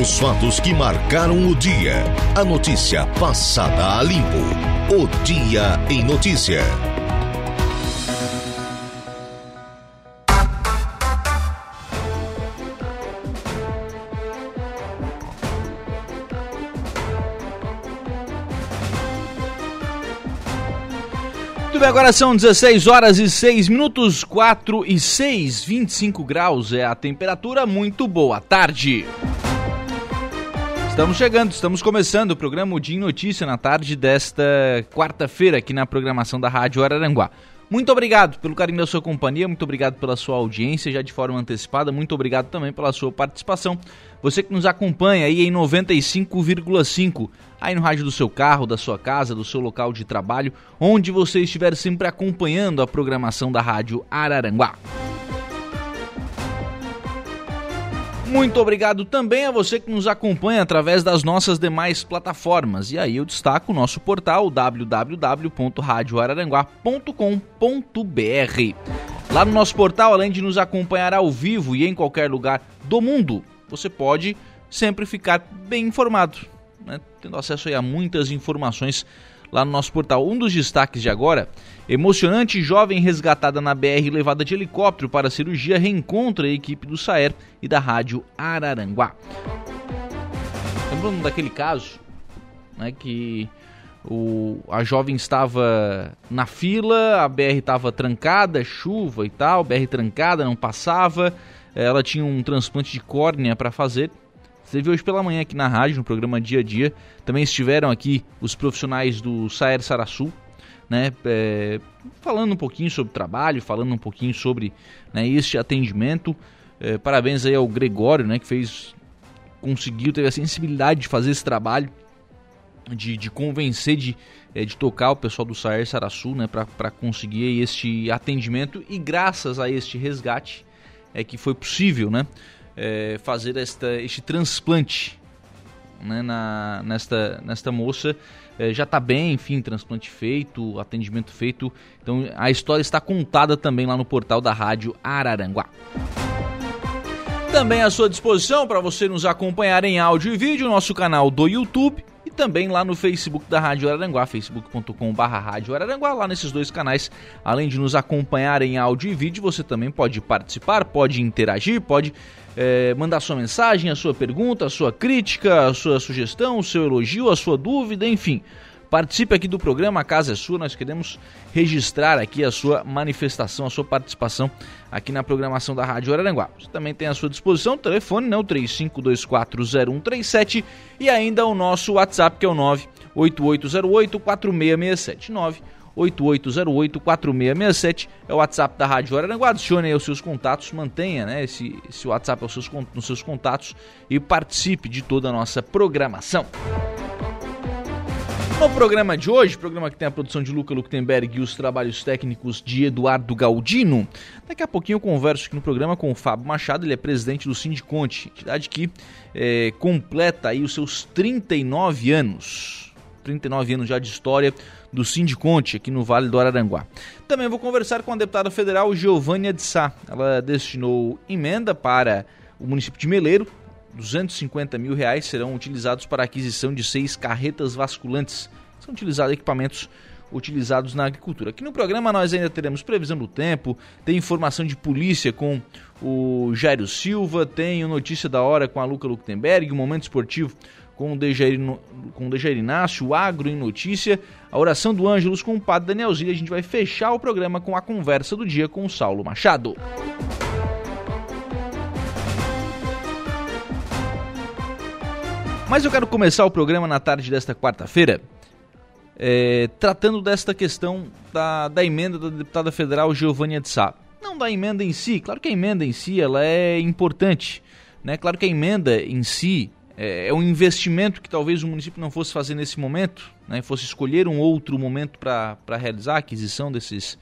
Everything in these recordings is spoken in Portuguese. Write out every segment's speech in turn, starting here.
Os fatos que marcaram o dia. A notícia passada a limpo. O Dia em Notícia. Bem, agora são 16 horas e 6 minutos, 4 e 6, 25 graus é a temperatura. Muito boa tarde. Estamos chegando, estamos começando o programa em Notícia na tarde desta quarta-feira aqui na programação da Rádio Araranguá. Muito obrigado pelo carinho da sua companhia, muito obrigado pela sua audiência já de forma antecipada, muito obrigado também pela sua participação. Você que nos acompanha aí em 95,5, aí no rádio do seu carro, da sua casa, do seu local de trabalho, onde você estiver sempre acompanhando a programação da Rádio Araranguá. Muito obrigado também a você que nos acompanha através das nossas demais plataformas. E aí eu destaco o nosso portal www.radioararanguá.com.br. Lá no nosso portal, além de nos acompanhar ao vivo e em qualquer lugar do mundo, você pode sempre ficar bem informado, né? tendo acesso a muitas informações lá no nosso portal. Um dos destaques de agora: emocionante jovem resgatada na BR levada de helicóptero para cirurgia reencontra a equipe do Saer e da Rádio Araranguá. Lembrando daquele caso, né, que o, a jovem estava na fila, a BR estava trancada, chuva e tal, BR trancada, não passava. Ela tinha um transplante de córnea para fazer viu hoje pela manhã aqui na rádio, no programa Dia a Dia. Também estiveram aqui os profissionais do Saer Sarasul, né? É, falando um pouquinho sobre o trabalho, falando um pouquinho sobre né, este atendimento. É, parabéns aí ao Gregório, né? Que fez. Conseguiu, teve a sensibilidade de fazer esse trabalho. De, de convencer, de, é, de tocar o pessoal do Saer Sarasul, né? Para conseguir este atendimento. E graças a este resgate é que foi possível, né? É, fazer esta, este transplante né, na, nesta, nesta moça. É, já está bem, enfim, transplante feito, atendimento feito. Então a história está contada também lá no portal da Rádio Araranguá. Também à sua disposição para você nos acompanhar em áudio e vídeo, nosso canal do YouTube também lá no Facebook da Rádio Araranguá, facebook.com.br Rádio Araranguá. Lá nesses dois canais, além de nos acompanhar em áudio e vídeo, você também pode participar, pode interagir, pode é, mandar sua mensagem, a sua pergunta, a sua crítica, a sua sugestão, o seu elogio, a sua dúvida, enfim. Participe aqui do programa, a casa é sua, nós queremos registrar aqui a sua manifestação, a sua participação aqui na programação da Rádio Araranguá. Você também tem à sua disposição o telefone, né, o 35240137 e ainda o nosso WhatsApp que é o 98808 4667 8808-4667 é o WhatsApp da Rádio Araranguá. Adicione aí os seus contatos, mantenha né, esse, esse WhatsApp aos seus, nos seus contatos e participe de toda a nossa programação. No programa de hoje, programa que tem a produção de Luca Luktenberg e os trabalhos técnicos de Eduardo Galdino, daqui a pouquinho eu converso aqui no programa com o Fábio Machado, ele é presidente do Sindiconte, entidade que é, completa aí os seus 39 anos. 39 anos já de história do Sindiconte aqui no Vale do Araranguá. Também vou conversar com a deputada federal Giovânia de Sá. Ela destinou emenda para o município de Meleiro, 250 mil reais serão utilizados para a aquisição de seis carretas vasculantes. São utilizados equipamentos utilizados na agricultura. Aqui no programa nós ainda teremos previsão do tempo, tem informação de polícia com o Jairo Silva, tem notícia da hora com a Luca Luktenberg, o momento esportivo com o Dejair, com o Inácio, o Agro em Notícia, a oração do Ângelos com o Padre Danielzinho. A gente vai fechar o programa com a conversa do dia com o Saulo Machado. Mas eu quero começar o programa na tarde desta quarta-feira é, tratando desta questão da, da emenda da deputada federal Giovânia de Sá. Não da emenda em si, claro que a emenda em si ela é importante. Né? Claro que a emenda em si é, é um investimento que talvez o município não fosse fazer nesse momento, né? fosse escolher um outro momento para realizar a aquisição desses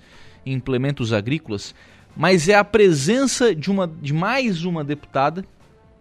implementos agrícolas, mas é a presença de, uma, de mais uma deputada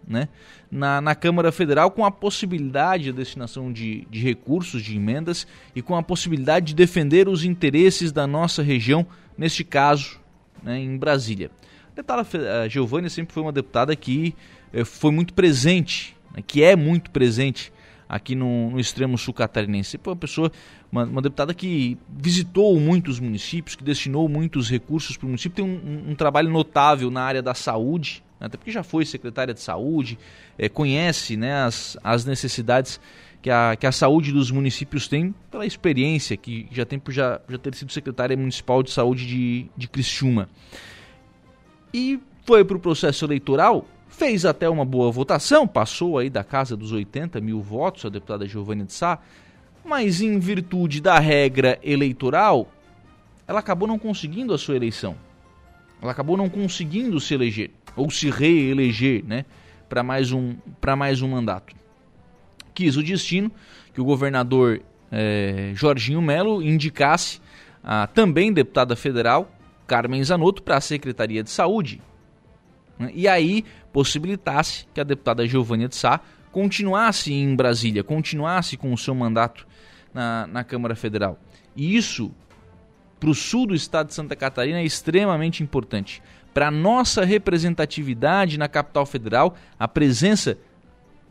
né, na, na Câmara Federal com a possibilidade da destinação de, de recursos, de emendas e com a possibilidade de defender os interesses da nossa região, neste caso né, em Brasília. A deputada Giovânia sempre foi uma deputada que eh, foi muito presente né, que é muito presente aqui no, no extremo sul catarinense. Foi uma pessoa, uma, uma, deputada que visitou muitos municípios, que destinou muitos recursos para o município, tem um, um, um, trabalho notável na área da saúde, até porque já foi secretária de saúde, é, conhece né, as, as necessidades que a, que a saúde dos municípios tem pela experiência que já tem por já, já ter sido secretária municipal de saúde de, de Criciúma. E foi para o processo eleitoral fez até uma boa votação, passou aí da casa dos 80 mil votos a deputada Giovanni de Sá, mas em virtude da regra eleitoral, ela acabou não conseguindo a sua eleição. Ela acabou não conseguindo se eleger, ou se reeleger, né, para mais, um, mais um mandato. Quis o destino que o governador é, Jorginho Melo indicasse a também deputada federal Carmen Zanotto para a Secretaria de Saúde. E aí possibilitasse que a deputada Giovanni de Sá continuasse em Brasília, continuasse com o seu mandato na, na Câmara Federal. E isso, para o sul do estado de Santa Catarina, é extremamente importante. Para nossa representatividade na capital federal, a presença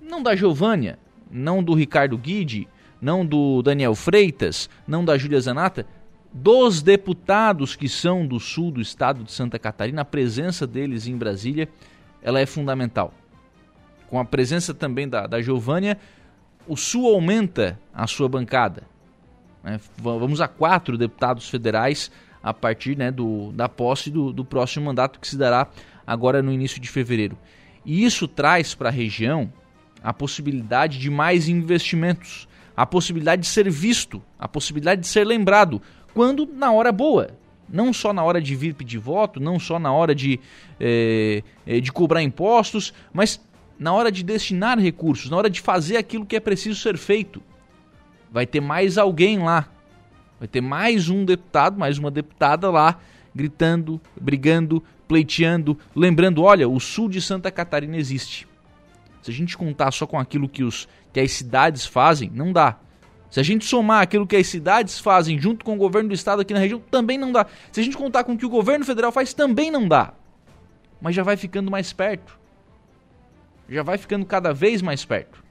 não da Giovânia, não do Ricardo Guide, não do Daniel Freitas, não da Júlia Zanata, dos deputados que são do sul do estado de Santa Catarina, a presença deles em Brasília ela é fundamental. Com a presença também da, da Giovânia, o Sul aumenta a sua bancada. Né? Vamos a quatro deputados federais a partir né, do, da posse do, do próximo mandato que se dará agora no início de fevereiro. E isso traz para a região a possibilidade de mais investimentos, a possibilidade de ser visto, a possibilidade de ser lembrado, quando na hora boa não só na hora de vir pedir voto, não só na hora de, é, de cobrar impostos, mas na hora de destinar recursos, na hora de fazer aquilo que é preciso ser feito. Vai ter mais alguém lá, vai ter mais um deputado, mais uma deputada lá, gritando, brigando, pleiteando, lembrando: olha, o sul de Santa Catarina existe. Se a gente contar só com aquilo que, os, que as cidades fazem, não dá. Se a gente somar aquilo que as cidades fazem junto com o governo do estado aqui na região, também não dá. Se a gente contar com o que o governo federal faz, também não dá. Mas já vai ficando mais perto. Já vai ficando cada vez mais perto.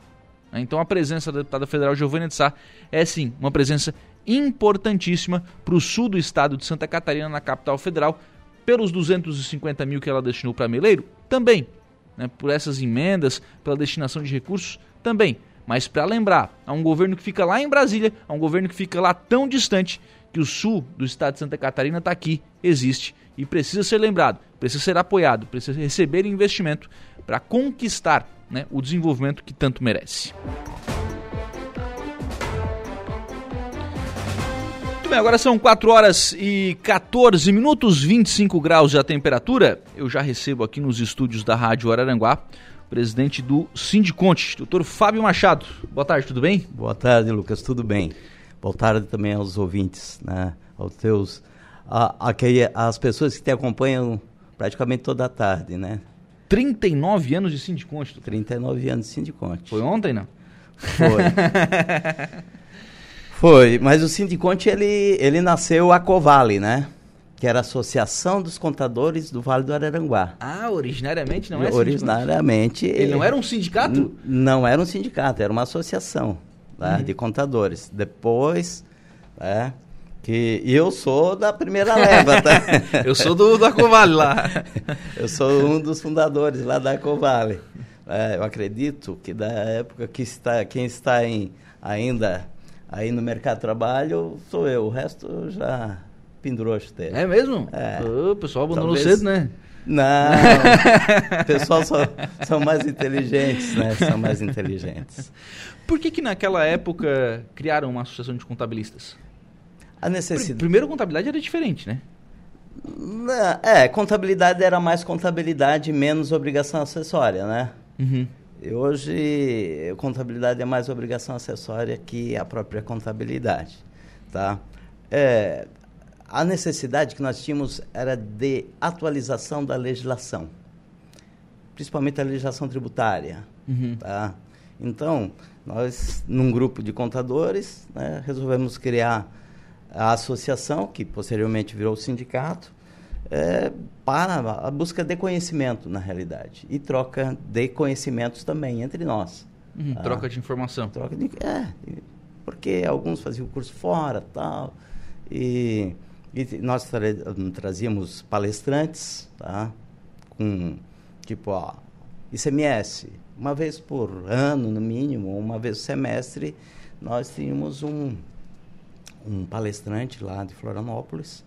Então a presença da deputada federal Giovanna de Sá é sim uma presença importantíssima para o sul do estado de Santa Catarina, na capital federal, pelos 250 mil que ela destinou para Meleiro, também. Né, por essas emendas, pela destinação de recursos, também. Mas para lembrar, há um governo que fica lá em Brasília, há um governo que fica lá tão distante que o sul do estado de Santa Catarina está aqui, existe e precisa ser lembrado, precisa ser apoiado, precisa receber investimento para conquistar né, o desenvolvimento que tanto merece. Bem, agora são 4 horas e 14 minutos, 25 graus a temperatura. Eu já recebo aqui nos estúdios da Rádio Araranguá presidente do Sindiconte, doutor Fábio Machado. Boa tarde, tudo bem? Boa tarde, Lucas, tudo bem. Boa tarde também aos ouvintes, né? aos teus, a, a, as pessoas que te acompanham praticamente toda a tarde, né? 39 anos de Sindiconte. Doutor. 39 anos de Sindiconte. Foi ontem, não? Foi. Foi, mas o Sindiconte, ele, ele nasceu a Covale, né? que era a Associação dos Contadores do Vale do Araranguá. Ah, originariamente não é Originariamente. Ele não era um sindicato? Não era um sindicato, era uma associação né, uhum. de contadores. Depois, né, que eu sou da primeira leva, tá? eu sou do, da Covale lá. eu sou um dos fundadores lá da Covale. É, eu acredito que da época que está, quem está em, ainda aí no mercado de trabalho sou eu. O resto já pendurou a chuteira. É mesmo? É. o pessoal abandonou Talvez... cedo, né? Não, o pessoal só, são mais inteligentes, né? São mais inteligentes. Por que que naquela época criaram uma associação de contabilistas? A necessidade... Primeiro, contabilidade era diferente, né? É, contabilidade era mais contabilidade menos obrigação acessória, né? Uhum. Hoje, contabilidade é mais obrigação acessória que a própria contabilidade, tá? É, a necessidade que nós tínhamos era de atualização da legislação, principalmente a legislação tributária. Uhum. Tá? Então, nós, num grupo de contadores, né, resolvemos criar a associação, que posteriormente virou o sindicato, é, para a busca de conhecimento, na realidade, e troca de conhecimentos também entre nós. Uhum, tá? Troca de informação. Troca de, é, porque alguns faziam o curso fora, tal, e, e nós tra trazíamos palestrantes, tá? com, tipo, ó, ICMS, uma vez por ano, no mínimo, uma vez por semestre, nós tínhamos um, um palestrante lá de Florianópolis,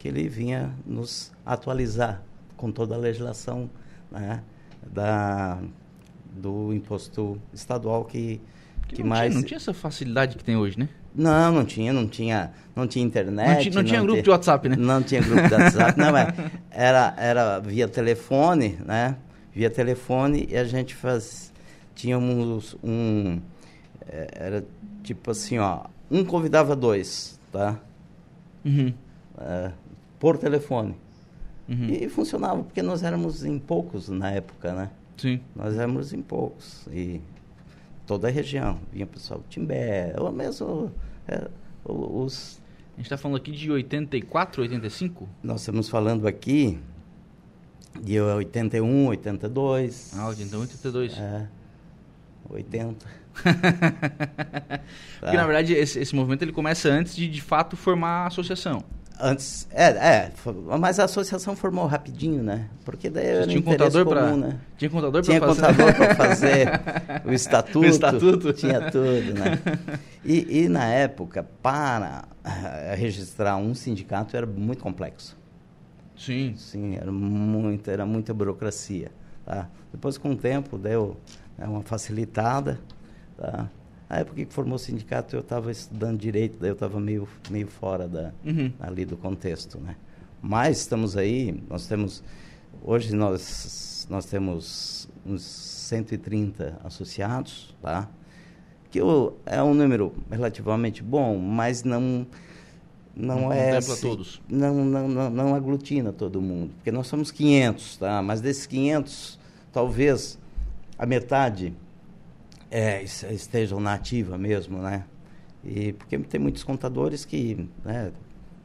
que ele vinha nos atualizar com toda a legislação né, da, do imposto estadual que, que, que não mais... Tinha, não tinha essa facilidade que tem hoje, né? Não, não tinha, não tinha, não tinha internet. Não, tinha, não tinha grupo de WhatsApp, né? Não tinha grupo de WhatsApp, não, é, era, era via telefone, né? Via telefone e a gente faz, tínhamos um, é, era tipo assim, ó, um convidava dois, tá? Uhum. É, por telefone. Uhum. E funcionava, porque nós éramos em poucos na época, né? Sim. Nós éramos em poucos. E toda a região. Vinha o pessoal do Timbé, ou mesmo é, os... A gente está falando aqui de 84, 85? Nós estamos falando aqui de 81, 82. Ah, 81, 82. É, 80. Porque, na verdade, esse, esse movimento ele começa antes de, de fato, formar a associação. Antes, é, é, mas a associação formou rapidinho, né? Porque daí era tinha contador para né? Tinha contador para fazer. contador para fazer o estatuto. o estatuto. Tinha tudo, né? E, e na época, para registrar um sindicato era muito complexo. Sim. Sim, era muito, era muita burocracia, tá? Depois com o tempo deu né, uma facilitada, tá? Na época que formou o sindicato, eu estava estudando direito, daí eu estava meio, meio fora da, uhum. ali do contexto, né? Mas estamos aí, nós temos... Hoje nós, nós temos uns 130 associados, tá? Que o, é um número relativamente bom, mas não... Não, não é assim, todos. Não, não, não, não aglutina todo mundo. Porque nós somos 500, tá? Mas desses 500, talvez a metade é, estejam na ativa mesmo, né? E porque tem muitos contadores que né,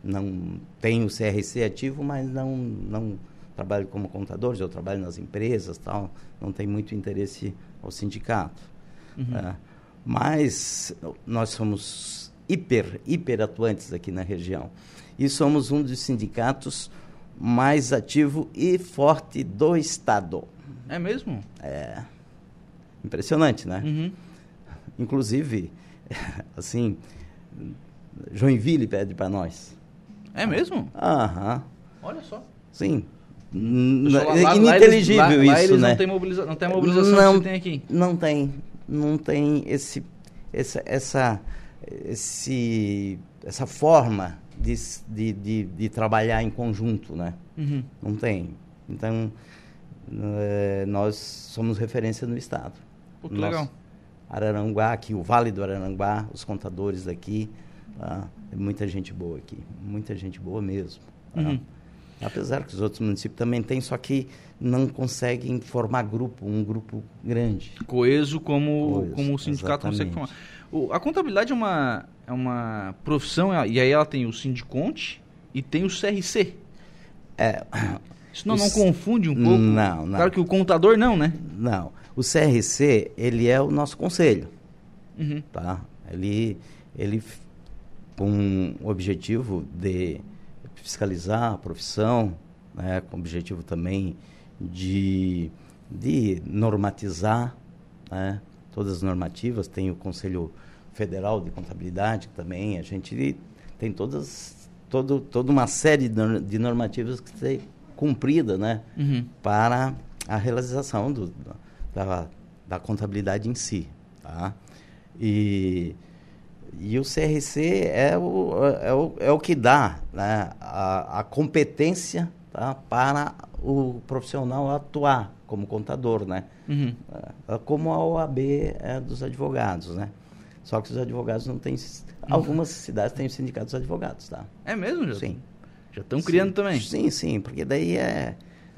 não têm o CRC ativo, mas não, não trabalham como contadores, ou trabalham nas empresas tal, não tem muito interesse ao sindicato. Uhum. É, mas nós somos hiper, hiper atuantes aqui na região. E somos um dos sindicatos mais ativo e forte do Estado. É mesmo? É. Impressionante, né? Uhum. Inclusive, assim, Joinville pede para nós. É mesmo? Aham. Olha só. Sim. Lá, Ininteligível lá lá, isso, né? Não tem, mobiliza não tem mobilização não, que tem aqui. Não tem. Não tem esse, essa, essa, esse, essa forma de, de, de, de trabalhar em conjunto, né? Uhum. Não tem. Então, é, nós somos referência no Estado. Pô, que legal. Araranguá, aqui, o Vale do Araranguá, os contadores daqui. Tá? É muita gente boa aqui, muita gente boa mesmo. Tá? Uhum. Apesar que os outros municípios também têm, só que não conseguem formar grupo, um grupo grande. Coeso como, Coeso, como o sindicato exatamente. consegue formar. O, a contabilidade é uma, é uma profissão, e aí ela tem o sindiconte e tem o CRC. É, Isso não, não confunde um pouco? Não, não. Claro que o contador não, né? Não. O CRC, ele é o nosso conselho. Uhum. Tá? Ele, ele, com o objetivo de fiscalizar a profissão, né, com o objetivo também de, de normatizar né, todas as normativas. Tem o Conselho Federal de Contabilidade também. A gente tem todas, todo, toda uma série de normativas que tem cumprida né, uhum. para a realização do, da, da contabilidade em si. Tá? E, e o CRC é o, é o, é o que dá né, a, a competência tá, para o profissional atuar como contador, né? Uhum. É, como a OAB é dos advogados, né? Só que os advogados não têm... Uhum. Algumas cidades têm sindicatos de advogados, tá? É mesmo, já? Sim. Já estão criando também? Sim, sim, porque daí é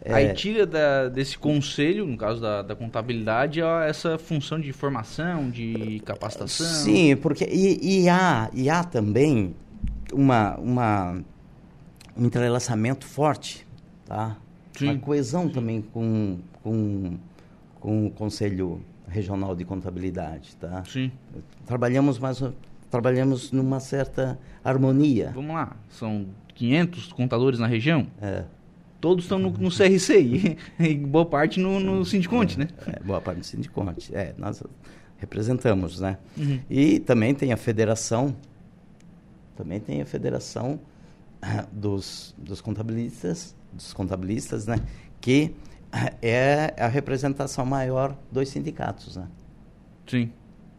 é... Aí tira da, desse conselho, no caso da, da contabilidade, essa função de formação, de capacitação. Sim, porque e, e, há, e há também uma, uma, um entrelaçamento forte tá? Sim. Uma coesão também com, com, com o Conselho Regional de Contabilidade, tá? Sim. Trabalhamos mais trabalhamos numa certa harmonia. Vamos lá, são 500 contadores na região? É. Todos estão no, no CRC e, boa parte no, no Sindiconte, né? É, boa parte no Sindiconte. É, nós representamos, né? Uhum. E também tem a federação, também tem a federação dos, dos contabilistas, dos contabilistas, né? Que é a representação maior dos sindicatos, né? Sim.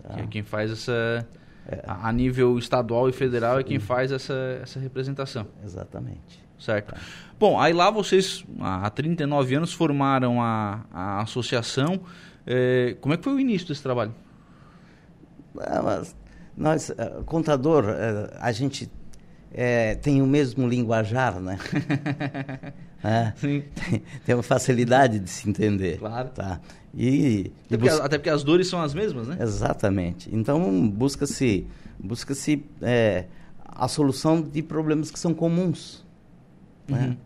Tá. É quem faz essa é. a nível estadual e federal é quem faz essa, essa representação. Exatamente. Certo. Tá. Bom, aí lá vocês, há 39 anos, formaram a, a associação. É, como é que foi o início desse trabalho? Ah, nós, eh, contador, eh, a gente é, tem o mesmo linguajar, né? é, Sim. Tem, tem, uma facilidade de se entender. Claro. Tá? E, até, porque, bus... até porque as dores são as mesmas, né? Exatamente. Então, busca-se busca -se, é, a solução de problemas que são comuns. Né? Uhum.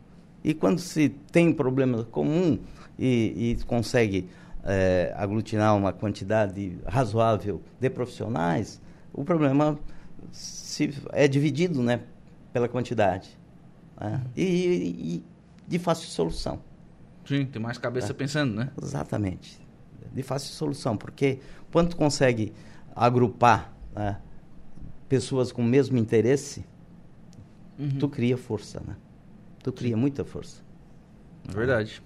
E quando se tem problema comum e, e consegue é, aglutinar uma quantidade razoável de profissionais, o problema se, é dividido né, pela quantidade. Né? E, e, de fácil solução. Sim, tem mais cabeça é. pensando, né? Exatamente. De fácil solução, porque quando consegue agrupar né, pessoas com o mesmo interesse, uhum. tu cria força, né? Tu cria muita força. É verdade.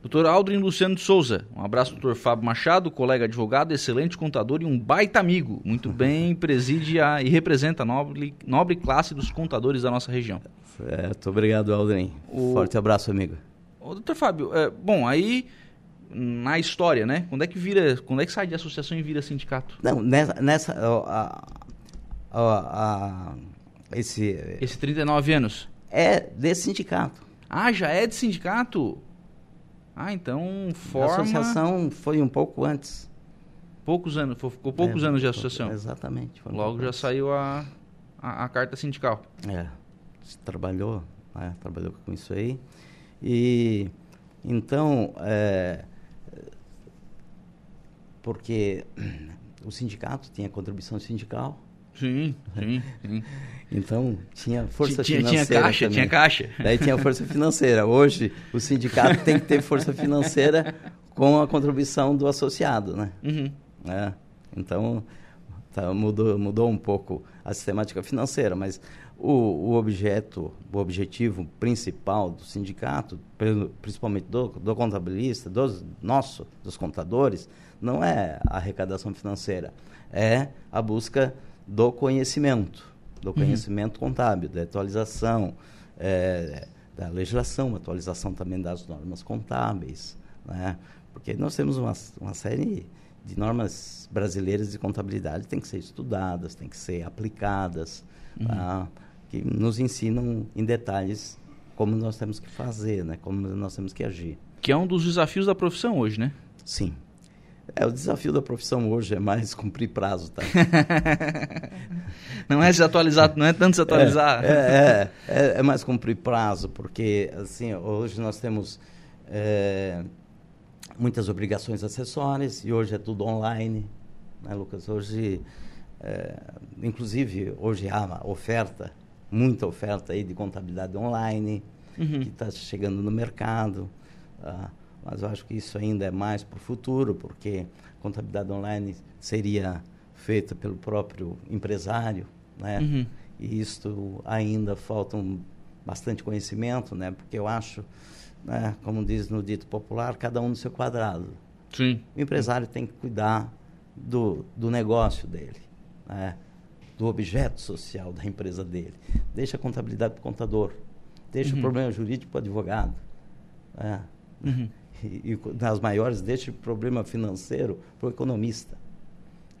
Doutor Aldrin Luciano de Souza. Um abraço, doutor Fábio Machado, colega advogado, excelente contador e um baita amigo. Muito bem, preside a, e representa a nobre, nobre classe dos contadores da nossa região. Certo, obrigado, Aldrin. O... Forte abraço, amigo. Ô, doutor Fábio, é, bom, aí na história, né? Quando é que vira, quando é que sai de associação e vira sindicato? Não, nessa, nessa a, a, a, esse esse 39 anos é de sindicato. Ah, já é de sindicato? Ah, então forma... A associação foi um pouco antes. Poucos anos, ficou poucos é, anos de associação. Exatamente. Logo já antes. saiu a, a, a, carta sindical. É, trabalhou, né, trabalhou com isso aí. E então, é, porque o sindicato tinha contribuição sindical, Sim, sim, sim. Então, tinha força tinha, financeira. Tinha caixa, também. tinha caixa. Daí tinha força financeira. Hoje, o sindicato tem que ter força financeira com a contribuição do associado, né? Uhum. É, então, tá, mudou, mudou um pouco a sistemática financeira, mas o, o objeto, o objetivo principal do sindicato, principalmente do, do contabilista, dos nosso, dos contadores, não é a arrecadação financeira, é a busca do conhecimento, do uhum. conhecimento uhum. contábil, da atualização é, da legislação, atualização também das normas contábeis, né? porque nós temos uma, uma série de normas brasileiras de contabilidade que têm que ser estudadas, têm que ser aplicadas, uhum. tá? que nos ensinam em detalhes como nós temos que fazer, né? como nós temos que agir. Que é um dos desafios da profissão hoje, né? Sim, é, o desafio da profissão hoje é mais cumprir prazo, tá? não é se atualizar, não é tanto se atualizar. É, é, é, é mais cumprir prazo, porque assim, hoje nós temos é, muitas obrigações acessórias e hoje é tudo online, né, Lucas? Hoje, é, inclusive, hoje há oferta, muita oferta aí de contabilidade online, uhum. que está chegando no mercado. Tá? Mas eu acho que isso ainda é mais para o futuro, porque contabilidade online seria feita pelo próprio empresário, né? Uhum. E isto ainda falta um, bastante conhecimento, né? Porque eu acho, né, como diz no dito popular, cada um no seu quadrado. Sim. O empresário tem que cuidar do, do negócio dele, né? do objeto social da empresa dele. Deixa a contabilidade para o contador. Deixa uhum. o problema jurídico para o advogado. Né? Uhum e, e nas maiores o problema financeiro para o economista.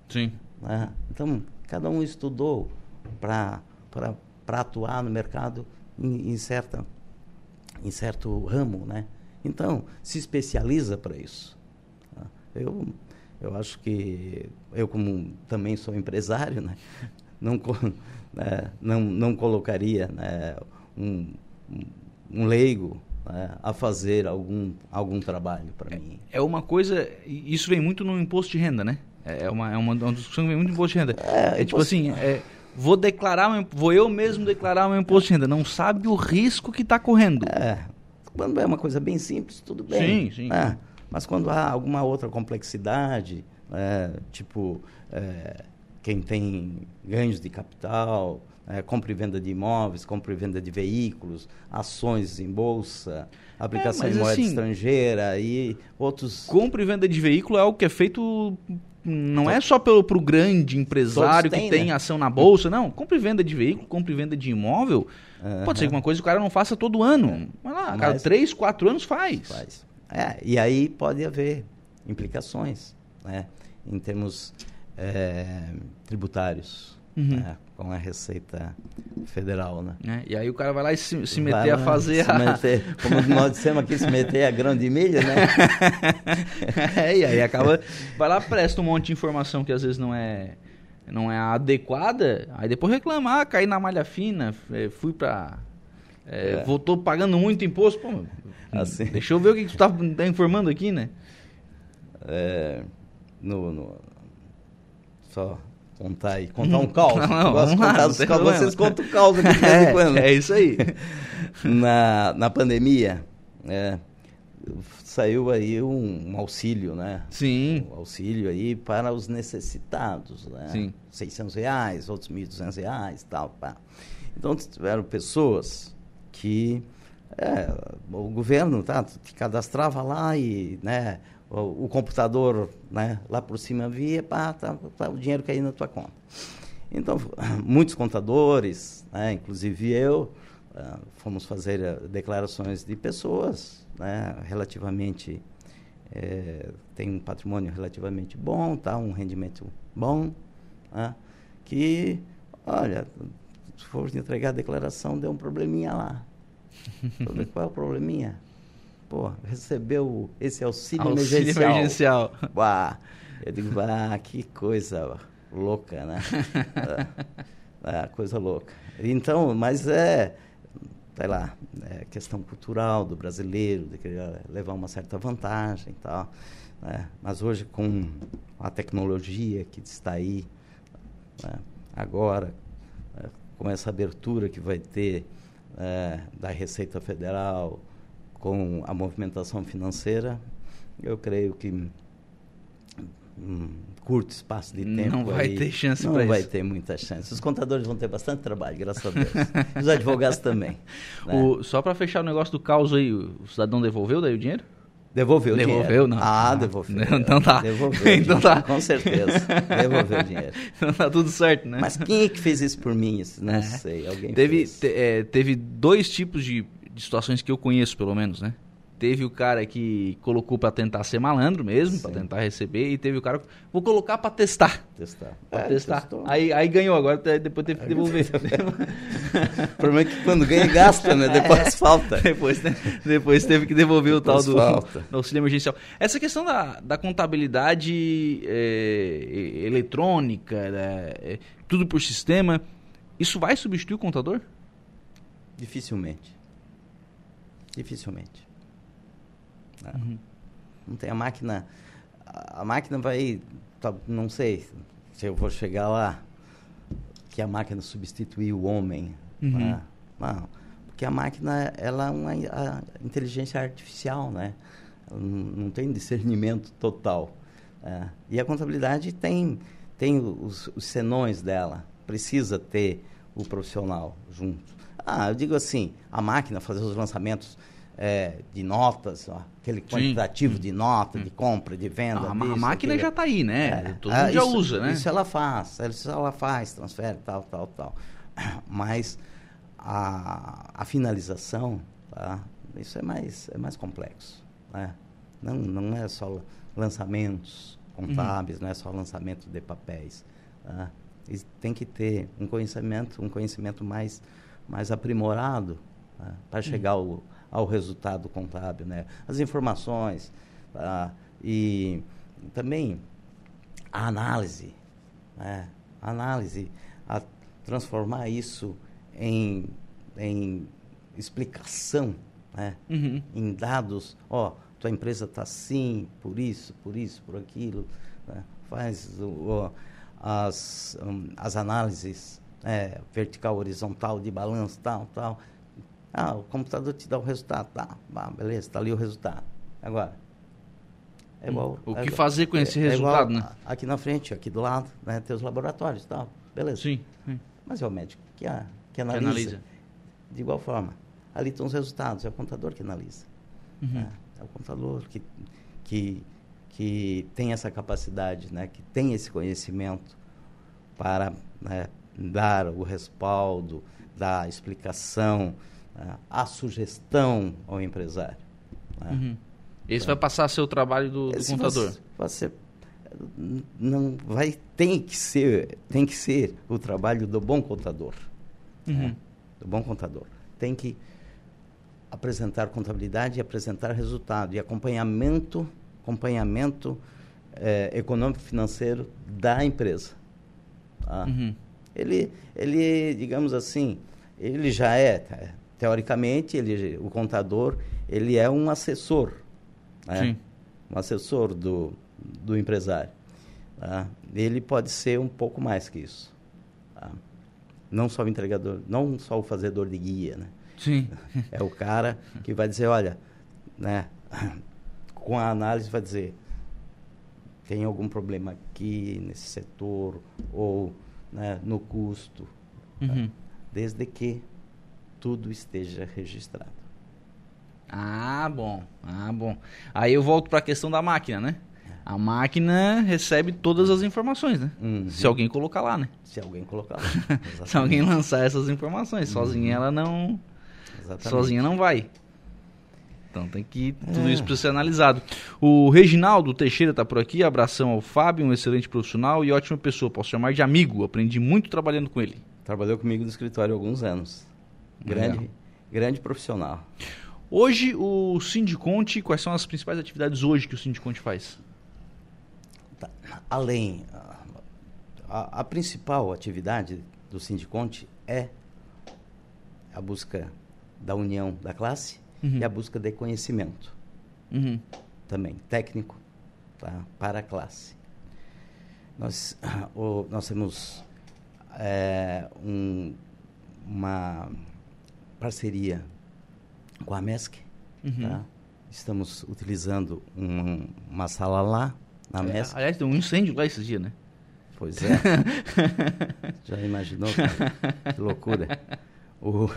Sim. Né? Então, cada um estudou para atuar no mercado em, em, certa, em certo ramo, né? Então, se especializa para isso. Né? Eu, eu acho que eu, como também sou empresário, né? não, né? não, não colocaria né? um, um leigo né, a fazer algum, algum trabalho para é, mim. É uma coisa, isso vem muito no imposto de renda, né? É, é uma, é uma, uma discussão que vem muito no imposto de renda. É, é tipo assim, é, vou declarar, vou eu mesmo declarar meu imposto de renda. Não sabe o risco que está correndo. É, quando é uma coisa bem simples, tudo bem. Sim, sim. É, mas quando há alguma outra complexidade, é, tipo, é, quem tem ganhos de capital, é, compra e venda de imóveis, compra e venda de veículos, ações em bolsa, aplicação é, em moeda assim, estrangeira e outros. Compra e venda de veículo é algo que é feito não é só pelo pro grande empresário têm, que tem né? ação na bolsa, não. Compra e venda de veículo, compra e venda de imóvel. Uhum. Pode ser que uma coisa que o cara não faça todo ano. Mas lá, Mas, cada três, quatro anos faz. Faz. É, e aí pode haver implicações, né? Em termos é, tributários uhum. né, com a Receita Federal, né? É, e aí o cara vai lá e se, se meter a fazer se a... Meter, como nós dissemos aqui, se meter a grão de milho, né? é, e aí acaba... Vai lá, presta um monte de informação que às vezes não é não é adequada, aí depois reclamar, cair na malha fina, é, fui para é, é. Voltou pagando muito imposto. Pô, assim. Deixa eu ver o que, que tu tá, tá informando aqui, né? É, no, no, só contar aí, contar um caos. Não, não, gosto de contar os caos. Vocês contam o caos aqui de vez em quando. É, é isso aí. na, na pandemia, é, saiu aí um, um, auxílio, né? Sim. Um auxílio aí para os necessitados, né? Sim. 600 reais, outros 1.200 reais tal, pá. Então, tiveram pessoas que é, o governo tá, te cadastrava lá e, né, o, o, computador né, lá por cima via, pá, tá, tá, o dinheiro caindo na tua conta. Então, muitos contadores, né, inclusive eu, uh, fomos fazer uh, declarações de pessoas né, relativamente. É, tem um patrimônio relativamente bom, tá, um rendimento bom, né, que, olha, se for entregar a declaração, deu um probleminha lá. Qual é o probleminha? Pô, recebeu esse auxílio, auxílio emergencial. emergencial. Bah, eu digo, ah, que coisa louca, né? é, coisa louca. Então, mas é, sei lá, é questão cultural do brasileiro, de querer levar uma certa vantagem e tal. Né? Mas hoje, com a tecnologia que está aí, né? agora, é, com essa abertura que vai ter é, da Receita Federal, com a movimentação financeira, eu creio que um curto espaço de tempo não vai aí, ter chance não vai ter muita chance os contadores vão ter bastante trabalho graças a Deus os advogados também né? o, só para fechar o negócio do caos aí o cidadão devolveu daí o dinheiro Devolveu o devolveu, dinheiro. não. Ah, devolveu. Então tá. Devolveu. então tá. Com certeza. Devolveu o dinheiro. Então tá tudo certo, né? Mas quem é que fez isso por mim? Não é. sei. Alguém teve. Te, é, teve dois tipos de de situações que eu conheço, pelo menos, né? Teve o cara que colocou para tentar ser malandro mesmo, para tentar receber, e teve o cara vou colocar para testar. Testar. Pra é, testar. Aí, aí ganhou, agora depois teve que devolver. o problema é que quando ganha gasta, né? Depois é. falta. Depois, né? depois teve que devolver depois o tal do, do, auxílio emergencial. Essa questão da, da contabilidade é, eletrônica, né? é, tudo por sistema, isso vai substituir o contador? Dificilmente. Dificilmente. Né? Uhum. Não tem a máquina. A máquina vai. Tá, não sei se eu vou chegar lá que a máquina substituir o homem. Uhum. Né? Não, porque a máquina ela é uma a inteligência artificial, né? Ela não tem discernimento total. É. E a contabilidade tem, tem os, os senões dela. Precisa ter o profissional junto. Ah, eu digo assim, a máquina fazer os lançamentos é, de notas, ó, aquele quantitativo Sim. de nota, de compra, de venda. a, disso, a máquina aquele... já está aí, né? É, Todo mundo já isso, usa, né? Isso ela faz, isso ela faz, transfere, tal, tal, tal. Mas a, a finalização, tá? isso é mais, é mais complexo. Né? Não, não é só lançamentos contábeis, uhum. não é só lançamento de papéis. Tá? tem que ter um conhecimento, um conhecimento mais, mais aprimorado né? para chegar ao ao resultado contábil, né? As informações tá? e também a análise, né? A análise, a transformar isso em, em explicação né? Uhum. Em dados, ó, tua empresa está assim, por isso, por isso, por aquilo. Né? Faz as, um, as análises é, vertical, horizontal, de balanço, tal, tal. Ah, o computador te dá o resultado. Tá, ah, beleza, está ali o resultado. Agora, é igual, o que é, fazer com esse é, resultado, é né? Aqui na frente, aqui do lado, né, tem os laboratórios e tal. Beleza. Sim, sim. Mas é o médico que, a, que, analisa, que analisa. De igual forma. Ali estão os resultados, é o contador que analisa. Uhum. Né? É o contador que, que, que tem essa capacidade, né? que tem esse conhecimento para né, dar o respaldo, dar a explicação, né, a sugestão ao empresário. Né? Uhum. Esse então, vai passar a ser o trabalho do, do contador? Ser, não vai tem que ser tem que ser o trabalho do bom contador, uhum. né? do bom contador. Tem que apresentar contabilidade e apresentar resultado e acompanhamento acompanhamento é, econômico financeiro da empresa. Tá? Uhum. Ele ele digamos assim ele já é teoricamente ele o contador ele é um assessor né? um assessor do, do empresário. Tá? Ele pode ser um pouco mais que isso. Tá? Não só o entregador, não só o fazedor de guia, né? Sim. É o cara que vai dizer, olha, né, com a análise vai dizer, tem algum problema aqui nesse setor ou né, no custo, tá? uhum. tá? desde que tudo esteja registrado. Ah, bom. Ah, bom. Aí eu volto para a questão da máquina, né? A máquina recebe todas as informações, né? Uhum. Se alguém colocar lá, né? Se alguém colocar lá. Se alguém lançar essas informações. Sozinha uhum. ela não. Exatamente. Sozinha não vai. Então tem que tudo é. isso precisa ser analisado. O Reginaldo Teixeira está por aqui. Abração ao Fábio, um excelente profissional e ótima pessoa. Posso chamar de amigo. Aprendi muito trabalhando com ele. Trabalhou comigo no escritório há alguns anos. Grande, grande profissional. Hoje, o Sindiconte, quais são as principais atividades hoje que o Sindiconte faz? Tá. Além, a, a, principal atividade do Sindiconte é a busca da união da classe uhum. e a busca de conhecimento. Uhum. Também técnico tá? para a classe. Nós, o, nós temos é, um, uma parceria com a MESC. Uhum. Tá? Estamos utilizando um, uma sala lá, na é, MESC. Aliás, tem um incêndio lá esses dias, né? Pois é. Já imaginou? Cara? Que loucura. O,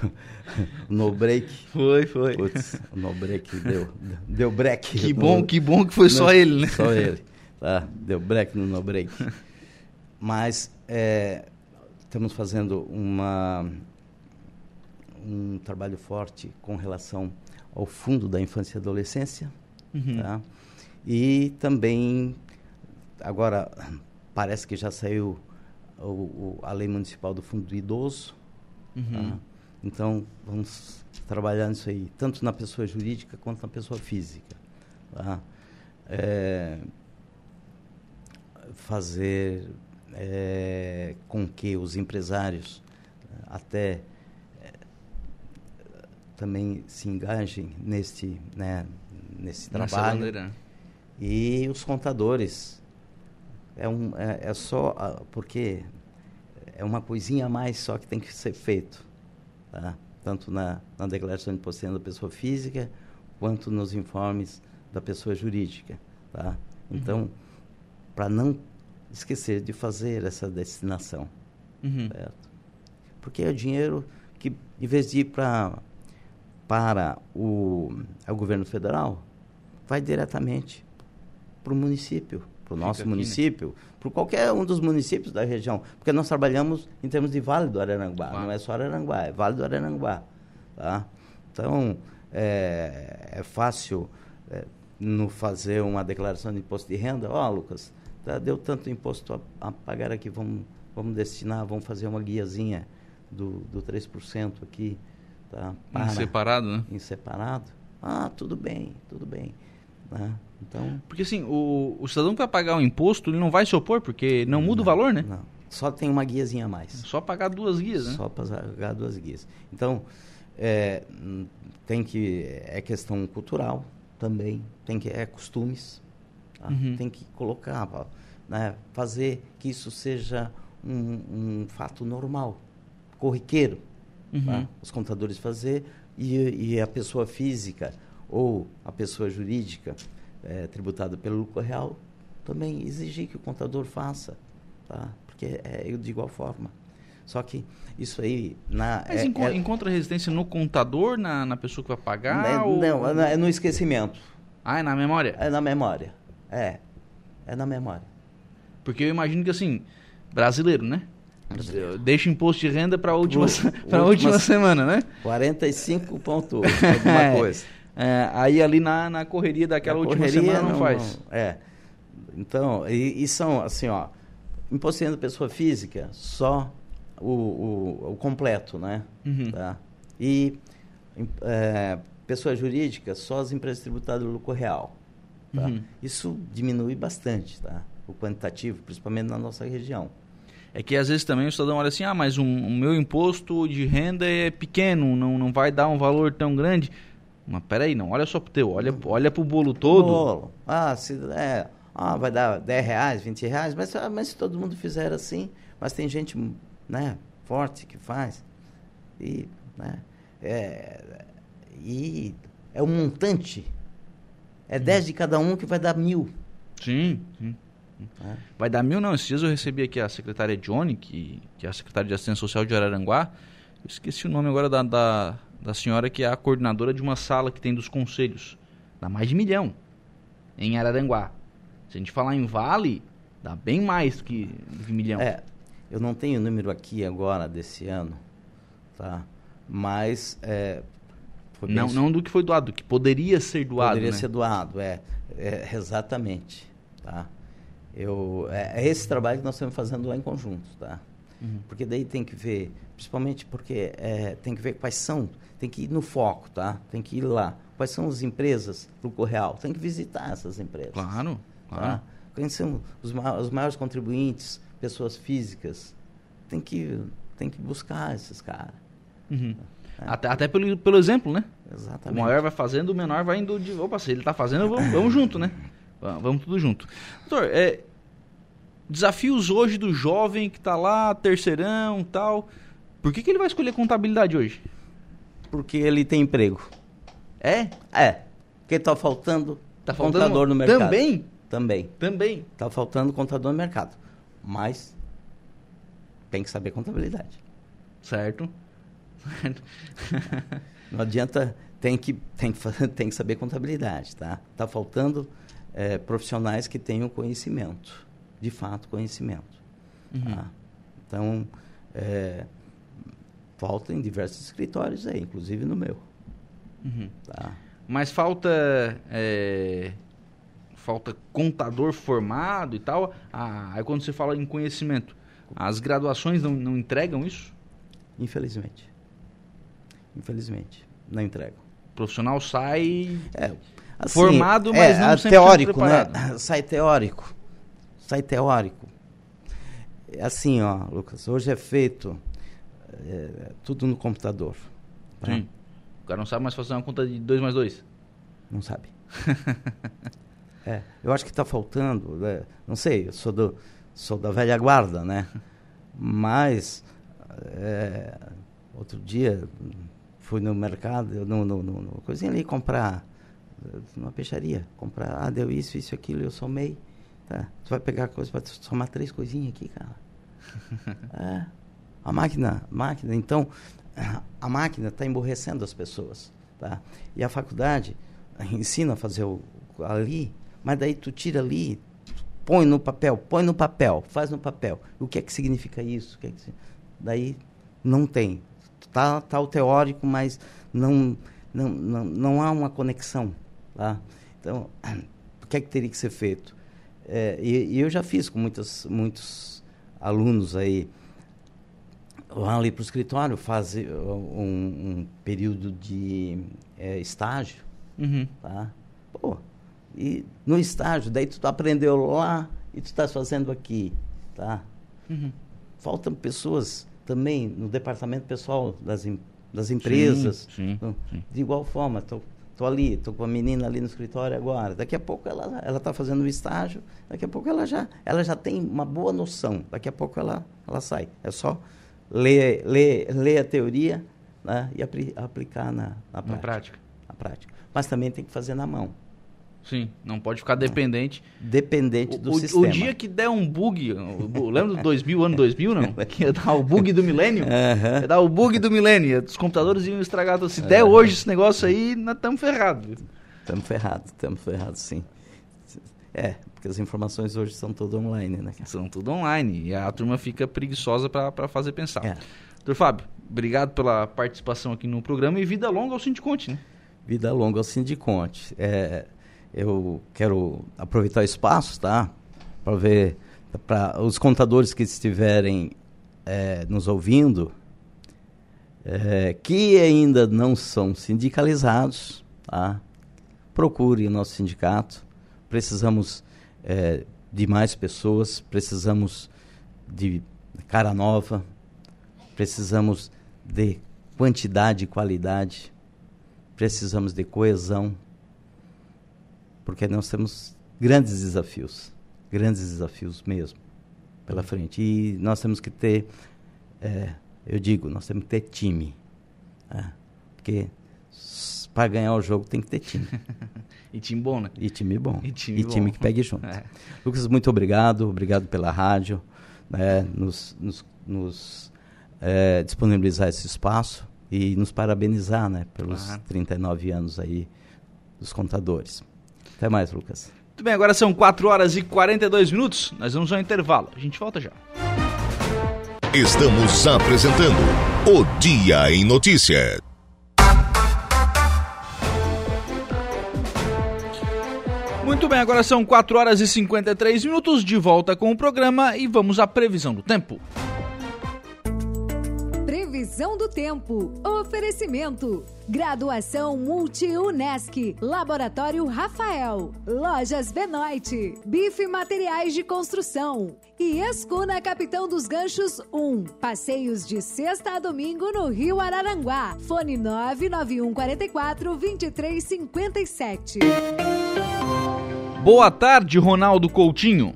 no break. Foi, foi. Putz, o no break deu, deu break. Que bom, no, que bom que foi no, só ele, né? Só ele. Tá? Deu break no no break. Mas é, estamos fazendo uma um trabalho forte com relação ao fundo da infância e adolescência. Uhum. Tá? E também, agora, parece que já saiu o, o, a lei municipal do fundo do idoso. Uhum. Tá? Então, vamos trabalhar nisso aí, tanto na pessoa jurídica quanto na pessoa física. Tá? É, fazer é, com que os empresários até também se engajem nesse, né, nesse trabalho. E os contadores. É, um, é, é só. Uh, porque é uma coisinha a mais só que tem que ser feito. Tá? Tanto na, na declaração de imposto da pessoa física, quanto nos informes da pessoa jurídica. Tá? Então, uhum. para não esquecer de fazer essa destinação. Uhum. Certo? Porque é o dinheiro que, em vez de ir para para o, o governo federal, vai diretamente para o município, para o nosso aqui, né? município, né? para qualquer um dos municípios da região, porque nós trabalhamos em termos de Vale do Araranguá, não é só Araranguá, é Vale do Araranguá. Tá? Então, é, é fácil é, no fazer uma declaração de imposto de renda, ó, oh, Lucas, tá, deu tanto imposto a, a, pagar aqui, vamos, vamos destinar, vamos fazer uma guiazinha do, do 3% aqui, Tá? Para, em separado, né? Em separado. Ah, tudo bem, tudo bem. Né? Então... Porque assim, o, o cidadão que vai pagar o imposto, ele não vai se opor, porque não muda não, o valor, né? Não. Só tem uma guiazinha a mais. Só pagar duas guias, né? Só pagar duas guias. Então, é, tem que é questão cultural também, tem que é costumes, tá? uhum. tem que colocar, né, fazer que isso seja um, um fato normal, corriqueiro, uhum. tá? os contadores fazer e, e, a pessoa física ou a pessoa jurídica é, tributada pelo lucro real também exigir que o contador faça, tá? porque é de igual forma. Só que isso aí. Na, Mas é, enco é, encontra resistência no contador, na, na pessoa que vai pagar? Não, ou... não, é no esquecimento. Ah, é na memória? É na memória. É. É na memória. Porque eu imagino que assim, brasileiro, né? Deixa imposto de renda para a última, pra última semana, né? 45 pontos, alguma é, coisa. É, aí ali na, na correria daquela na última correria, semana não, não faz. Não, é. Então, e, e, são assim, ó, imposto de renda pessoa física, só o, o, o completo, né? Uhum. Tá? E é, pessoa jurídica, só as empresas tributadas do lucro real. Tá? Uhum. Isso diminui bastante, tá? O quantitativo, principalmente na nossa região. É que às vezes também o cidadão olha assim, ah, mas um, o meu imposto de renda é pequeno, não, não vai dar um valor tão grande. Mas peraí, não, olha só pro teu, olha, olha pro bolo todo. Bolo. Ah, se, é, ah, vai dar 10 reais, 20 reais, mas, ah, mas se todo mundo fizer assim, mas tem gente né, forte que faz. E, né, é, e é um montante. É 10 de cada um que vai dar mil. Sim, sim. É. Vai dar mil não. Esses dias eu recebi aqui a secretária Johnny, que, que é a secretária de Assistência Social de Araranguá. Eu esqueci o nome agora da, da, da senhora que é a coordenadora de uma sala que tem dos conselhos. Dá mais de milhão em Araranguá. Se a gente falar em Vale, dá bem mais que, que milhão. É, eu não tenho o número aqui agora desse ano, tá? Mas é, não, não do que foi doado, do que poderia ser doado. Poderia né? ser doado, é, é, exatamente, tá? Eu, é, é, esse trabalho que nós estamos fazendo lá em conjunto, tá? Uhum. Porque daí tem que ver, principalmente porque é, tem que ver quais são, tem que ir no foco, tá? Tem que ir lá. Quais são as empresas do Correal? Tem que visitar essas empresas. Claro. Tá? Conhecemos os, os maiores contribuintes, pessoas físicas. Tem que, tem que buscar esses caras. Uhum. É. Até, até pelo, pelo exemplo, né? Exatamente. O maior vai fazendo, o menor vai indo de. Opa, se ele está fazendo, vamos, vamos junto, né? Vamos tudo junto. Doutor, é, desafios hoje do jovem que está lá, terceirão tal. Por que, que ele vai escolher contabilidade hoje? Porque ele tem emprego. É? É. Porque está faltando tá faltando contador no mercado. Também? Também. Também. Está faltando contador no mercado. Mas tem que saber contabilidade. Certo. Não adianta, tem que, tem, que, tem que saber contabilidade, tá? Está faltando é, profissionais que tenham conhecimento, de fato, conhecimento. Uhum. Tá? Então, é, falta em diversos escritórios aí, inclusive no meu. Uhum. Tá? Mas falta é, falta contador formado e tal. Ah, aí quando você fala em conhecimento, as graduações não, não entregam isso? Infelizmente. Infelizmente, não entregam. O profissional sai é, assim, formado, mas é, não sempre teórico, né? Sai teórico. Sai teórico. É assim, ó, Lucas, hoje é feito é, tudo no computador. Tá? Sim. O cara não sabe mais fazer uma conta de 2 mais 2. Não sabe. É, eu acho que está faltando, né? não sei, eu sou, do, sou da velha guarda, né? Mas, é, outro dia, fui no mercado, no, no, no, no coisinha ali, comprar, numa peixaria, comprar, ah, deu isso, isso, aquilo, eu somei. Tá, tu vai pegar coisa para somar três coisinhas aqui, cara. é, a máquina, máquina, então, a máquina está emborrecendo as pessoas, tá? E a faculdade ensina a fazer o, ali mas daí tu tira ali, põe no papel, põe no papel, faz no papel. O que é que significa isso? Que é que... Daí não tem. Tá, tá o teórico, mas não, não, não, não há uma conexão. Tá? Então, o que é que teria que ser feito? É, e, e, eu já fiz com muitos, muitos alunos aí, lá ali para o escritório, fazer um, um período de é, estágio. Uhum. Tá? Pô, e no estágio, daí tu aprendeu lá e tu estás fazendo aqui, tá? Uhum. Faltam pessoas também no departamento pessoal das, das empresas. Sim, sim, sim. De igual forma, estou tô, tô ali, estou com a menina ali no escritório agora. Daqui a pouco ela ela está fazendo um estágio, daqui a pouco ela já ela já tem uma boa noção. Daqui a pouco ela ela sai. É só ler ler, ler a teoria né, e apli aplicar na, na prática. Na prática. Na prática. Mas também tem que fazer na mão. Sim, não pode ficar dependente. Dependente do o, sistema. O dia que der um bug, lembra do 2000, ano 2000, não? Que ia dar o bug do milênio? Uhum. Ia dar o bug do milênio, os computadores iam estragar. tudo. Se der hoje esse negócio aí, nós estamos ferrados. Estamos ferrados, estamos ferrados, sim. É, porque as informações hoje são todas online, né? São tudo online. E a turma fica preguiçosa para fazer pensar. É. Doutor Fábio, obrigado pela participação aqui no programa e vida longa ao Sindiconte, né? Vida longa ao Sindiconte. É, eu quero aproveitar o espaço, tá? Para ver, para os contadores que estiverem é, nos ouvindo, é, que ainda não são sindicalizados, tá? Procure o nosso sindicato. Precisamos é, de mais pessoas, precisamos de cara nova, precisamos de quantidade e qualidade, precisamos de coesão, porque nós temos grandes desafios, grandes desafios mesmo pela frente. E nós temos que ter, é, eu digo, nós temos que ter time, né? porque para ganhar o jogo tem que ter time. e time bom, né? E time bom. E time, e time bom. que pegue junto. É. Lucas, muito obrigado, obrigado pela rádio, né, nos, nos, nos é, disponibilizar esse espaço e nos parabenizar, né, pelos Claro. 39 anos aí dos contadores. Até mais, Lucas. Muito bem, agora são 4 horas e 42 minutos. Nós vamos ao intervalo. A gente volta já. Estamos apresentando o Dia em Notícia. Muito bem, agora são 4 horas e 53 minutos. De volta com o programa e vamos à previsão do tempo. Previsão do tempo. Oferecimento. Graduação Multi-UNESC. Laboratório Rafael. Lojas Benoit. Bife Materiais de Construção. E Escuna Capitão dos Ganchos 1. Passeios de sexta a domingo no Rio Araranguá. Fone 99144 2357. Boa tarde, Ronaldo Coutinho.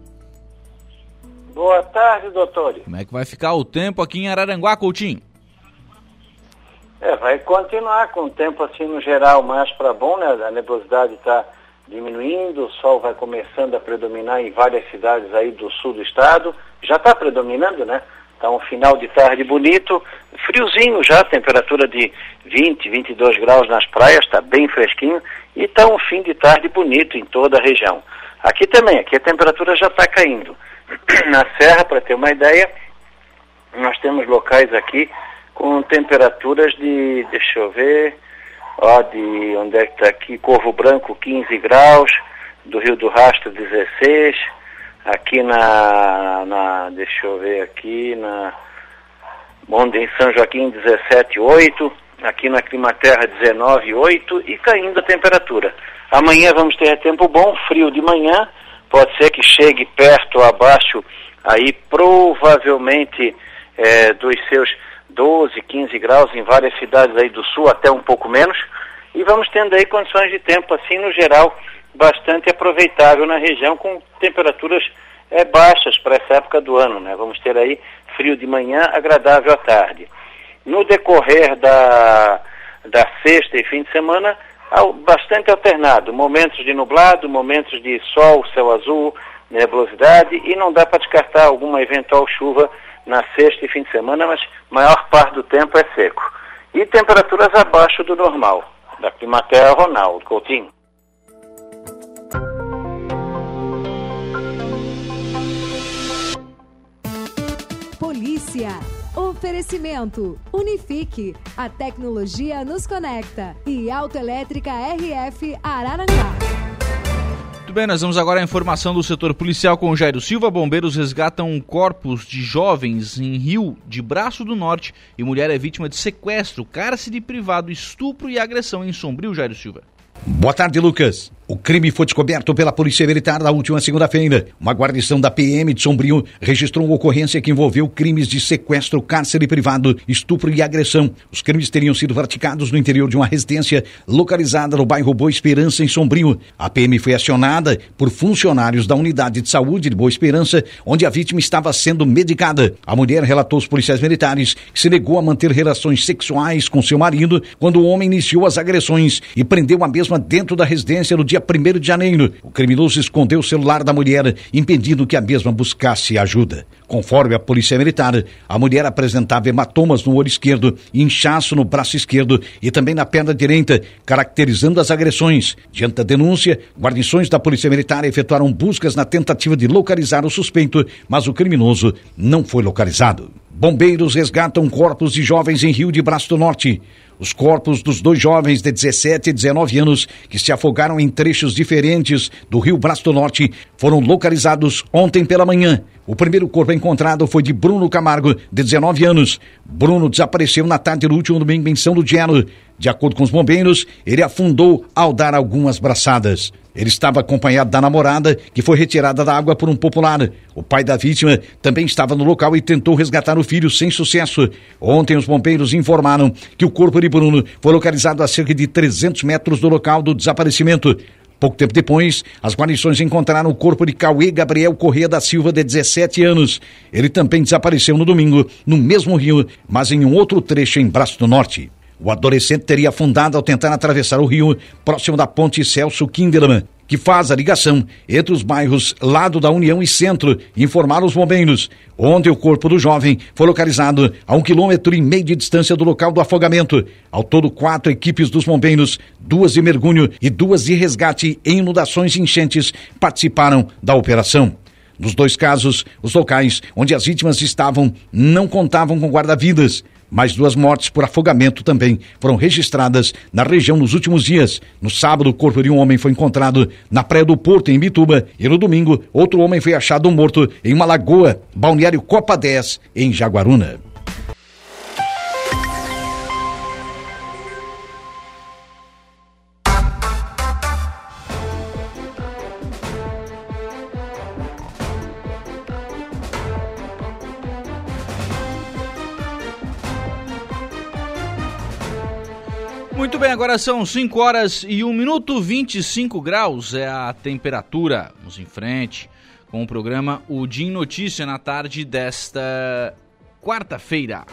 Boa tarde, doutor. Como é que vai ficar o tempo aqui em Araranguá, Coutinho? É, vai continuar com o tempo assim no geral mais para bom, né? A nebulosidade está diminuindo, o sol vai começando a predominar em várias cidades aí do sul do estado. Já está predominando, né? Está um final de tarde bonito, friozinho já, temperatura de 20, 22 graus nas praias, está bem fresquinho e está um fim de tarde bonito em toda a região. Aqui também, aqui a temperatura já está caindo. Na serra, para ter uma ideia, nós temos locais aqui com temperaturas de, deixa eu ver, ó, de onde é que está aqui, Corvo Branco 15 graus, do Rio do Rastro 16, aqui na, na deixa eu ver aqui, na onde em São Joaquim 17,8, aqui na Climaterra 19,8 e caindo a temperatura. Amanhã vamos ter tempo bom, frio de manhã, pode ser que chegue perto ou abaixo aí provavelmente é, dos seus 12, 15 graus em várias cidades aí do sul, até um pouco menos, e vamos tendo aí condições de tempo assim no geral bastante aproveitável na região com temperaturas é, baixas para essa época do ano, né? Vamos ter aí frio de manhã, agradável à tarde. No decorrer da, da sexta e fim de semana, bastante alternado, momentos de nublado, momentos de sol, céu azul, nebulosidade, e não dá para descartar alguma eventual chuva na sexta e fim de semana, mas maior parte do tempo é seco. E temperaturas abaixo do normal. Da Climaterra, Ronaldo Coutinho. Polícia. Oferecimento. Unifique. A tecnologia nos conecta. E Autoelétrica RF Araranguá. Muito bem, nós vamos agora à informação do setor policial com o Jairo Silva. Bombeiros resgatam corpos de jovens em Rio de Braço do Norte e mulher é vítima de sequestro, cárcere privado, estupro e agressão em Sombrio, Jairo Silva. Boa tarde, Lucas. O crime foi descoberto pela Polícia Militar na última segunda-feira. Uma guarnição da PM de Sombrio registrou uma ocorrência que envolveu crimes de sequestro, cárcere privado, estupro e agressão. Os crimes teriam sido praticados no interior de uma residência localizada no bairro Boa Esperança, em Sombrio. A PM foi acionada por funcionários da unidade de saúde de Boa Esperança, onde a vítima estava sendo medicada. A mulher relatou aos policiais militares que se negou a manter relações sexuais com seu marido quando o homem iniciou as agressões e prendeu a mesma dentro da residência no dia dia 1 de janeiro. O criminoso escondeu o celular da mulher, impedindo que a mesma buscasse ajuda. Conforme a polícia militar, a mulher apresentava hematomas no olho esquerdo, inchaço no braço esquerdo e também na perna direita, caracterizando as agressões. Diante da denúncia, guarnições da polícia militar efetuaram buscas na tentativa de localizar o suspeito, mas o criminoso não foi localizado. Bombeiros resgatam corpos de jovens em Rio de Braço do Norte. Os corpos dos dois jovens de 17 e 19 anos que se afogaram em trechos diferentes do Rio Braço do Norte foram localizados ontem pela manhã. O primeiro corpo encontrado foi de Bruno Camargo, de 19 anos. Bruno desapareceu na tarde do último domingo em São Ludiano. De acordo com os bombeiros, ele afundou ao dar algumas braçadas. Ele estava acompanhado da namorada, que foi retirada da água por um popular. O pai da vítima também estava no local e tentou resgatar o filho sem sucesso. Ontem, os bombeiros informaram que o corpo de Bruno foi localizado a cerca de 300 metros do local do desaparecimento. Pouco tempo depois, as guarnições encontraram o corpo de Cauê Gabriel Corrêa da Silva, de 17 anos. Ele também desapareceu no domingo, no mesmo rio, mas em um outro trecho em Braço do Norte. O adolescente teria afundado ao tentar atravessar o rio, próximo da ponte Celso Kinderman que faz a ligação entre os bairros Lado da União e Centro, informaram os bombeiros. Ontem o corpo do jovem foi localizado a um quilômetro e meio de distância do local do afogamento. Ao todo, quatro equipes dos bombeiros, duas de mergulho e duas de resgate em inundações e enchentes participaram da operação. Nos dois casos, os locais onde as vítimas estavam não contavam com guarda-vidas. Mais duas mortes por afogamento também foram registradas na região nos últimos dias. No sábado, o corpo de um homem foi encontrado na Praia do Porto, em Bituba, e no domingo, outro homem foi achado morto em uma lagoa, balneário Copa 10, em Jaguaruna. Agora são 5 horas e 1 minuto 25 graus é a temperatura. Vamos em frente com o programa O Dia em Notícia na tarde desta quarta-feira.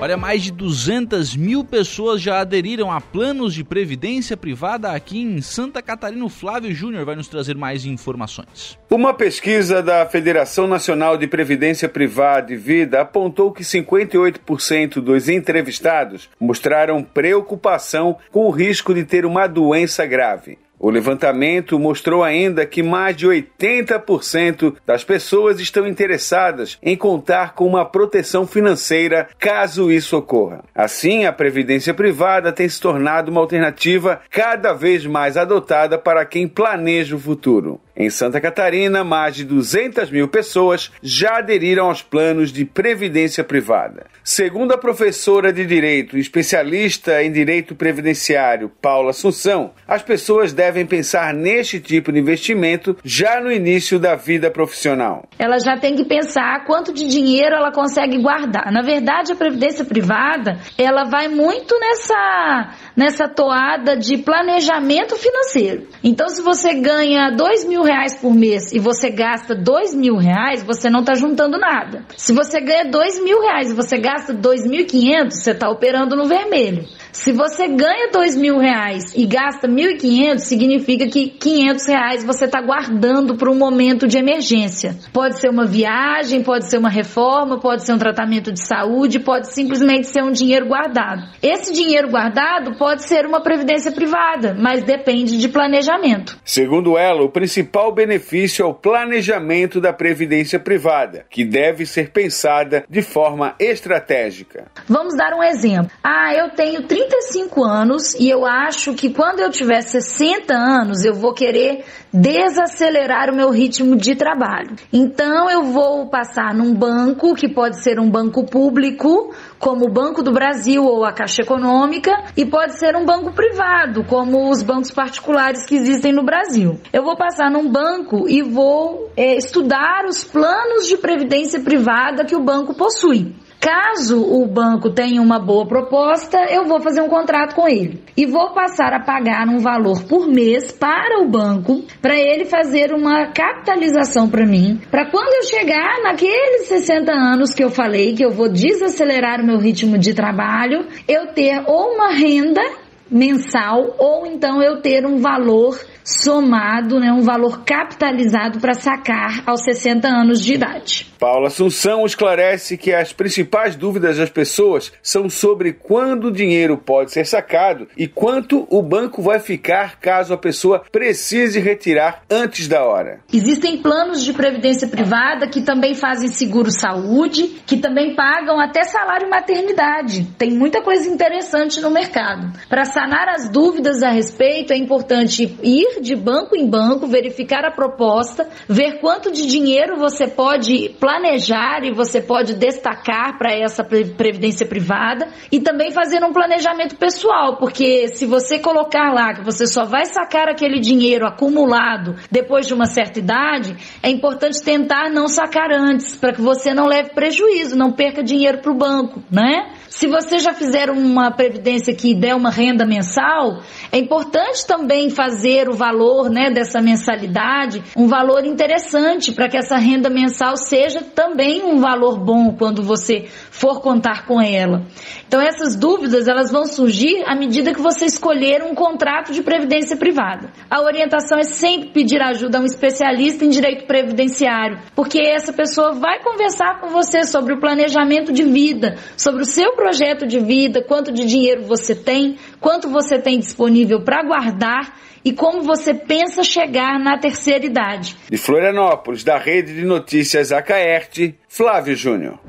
Olha, mais de 200 mil pessoas já aderiram a planos de previdência privada aqui em Santa Catarina. O Flávio Júnior vai nos trazer mais informações. Uma pesquisa da Federação Nacional de Previdência Privada e Vida apontou que 58% dos entrevistados mostraram preocupação com o risco de ter uma doença grave. O levantamento mostrou ainda que mais de 80% das pessoas estão interessadas em contar com uma proteção financeira caso isso ocorra. Assim, a previdência privada tem se tornado uma alternativa cada vez mais adotada para quem planeja o futuro. Em Santa Catarina, mais de 200 mil pessoas já aderiram aos planos de previdência privada. Segundo a professora de Direito e especialista em Direito Previdenciário, Paula Assunção, as pessoas devem pensar neste tipo de investimento já no início da vida profissional. Ela já tem que pensar quanto de dinheiro ela consegue guardar. Na verdade, a previdência privada, ela vai muito nessa nessa toada de planejamento financeiro. Então, se você ganha dois mil reais por mês e você gasta dois mil reais, você não está juntando nada. Se você ganha dois mil reais e você gasta dois mil e quinhentos, você está operando no vermelho. Se você ganha dois mil reais e gasta mil e quinhentos, significa que quinhentos reais você está guardando para um momento de emergência. Pode ser uma viagem, pode ser uma reforma, pode ser um tratamento de saúde, pode simplesmente ser um dinheiro guardado. Esse dinheiro guardado pode ser uma previdência privada, mas depende de planejamento. Segundo ela, o principal benefício é o planejamento da previdência privada, que deve ser pensada de forma estratégica. Vamos dar um exemplo. Ah, eu tenho 30 35 anos e eu acho que quando eu tiver 60 anos eu vou querer desacelerar o meu ritmo de trabalho. Então eu vou passar num banco que pode ser um banco público, como o Banco do Brasil ou a Caixa Econômica, e pode ser um banco privado, como os bancos particulares que existem no Brasil. Eu vou passar num banco e vou é, estudar os planos de previdência privada que o banco possui. Caso o banco tenha uma boa proposta, eu vou fazer um contrato com ele. E vou passar a pagar um valor por mês para o banco, para ele fazer uma capitalização para mim, para quando eu chegar naqueles 60 anos que eu falei que eu vou desacelerar o meu ritmo de trabalho, eu ter ou uma renda mensal ou então eu ter um valor somado, né, um valor capitalizado para sacar aos 60 anos de idade. Paula Assunção esclarece que as principais dúvidas das pessoas são sobre quando o dinheiro pode ser sacado e quanto o banco vai ficar caso a pessoa precise retirar antes da hora. Existem planos de previdência privada que também fazem seguro saúde, que também pagam até salário maternidade. Tem muita coisa interessante no mercado. Para sanar as dúvidas a respeito, é importante ir de banco em banco, verificar a proposta, ver quanto de dinheiro você pode planejar e você pode destacar para essa previdência privada e também fazer um planejamento pessoal, porque se você colocar lá que você só vai sacar aquele dinheiro acumulado depois de uma certa idade, é importante tentar não sacar antes, para que você não leve prejuízo, não perca dinheiro para o banco, né? Se você já fizer uma previdência que der uma renda mensal, é importante também fazer o valor né, dessa mensalidade um valor interessante para que essa renda mensal seja também um valor bom quando você for contar com ela. Então essas dúvidas elas vão surgir à medida que você escolher um contrato de previdência privada. A orientação é sempre pedir ajuda a um especialista em direito previdenciário, porque essa pessoa vai conversar com você sobre o planejamento de vida, sobre o seu projeto de vida, quanto de dinheiro você tem, quanto você tem disponível para guardar e como você pensa chegar na terceira idade. De Florianópolis, da Rede de Notícias Acaerte, Flávio Júnior.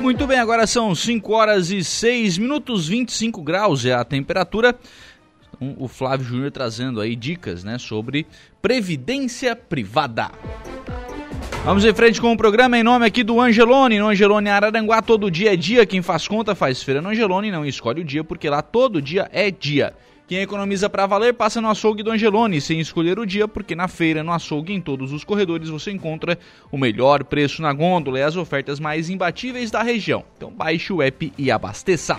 Muito bem, agora são 5 horas e 6 minutos, 25 graus é a temperatura. Então, o Flávio Júnior trazendo aí dicas né, sobre previdência privada. Vamos em frente com o programa em nome aqui do Angelone. No Angelone Araranguá, todo dia é dia. Quem faz conta faz feira no Angelone. Não escolhe o dia, porque lá todo dia é dia. Quem economiza para valer passa no açougue do Angelone, sem escolher o dia, porque na feira, no açougue, em todos os corredores você encontra o melhor preço na gôndola e as ofertas mais imbatíveis da região. Então baixe o app e abasteça.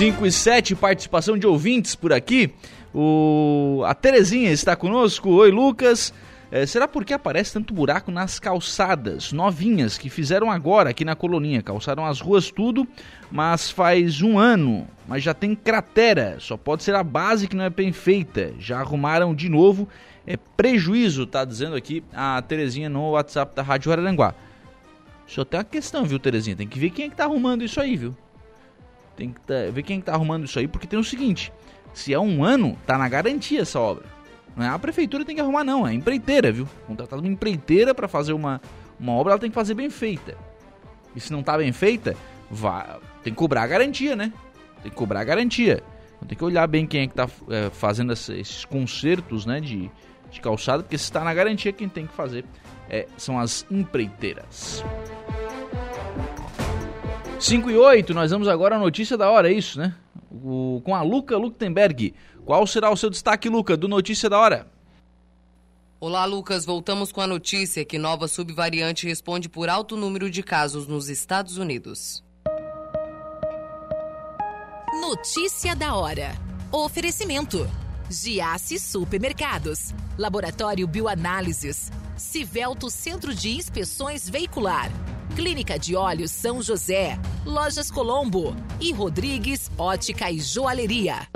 5 e 7, participação de ouvintes por aqui. O... A Terezinha está conosco. Oi, Lucas. É, será porque aparece tanto buraco nas calçadas novinhas que fizeram agora aqui na colonia? Calçaram as ruas tudo, mas faz um ano, mas já tem cratera. Só pode ser a base que não é bem feita. Já arrumaram de novo. É prejuízo, tá dizendo aqui a Terezinha no WhatsApp da Rádio Araranguá. Só tem uma questão, viu, Terezinha? Tem que ver quem é que tá arrumando isso aí, viu? Tem que tá, ver quem está arrumando isso aí, porque tem o seguinte: se é um ano, tá na garantia essa obra. Não é a prefeitura tem que arrumar, não, é a empreiteira, viu? Contratar uma empreiteira para fazer uma, uma obra, ela tem que fazer bem feita. E se não tá bem feita, vai, tem que cobrar a garantia, né? Tem que cobrar a garantia. Então tem que olhar bem quem é que tá é, fazendo esses consertos, né, de, de calçada, porque se está na garantia, quem tem que fazer é, são as empreiteiras. 5 e 8, nós vamos agora à notícia da hora, é isso, né? O, com a Luca Luktenberg. Qual será o seu destaque, Luca, do Notícia da Hora? Olá, Lucas. Voltamos com a notícia que nova subvariante responde por alto número de casos nos Estados Unidos. Notícia da hora. Oferecimento. Giasse Supermercados. Laboratório Bioanálises. Civelto Centro de Inspeções Veicular. Clínica de Olhos São José. Lojas Colombo. E Rodrigues Ótica e Joalheria.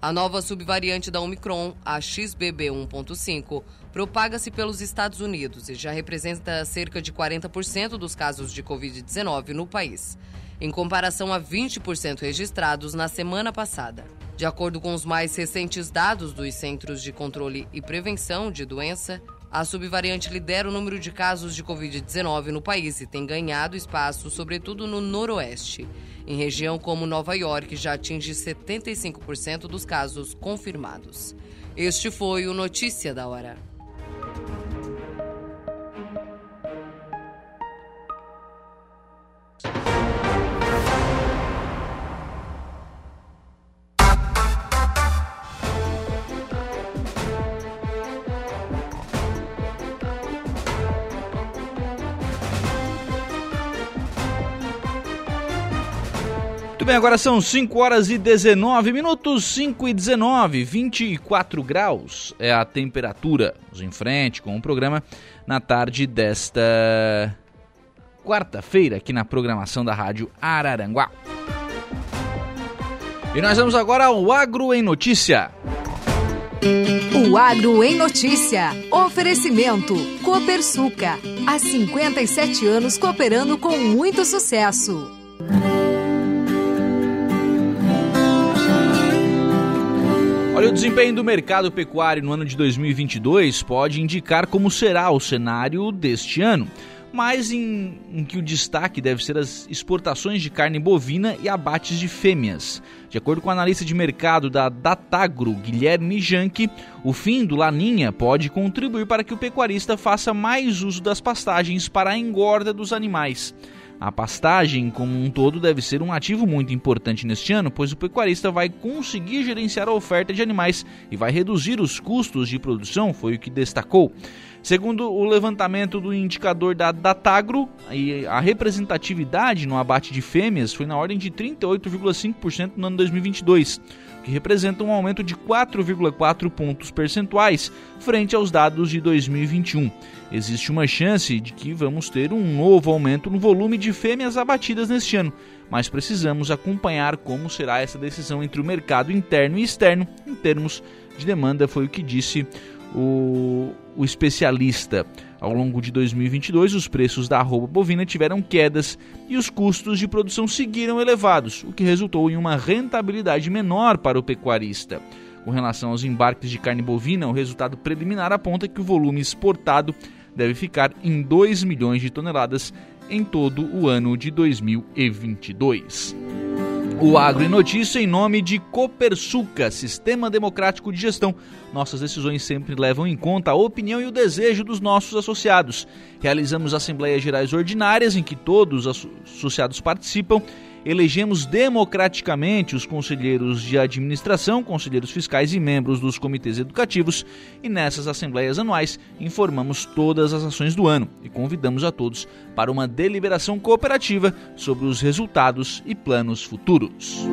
A nova subvariante da Omicron, a XBB1.5, propaga-se pelos Estados Unidos e já representa cerca de 40% dos casos de Covid-19 no país, em comparação a 20% registrados na semana passada. De acordo com os mais recentes dados dos Centros de Controle e Prevenção de Doença, a subvariante lidera o número de casos de Covid-19 no país e tem ganhado espaço, sobretudo no Noroeste. Em região como Nova York, já atinge 75% dos casos confirmados. Este foi o Notícia da Hora. Muito bem, agora são 5 horas e 19 minutos, 5 e 19, 24 graus é a temperatura. Vamos em frente com o programa na tarde desta quarta-feira aqui na programação da Rádio Araranguá. E nós vamos agora ao Agro em Notícia. O Agro em Notícia. Oferecimento. Copersuca. Há 57 anos cooperando com muito sucesso. Olha, o desempenho do mercado pecuário no ano de 2022 pode indicar como será o cenário deste ano, mas em, em, que o destaque deve ser as exportações de carne bovina e abates de fêmeas. De acordo com o analista de mercado da Datagro, Guilherme Janke, o fim do Laninha pode contribuir para que o pecuarista faça mais uso das pastagens para a engorda dos animais. A pastagem, como um todo, deve ser um ativo muito importante neste ano, pois o pecuarista vai conseguir gerenciar a oferta de animais e vai reduzir os custos de produção, foi o que destacou. Segundo o levantamento do indicador da Datagro, a representatividade no abate de fêmeas foi na ordem de 38,5% no ano 2022 que representa um aumento de 4,4 pontos percentuais frente aos dados de 2021. Existe uma chance de que vamos ter um novo aumento no volume de fêmeas abatidas neste ano, mas precisamos acompanhar como será essa decisão entre o mercado interno e externo em termos de demanda, foi o que disse o, o especialista. Ao longo de 2022, os preços da arroba bovina tiveram quedas e os custos de produção seguiram elevados, o que resultou em uma rentabilidade menor para o pecuarista. Com relação aos embarques de carne bovina, o resultado preliminar aponta que o volume exportado deve ficar em 2 milhões de toneladas em todo o ano de 2022. O Agro em Notícia em nome de Copersuca, Sistema Democrático de Gestão. Nossas decisões sempre levam em conta a opinião e o desejo dos nossos associados. Realizamos assembleias gerais ordinárias em que todos os associados participam elegemos democraticamente os conselheiros de administração, conselheiros fiscais e membros dos comitês educativos e nessas assembleias anuais informamos todas as ações do ano e convidamos a todos para uma deliberação cooperativa sobre os resultados e planos futuros.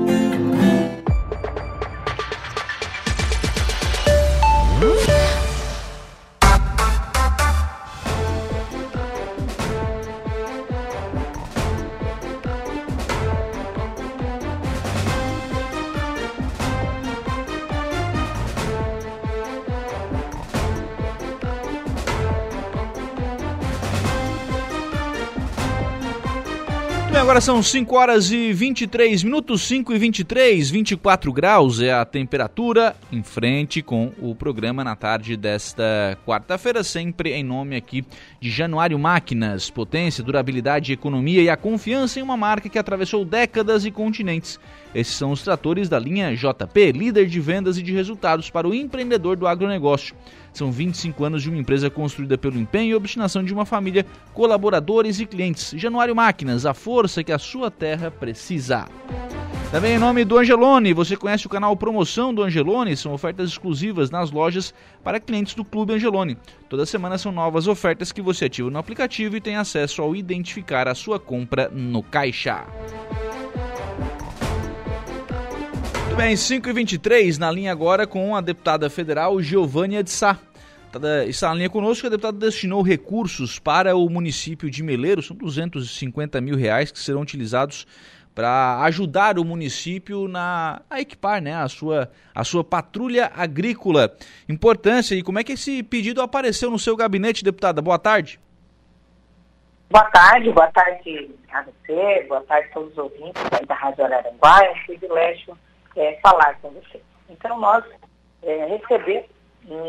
Agora são 5 horas e 23 minutos, 5 e 23, 24 graus é a temperatura em frente com o programa na tarde desta quarta-feira, sempre em nome aqui de Januário Máquinas, potência, durabilidade, economia e a confiança em uma marca que atravessou décadas e continentes. Esses são os tratores da linha JP, líder de vendas e de resultados para o empreendedor do agronegócio. São 25 anos de uma empresa construída pelo empenho e obstinação de uma família, colaboradores e clientes. Januário Máquinas, a força que a sua terra precisa. Também em nome do Angelone, você conhece o canal Promoção do Angelone? São ofertas exclusivas nas lojas para clientes do Clube Angelone. Toda semana são novas ofertas que você ativa no aplicativo e tem acesso ao identificar a sua compra no caixa. bem, 5h23, na linha agora com a deputada federal Giovânia de Sá. Está na linha conosco, a deputada destinou recursos para o município de Meleiro, são 250 mil reais que serão utilizados para ajudar o município na, a equipar né, a, sua, a sua patrulha agrícola. Importância e como é que esse pedido apareceu no seu gabinete, deputada? Boa tarde. Boa tarde, boa tarde a você, boa tarde a todos os ouvintes da Rádio Araranguá. É um privilégio é, falar com você. Então, nós, é, receber,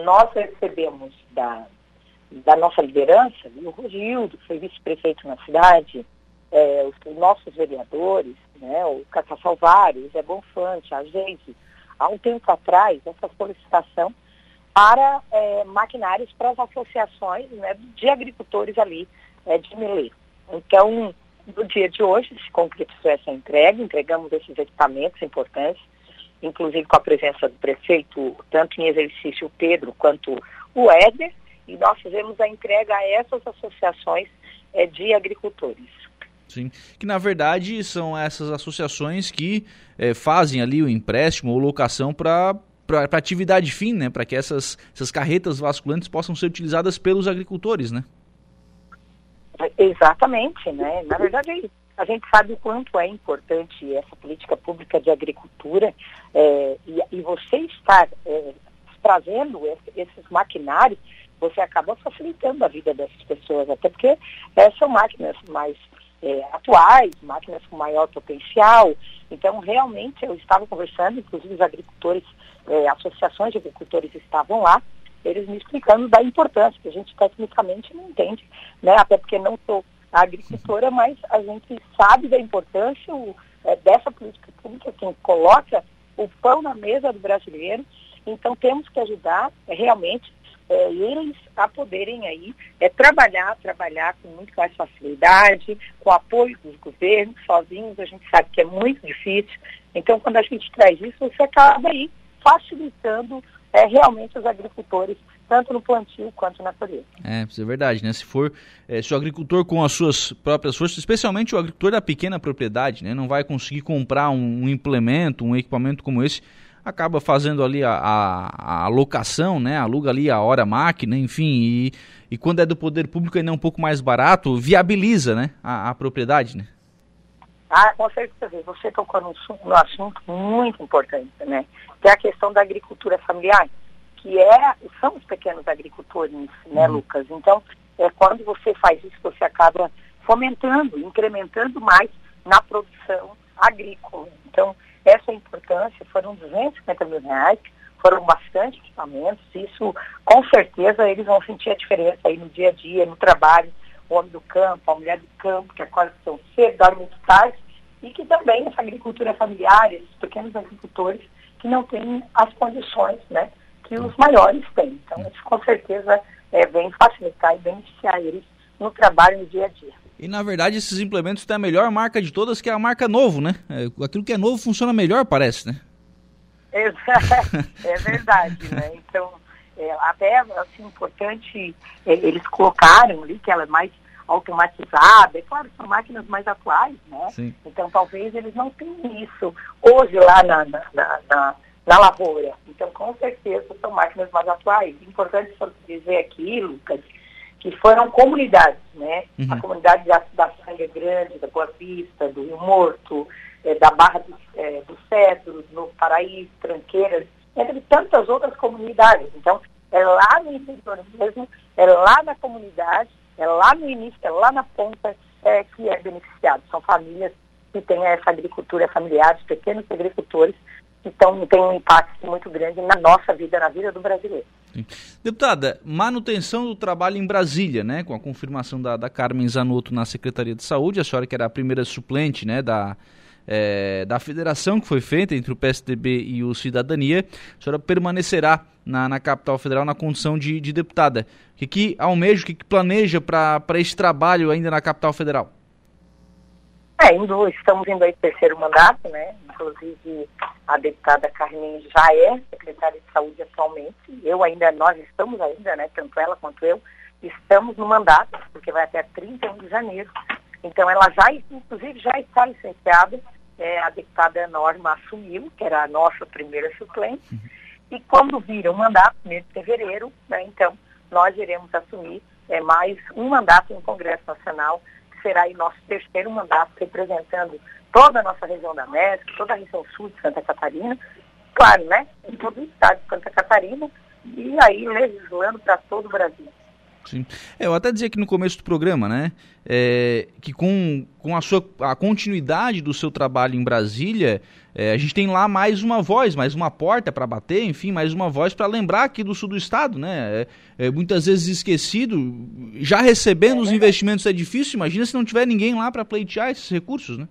nós recebemos da, da nossa liderança, o Rogildo, que foi vice-prefeito na cidade, é, os, os, nossos vereadores, né, o Cacá Salvário, o Zé Bonfante, a Geise, há um tempo atrás, essa solicitação para é, maquinários para as associações né, de agricultores ali é, de Meleiro. Então, no dia de hoje, se concretizou essa entrega, entregamos esses equipamentos importantes, inclusive com a presença do prefeito, tanto em exercício o Pedro quanto o Éder, e nós fizemos a entrega a essas associações é, de agricultores. Sim, que na verdade são essas associações que é, fazem ali o empréstimo ou locação para para atividade fim, né, para que essas, essas carretas vasculantes possam ser utilizadas pelos agricultores, né? Exatamente, né? Na verdade, a gente sabe o quanto é importante essa política pública de agricultura é, e, e, você estar é, trazendo esses maquinários, você acaba facilitando a vida dessas pessoas, até porque é, são máquinas mais é, atuais, máquinas com maior potencial. Então, realmente, eu estava conversando, inclusive os agricultores, é, associações de agricultores estavam lá, eles me explicando da importância, que a gente tecnicamente não entende, né? até porque não sou agricultora, mas a gente sabe da importância o, é, dessa política pública, quem coloca o pão na mesa do brasileiro. Então temos que ajudar é, realmente é, eles a poderem aí é, trabalhar, trabalhar com muito mais facilidade, com apoio dos governos, sozinhos a gente sabe que é muito difícil. Então quando a gente traz isso, você acaba aí facilitando é, realmente os agricultores tanto no plantio quanto na colheita. É, isso é verdade, né? Se for, é, se o agricultor com as suas próprias forças, especialmente o agricultor da pequena propriedade, né, não vai conseguir comprar um, um implemento, um equipamento como esse, acaba fazendo ali a, a, a alocação, né? Aluga ali a hora máquina, enfim, e, e quando é do poder público ainda é um pouco mais barato, viabiliza, né? A, a propriedade, né? Ah, com certeza. Você tocou num, num assunto muito importante, né? Que é a questão da agricultura familiar que é, são os pequenos agricultores, né, uhum. Lucas? Então, é, quando você faz isso, você acaba fomentando, incrementando mais na produção agrícola. Então, essa é a importância, foram 250 mil reais, foram bastante equipamentos, isso com certeza eles vão sentir a diferença aí no dia a dia, no trabalho, o homem do campo, a mulher do campo, que acorda tão cedo, dorme muito tarde, e que também essa agricultura familiar, esses pequenos agricultores que não têm as condições, né, que os maiores têm. Então, isso com certeza é, vem facilitar e beneficiar eles no trabalho no dia a dia. E na verdade esses implementos têm a melhor marca de todas, que é a marca novo, né? É, aquilo que é novo funciona melhor, parece, né? é verdade, né? Então, é, até assim, importante, é, eles colocaram ali que ela é mais automatizada, é claro, são máquinas mais atuais, né? Sim. Então talvez eles não tenham isso hoje lá na, na, na na lavoura. Então, com certeza, são máquinas mais atuais. Importante dizer aqui, Lucas, que foram comunidades, né? Uhum. A comunidade da, da Grande, da Boa Vista, do Rio Morto, é, da Barra do, é, do Cedro, no Paraíso, Tranqueiras, entre tantas outras comunidades. Então, é lá no interior mesmo, é lá na comunidade, é lá no início, é lá na ponta é, que é beneficiado. São famílias que têm essa agricultura familiar, os pequenos agricultores, então tem um impacto muito grande na nossa vida, na vida do brasileiro. Deputada, manutenção do trabalho em Brasília, né? Com a confirmação da, da Carmen Zanotto na Secretaria de Saúde, a senhora que era a primeira suplente, né? Da, é, da federação que foi feita entre o PSDB e o Cidadania, a senhora permanecerá na, na capital federal na condição de, de deputada. O que, que almeja, o que, que planeja para esse trabalho ainda na capital federal? É, indo, estamos indo aí terceiro mandato, né? Inclusive a deputada Carmen já é secretária de saúde atualmente. Eu ainda, nós estamos ainda, né? Tanto ela quanto eu, estamos no mandato, porque vai até 31 de janeiro. Então ela já, inclusive, já está licenciada é, a deputada Norma assumiu, que era a nossa primeira suplente, e quando vira o mandato, mês de fevereiro, né, então nós iremos assumir é, mais um mandato no Congresso Nacional, será o nosso terceiro mandato representando toda a nossa região da América, toda a região sul de Santa Catarina, claro, né, em todo o estado de Santa Catarina, e aí legislando para todo o Brasil. Sim. É, eu até dizia aqui no começo do programa, né, é, que com, com a sua a continuidade do seu trabalho em Brasília, é, a gente tem lá mais uma voz, mais uma porta para bater, enfim, mais uma voz para lembrar aqui do sul do estado, né? É, é muitas vezes esquecido, já recebendo os investimentos é difícil. Imagina se não tiver ninguém lá para pleitear esses recursos, né?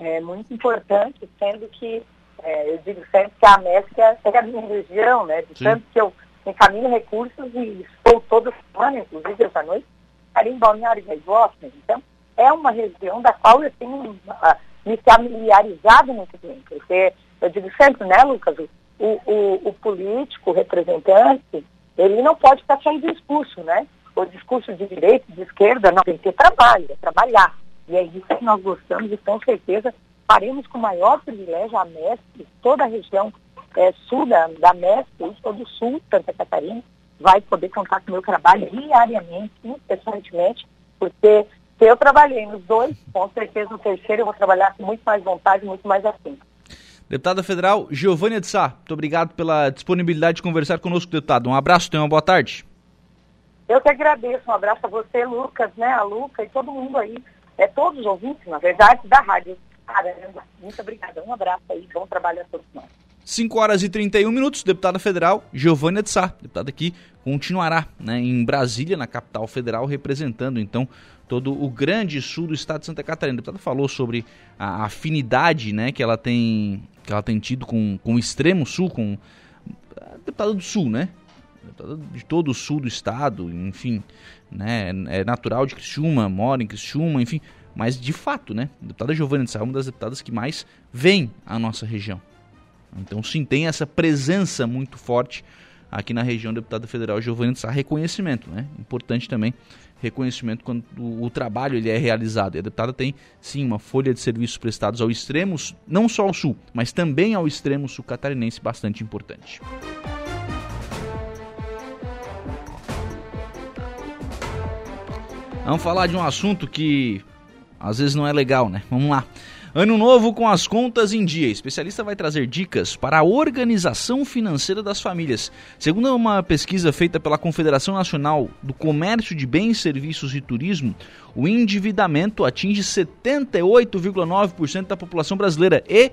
É muito importante, sendo que é, eu digo sempre que a América é a minha região, né? De Sim. tanto que eu encaminho recursos e estou toda semana, inclusive essa noite, ali em Balneário Gaivota. Então, é uma região da qual eu tenho uh, me familiarizado muito bem. Porque eu digo sempre, né, Lucas, o, o, o político, o representante, ele não pode estar de discurso, né? O discurso de direita, de esquerda, não, tem que ter trabalho, é trabalhar. E é isso que nós gostamos e com certeza faremos com maior privilégio a mestre, toda a região é, sul da, da mestre, todo o sul, Santa Catarina, vai poder contar com o meu trabalho diariamente, incessantemente, porque eu trabalhei nos dois, com certeza no terceiro eu vou trabalhar com muito mais vontade, muito mais afim. Deputada Federal Giovânia de Sá, muito obrigado pela disponibilidade de conversar conosco, deputado. Um abraço, tenha uma boa tarde. Eu que agradeço, um abraço a você, Lucas, né, a Luca e todo mundo aí, é todos os ouvintes, na verdade, da rádio. Caramba, muito obrigada, um abraço aí, bom trabalho a todos nós. 5 horas e 31 minutos, deputada federal Giovânia de Sá, deputada que continuará né, em Brasília, na capital federal, representando então todo o grande sul do estado de Santa Catarina. A deputada falou sobre a afinidade né, que, ela tem, que ela tem tido com, com o extremo sul, com a deputada do sul, né? De todo o sul do estado, enfim, né? É natural de Criciúma, mora em Criciúma, enfim. Mas de fato, né? A deputada Giovânia de Sá é uma das deputadas que mais vem à nossa região. Então, sim, tem essa presença muito forte aqui na região deputada federal Giovanni Sá. Reconhecimento, né? Importante também reconhecimento quando o, trabalho ele é realizado. E a deputada tem, sim, uma folha de serviços prestados ao extremo, não só ao sul, mas também ao extremo sul catarinense, bastante importante. Vamos falar de um assunto que às vezes não é legal, né? Vamos lá. Ano novo com as contas em dia. Especialista vai trazer dicas para a organização financeira das famílias. Segundo uma pesquisa feita pela Confederação Nacional do Comércio de Bens, Serviços e Turismo, o endividamento atinge 78,9% da população brasileira e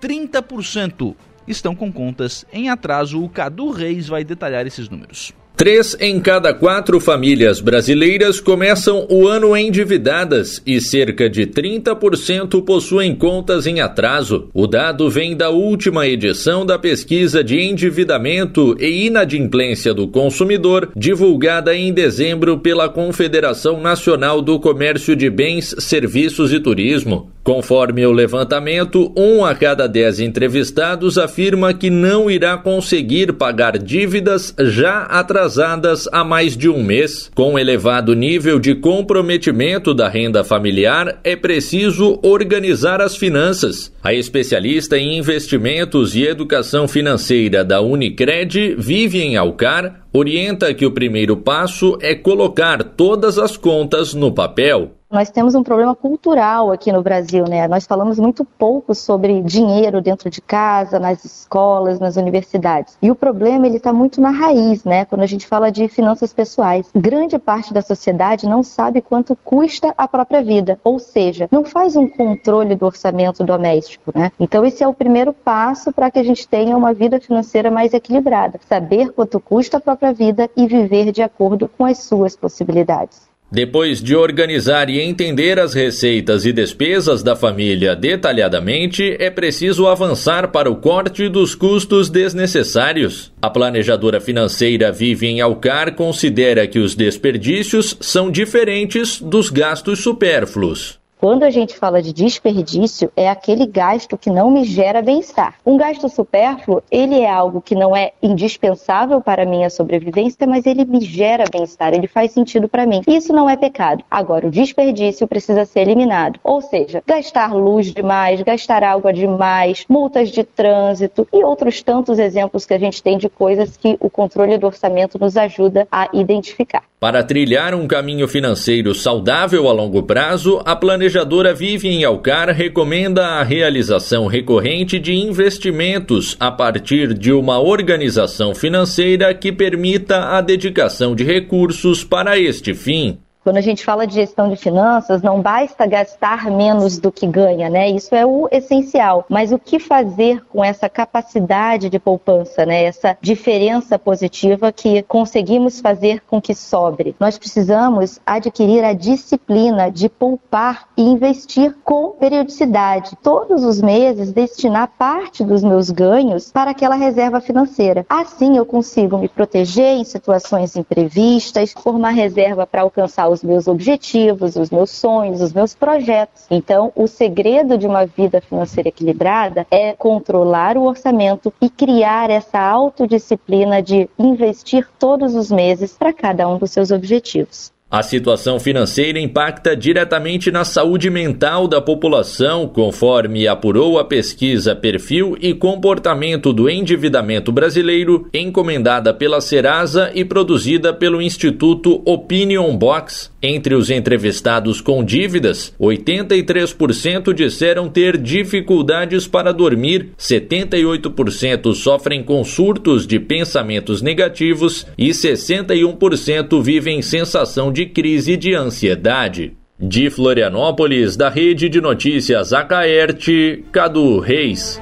30% estão com contas em atraso. O Cadu Reis vai detalhar esses números. Três em cada quatro famílias brasileiras começam o ano endividadas e cerca de 30% possuem contas em atraso. O dado vem da última edição da pesquisa de endividamento e inadimplência do consumidor, divulgada em dezembro pela Confederação Nacional do Comércio de Bens, Serviços e Turismo. Conforme o levantamento, um a cada dez entrevistados afirma que não irá conseguir pagar dívidas já atrasadas há mais de um mês. Com elevado nível de comprometimento da renda familiar, é preciso organizar as finanças. A especialista em investimentos e educação financeira da Unicred, Vivian Alcar, orienta que o primeiro passo é colocar todas as contas no papel nós temos um problema cultural aqui no Brasil, né? Nós falamos muito pouco sobre dinheiro dentro de casa, nas escolas, nas universidades. E o problema ele está muito na raiz, né? Quando a gente fala de finanças pessoais, grande parte da sociedade não sabe quanto custa a própria vida, ou seja, não faz um controle do orçamento doméstico, né? Então esse é o primeiro passo para que a gente tenha uma vida financeira mais equilibrada, saber quanto custa a própria vida e viver de acordo com as suas possibilidades. Depois de organizar e entender as receitas e despesas da família detalhadamente, é preciso avançar para o corte dos custos desnecessários. A planejadora financeira Vivian Alcar considera que os desperdícios são diferentes dos gastos supérfluos Quando a gente fala de desperdício, é aquele gasto que não me gera bem-estar. Um gasto supérfluo, ele é algo que não é indispensável para a minha sobrevivência, mas ele me gera bem-estar, ele faz sentido para mim. Isso não é pecado. Agora, o desperdício precisa ser eliminado. Ou seja, gastar luz demais, gastar água demais, multas de trânsito e outros tantos exemplos que a gente tem de coisas que o controle do orçamento nos ajuda a identificar. Para trilhar um caminho financeiro saudável a longo prazo, a planejadora Vivian Alcar recomenda a realização recorrente de investimentos a partir de uma organização financeira que permita a dedicação de recursos para este fim. Quando a gente fala de gestão de finanças, não basta gastar menos do que ganha, né? Isso é o essencial. Mas o que fazer com essa capacidade de poupança, né? Essa diferença positiva que conseguimos fazer com que sobre. Nós precisamos adquirir a disciplina de poupar e investir com periodicidade. Todos os meses destinar parte dos meus ganhos para aquela reserva financeira. Assim eu consigo me proteger em situações imprevistas, formar reserva para alcançar os meus objetivos, os meus sonhos, os meus projetos. Então, o segredo de uma vida financeira equilibrada é controlar o orçamento e criar essa autodisciplina de investir todos os meses para cada um dos seus objetivos. A situação financeira impacta diretamente na saúde mental da população, conforme apurou a pesquisa Perfil e Comportamento do Endividamento Brasileiro, encomendada pela Serasa e produzida pelo Instituto Opinion Box. Entre os entrevistados com dívidas, 83% disseram ter dificuldades para dormir, 78% sofrem com surtos de pensamentos negativos e 61% vivem sensação de crise de ansiedade. De Florianópolis, da Rede de Notícias Acaerte, Cadu Reis.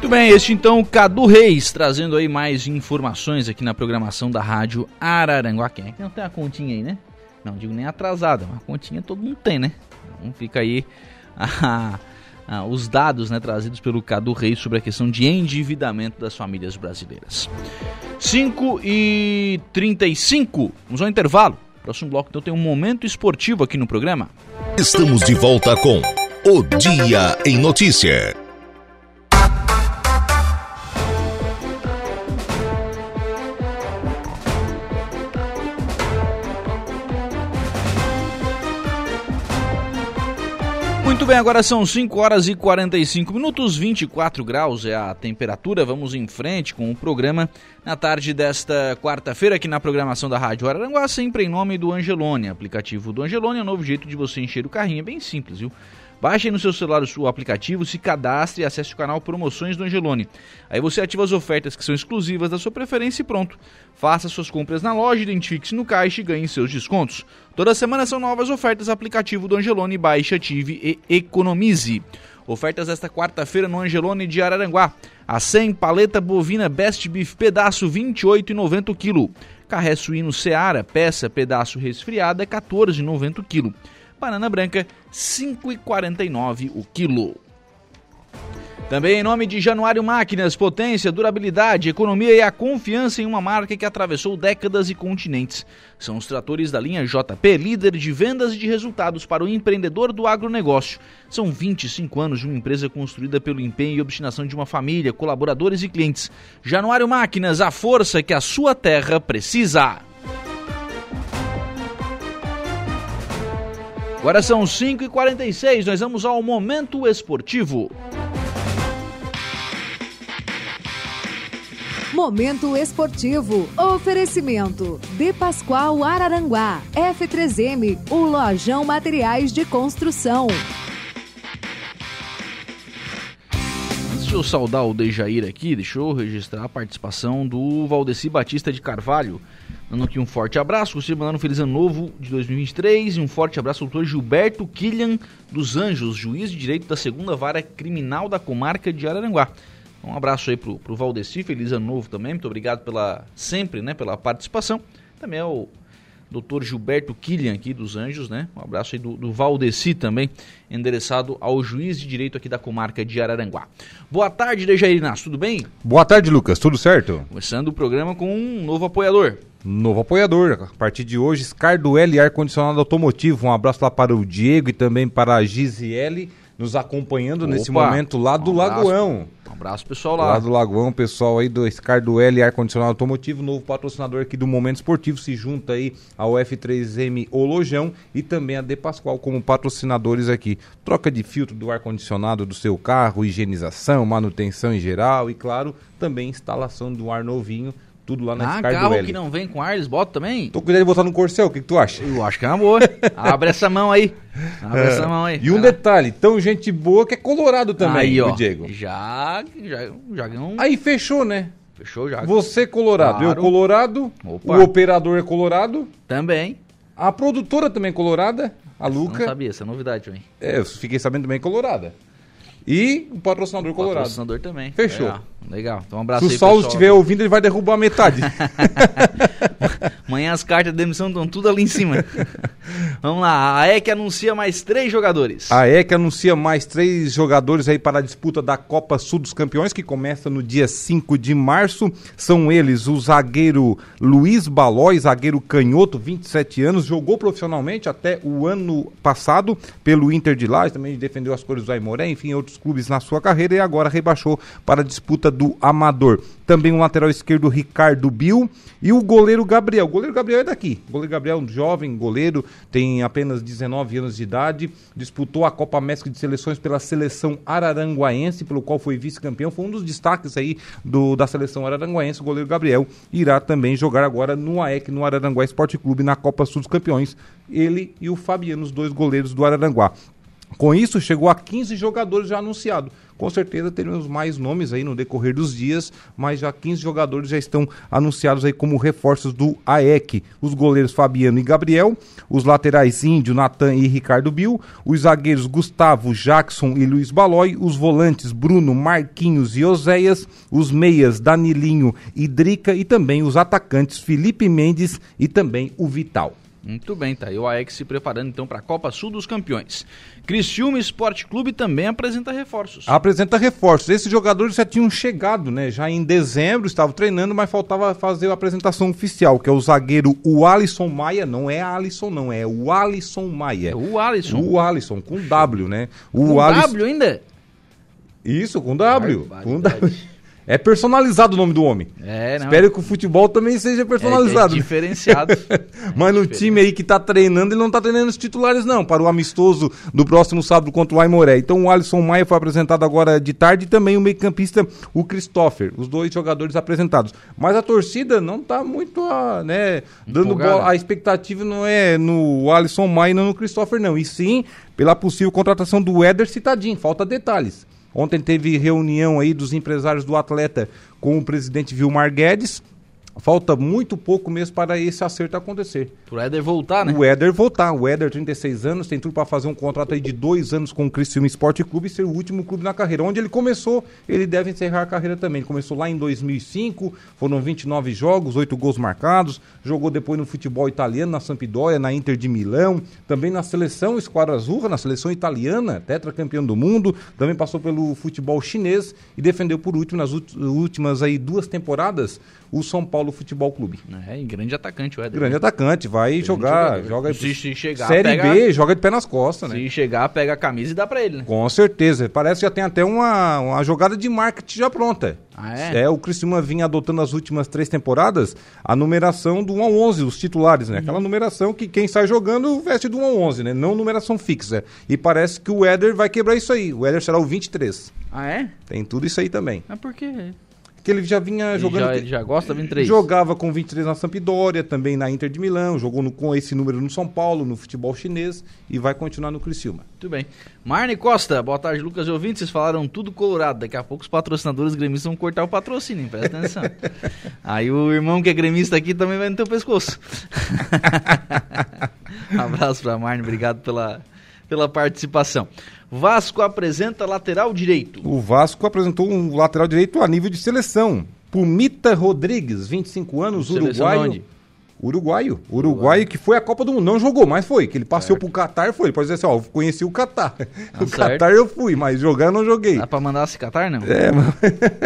Muito bem, este então Cadu Reis, trazendo aí mais informações aqui na programação da Rádio Araranguá. Quem é que não tem a continha aí, né? Não digo nem atrasada, uma continha todo mundo tem, né? Então fica aí a, a, os dados né, trazidos pelo Cadu Reis sobre a questão de endividamento das famílias brasileiras. 5 e 35, vamos ao intervalo. Próximo bloco então tem um momento esportivo aqui no programa. Estamos de volta com O Dia em Notícia. Muito bem, agora são 5 horas e 45 minutos, 24 graus é a temperatura. Vamos em frente com o programa na tarde desta quarta-feira aqui na programação da Rádio Araranguá, sempre em nome do Angelone. Aplicativo do Angelone é um novo jeito de você encher o carrinho, é bem simples, viu? Baixe no seu celular o aplicativo, se cadastre e acesse o canal Promoções do Angelone. Aí você ativa as ofertas que são exclusivas da sua preferência e pronto. Faça suas compras na loja, identifique-se no caixa e ganhe seus descontos. Toda semana são novas ofertas aplicativo do Angelone. Baixe, ative e economize. Ofertas esta quarta-feira no Angelone de Araranguá. A 100 paleta bovina Best Beef pedaço 28,90 kg. Carré suíno Seara peça pedaço resfriada 14,90 kg. Banana branca, 5,49 o quilo. Também em nome de Januário Máquinas, potência, durabilidade, economia e a confiança em uma marca que atravessou décadas e continentes. São os tratores da linha JP, líder de vendas e de resultados para o empreendedor do agronegócio. São 25 anos de uma empresa construída pelo empenho e obstinação de uma família, colaboradores e clientes. Januário Máquinas, a força que a sua terra precisa. Agora são 5h46, nós vamos ao Momento Esportivo. Momento Esportivo. Oferecimento. De Pascoal Araranguá. F3M. O Lojão Materiais de Construção. Antes de eu saudar o Dejair aqui, deixa eu registrar a participação do Valdeci Batista de Carvalho Dando aqui um forte abraço, gostaria de mandar um feliz ano novo de 2023 e um forte abraço ao doutor Gilberto Killian dos Anjos, juiz de direito da segunda vara criminal da comarca de Araranguá. Um abraço aí pro, pro Valdeci, feliz ano novo também, muito obrigado pela sempre, né, pela participação. Também é o doutor Gilberto Killian aqui dos Anjos, né? Um abraço aí do, do Valdeci também, endereçado ao juiz de direito aqui da comarca de Araranguá. Boa tarde, Dejair Inácio, tudo bem? Boa tarde, Lucas, tudo certo? Começando o programa com um novo apoiador. Novo apoiador, a partir de hoje, Scarduel Ar-Condicionado Automotivo. Um abraço lá para o Diego e também para a Gisiele, nos acompanhando Opa, nesse momento lá do um Lagoão. Um abraço pessoal lá. Lá do Lagoão, pessoal aí do Scarduel Ar-Condicionado Automotivo, novo patrocinador aqui do Momento Esportivo, se junta aí ao F3M Olojão e também a De Pascoal como patrocinadores aqui. Troca de filtro do ar-condicionado do seu carro, higienização, manutenção em geral e, claro, também instalação do ar novinho tudo lá na ah, carro L. que não vem com ar, eles botam também? Tô ideia de botar no Corcel, o que, que, tu acha? Eu acho que é uma boa. Abre essa mão aí. Abre é. essa mão aí. E um detalhe, tão gente boa que é colorado também, aí, ó, Diego. Já, já, já ganhou Aí fechou, né? Fechou já. Você colorado, claro. eu colorado, Opa. o operador é colorado. Também. A produtora também é colorada, a Luca. Não sabia, essa é novidade também. É, eu fiquei sabendo também colorada. E o patrocinador o colorado. patrocinador também. Fechou. Legal. Legal. Então um abraço Se o Saulo estiver ouvindo, ele vai derrubar metade. Amanhã as cartas de demissão estão tudo ali em cima. Vamos lá. A EC anuncia mais três jogadores. A EC anuncia mais três jogadores aí para a disputa da Copa Sul dos Campeões, que começa no dia 5 de março. São eles o zagueiro Luiz Balói, zagueiro canhoto, 27 anos, jogou profissionalmente até o ano passado pelo Inter de Lages, também defendeu as cores do Aimoré, enfim, outros clubes na sua carreira e agora rebaixou para a disputa do Amador. Também o lateral esquerdo Ricardo Bill e o goleiro Gabriel. O goleiro Gabriel é daqui. O goleiro Gabriel é um jovem goleiro, tem apenas 19 anos de idade, disputou a Copa Mestre de Seleções pela seleção araranguaense, pelo qual foi vice-campeão. Foi um dos destaques aí do, da seleção araranguaense. O goleiro Gabriel irá também jogar agora no AEC, no Araranguá Esporte Clube, na Copa Sul dos Campeões. Ele e o Fabiano, os dois goleiros do Araranguá. Com isso, chegou a 15 jogadores já anunciados. Com certeza teremos mais nomes aí no decorrer dos dias, mas já 15 jogadores já estão anunciados aí como reforços do AEC. Os goleiros Fabiano e Gabriel, os laterais Índio, Natan e Ricardo Bill, os zagueiros Gustavo, Jackson e Luiz Balói, os volantes Bruno, Marquinhos e Oséias, os meias Danilinho e Drica e também os atacantes Felipe Mendes e também o Vital. Muito bem, tá aí o AEX se preparando então para a Copa Sul dos Campeões. Criciúma Esporte Clube também apresenta reforços. Apresenta reforços. Esses jogadores já tinham chegado, né? Já em dezembro estavam treinando, mas faltava fazer a apresentação oficial, que é o zagueiro o Alisson Maia, não é Alisson não, é o Alisson Maia. É o Alisson. O Alisson com W, né? O com Alisson... W ainda? Isso, com W. Com W. É personalizado o nome do homem. É, não. Espero que o futebol também seja personalizado. É, é diferenciado. Mas no time aí que tá treinando, ele não tá treinando os titulares, não, para o amistoso do próximo sábado contra o Aimoré. Então o Alisson Maia foi apresentado agora de tarde e também o meio-campista, o Christopher. Os dois jogadores apresentados. Mas a torcida não tá muito, a, né, dando bola. A expectativa não é no Alisson Maia e não no Christopher, não. E sim pela possível contratação do Éder Citadinho. Falta detalhes. Ontem teve reunião aí dos empresários do atleta com o presidente Vilmar Guedes Falta muito pouco mesmo para esse acerto acontecer. O Éder voltar, né? O Éder voltar. O Éder, 36 anos, tem tudo para fazer um contrato aí de dois anos com o Criciúma Esporte Clube e ser o último clube na carreira. Onde ele começou, ele deve encerrar a carreira também. Ele começou lá em 2005, foram 29 jogos, 8 gols marcados. Jogou depois no futebol italiano, na Sampdoria, na Inter de Milão. Também na seleção Esquadra Azurra, na seleção italiana, tetracampeão do mundo. Também passou pelo futebol chinês e defendeu por último, nas últimas aí duas temporadas, o São Paulo Futebol Clube. É, e grande atacante o Éder. Grande né? atacante, vai grande jogar, jogador. joga se, se chegar, Série pega, B, joga de pé nas costas, né? Se chegar, pega a camisa e dá para ele, né? Com certeza, parece que já tem até uma, uma jogada de marketing já pronta. Ah, é? é, o Criciúma vinha adotando as últimas três temporadas a numeração do 1 ao 11, os titulares, né? Uhum. Aquela numeração que quem sai jogando veste do 1 ao 11, né? Não numeração fixa. E parece que o Éder vai quebrar isso aí. O Éder será o 23. Ah, é? Tem tudo isso aí também. Mas por quê? Que ele já vinha jogando. Já, ele já gosta 23. Jogava com 23 na Sampdoria, também na Inter de Milão, jogou no, com esse número no São Paulo, no futebol chinês e vai continuar no Criciúma. Muito bem. Marne Costa, boa tarde, Lucas e ouvintes. Vocês falaram tudo colorado. Daqui a pouco os patrocinadores gremistas vão cortar o patrocínio, presta atenção. Aí o irmão que é gremista aqui também vai no teu pescoço. Abraço pra Marne, obrigado pela, pela participação. Vasco apresenta lateral direito. O Vasco apresentou um lateral direito a nível de seleção. Pumita Rodrigues, 25 anos, uruguaio. Onde? Uruguaio. Uruguaio que foi a Copa do Mundo. Não jogou, mas foi. Que ele passeou certo. pro Catar foi. Ele pode dizer assim, ó, eu conheci o Catar. Ah, o Catar eu fui, mas jogar eu não joguei. Dá pra mandar se Catar, não? É, mas...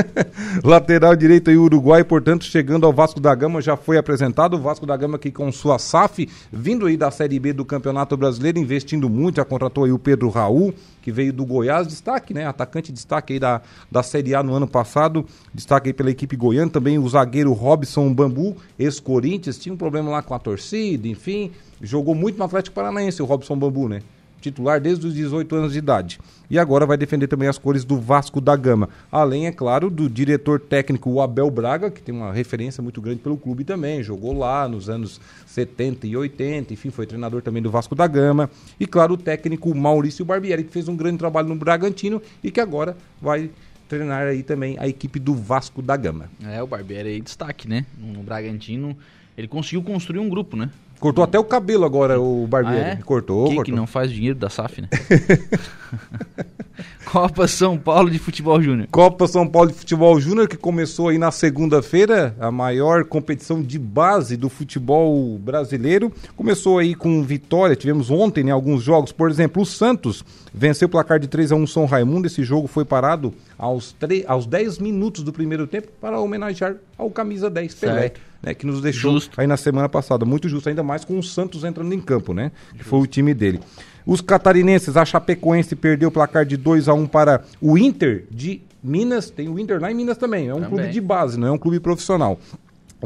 Lateral direito aí, Uruguai, portanto, chegando ao Vasco da Gama, já foi apresentado. O Vasco da Gama aqui com sua SAF, vindo aí da Série B do Campeonato Brasileiro, investindo muito, já contratou aí o Pedro Raul, que veio do Goiás, destaque, né? Atacante destaque aí da, da Série A no ano passado, destaque aí pela equipe goiana. Também o zagueiro Robson Bambu, ex-Corinthians, tinha um problema lá com a torcida, enfim. Jogou muito no Atlético Paranaense, o Robson Bambu, né? Titular desde os 18 anos de idade. E agora vai defender também as cores do Vasco da Gama. Além, é claro, do diretor técnico Abel Braga, que tem uma referência muito grande pelo clube também. Jogou lá nos anos 70 e 80, enfim, foi treinador também do Vasco da Gama. E, claro, o técnico Maurício Barbieri, que fez um grande trabalho no Bragantino e que agora vai treinar aí também a equipe do Vasco da Gama. É, o Barbieri aí destaque, né? No Bragantino ele conseguiu construir um grupo, né? Cortou até o cabelo agora, o barbeiro. Ah, é? Cortou, Quem cortou. que não faz dinheiro da SAF, né? Copa São Paulo de Futebol Júnior. Copa São Paulo de Futebol Júnior, que começou aí na segunda-feira, a maior competição de base do futebol brasileiro. Começou aí com vitória, tivemos ontem né, alguns jogos, por exemplo, o Santos venceu o placar de 3 a 1 São Raimundo. Esse jogo foi parado aos, 3, aos 10 minutos do primeiro tempo para homenagear ao camisa 10 Pelé. Certo né, que nos deixou justo. aí na semana passada. Muito justo, ainda mais com o Santos entrando em campo, né? Que foi o time dele. Os catarinenses, a Chapecoense perdeu o placar de 2 a 1 para o Inter de Minas. Tem o Inter lá em Minas também. É um também. clube de base, não é um clube profissional.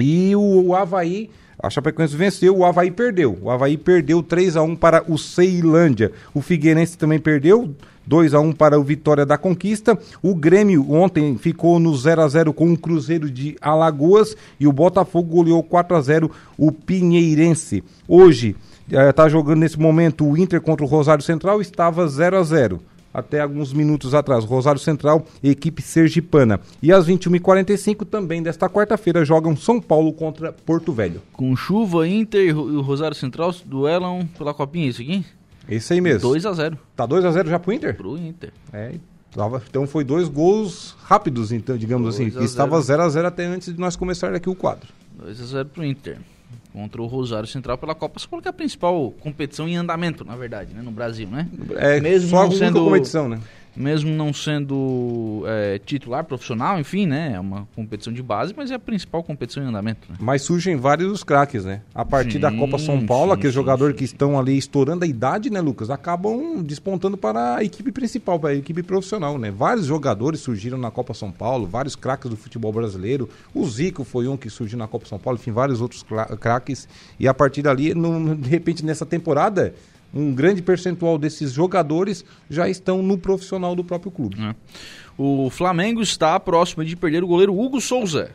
E o, o Havaí a Chapecoense venceu, o Havaí perdeu. O Havaí perdeu 3 a 1 para o Ceilândia. O Figueirense também perdeu 2 a 1 para o Vitória da Conquista. O Grêmio ontem ficou no 0 a 0 com o Cruzeiro de Alagoas e o Botafogo goleou 4 a 0 o Pinheirense. Hoje está eh, jogando nesse momento o Inter contra o Rosário Central, estava 0 a 0 até alguns minutos atrás. Rosário Central, equipe sergipana. E às 21h45 também desta quarta-feira jogam São Paulo contra Porto Velho. Com chuva, Inter e o Rosário Central duelam pela copinha, isso aqui? Esse aí mesmo. 2 a 0 Tá 2 a 0 já pro Inter? Pro Inter. É, então foi dois gols rápidos, então, digamos assim. Que estava 0 a 0 até antes de nós começar aqui o quadro. 2 a 0 pro Inter contra o Rosário Central pela Copa São Paulo, que é a principal competição em andamento, na verdade, né, no Brasil, né? É, Mesmo só a sendo... competição, né? Mesmo não sendo é, titular profissional, enfim, né? É uma competição de base, mas é a principal competição em andamento. Né? Mas surgem vários craques, né? A partir sim, da Copa São Paulo, aqueles jogadores que estão ali estourando a idade, né, Lucas? Acabam despontando para a equipe principal, para a equipe profissional, né? Vários jogadores surgiram na Copa São Paulo, vários craques do futebol brasileiro. O Zico foi um que surgiu na Copa São Paulo, enfim, vários outros craques. E a partir dali, no, de repente, nessa temporada um grande percentual desses jogadores já estão no profissional do próprio clube. É. O Flamengo está próximo de perder o goleiro Hugo Souza.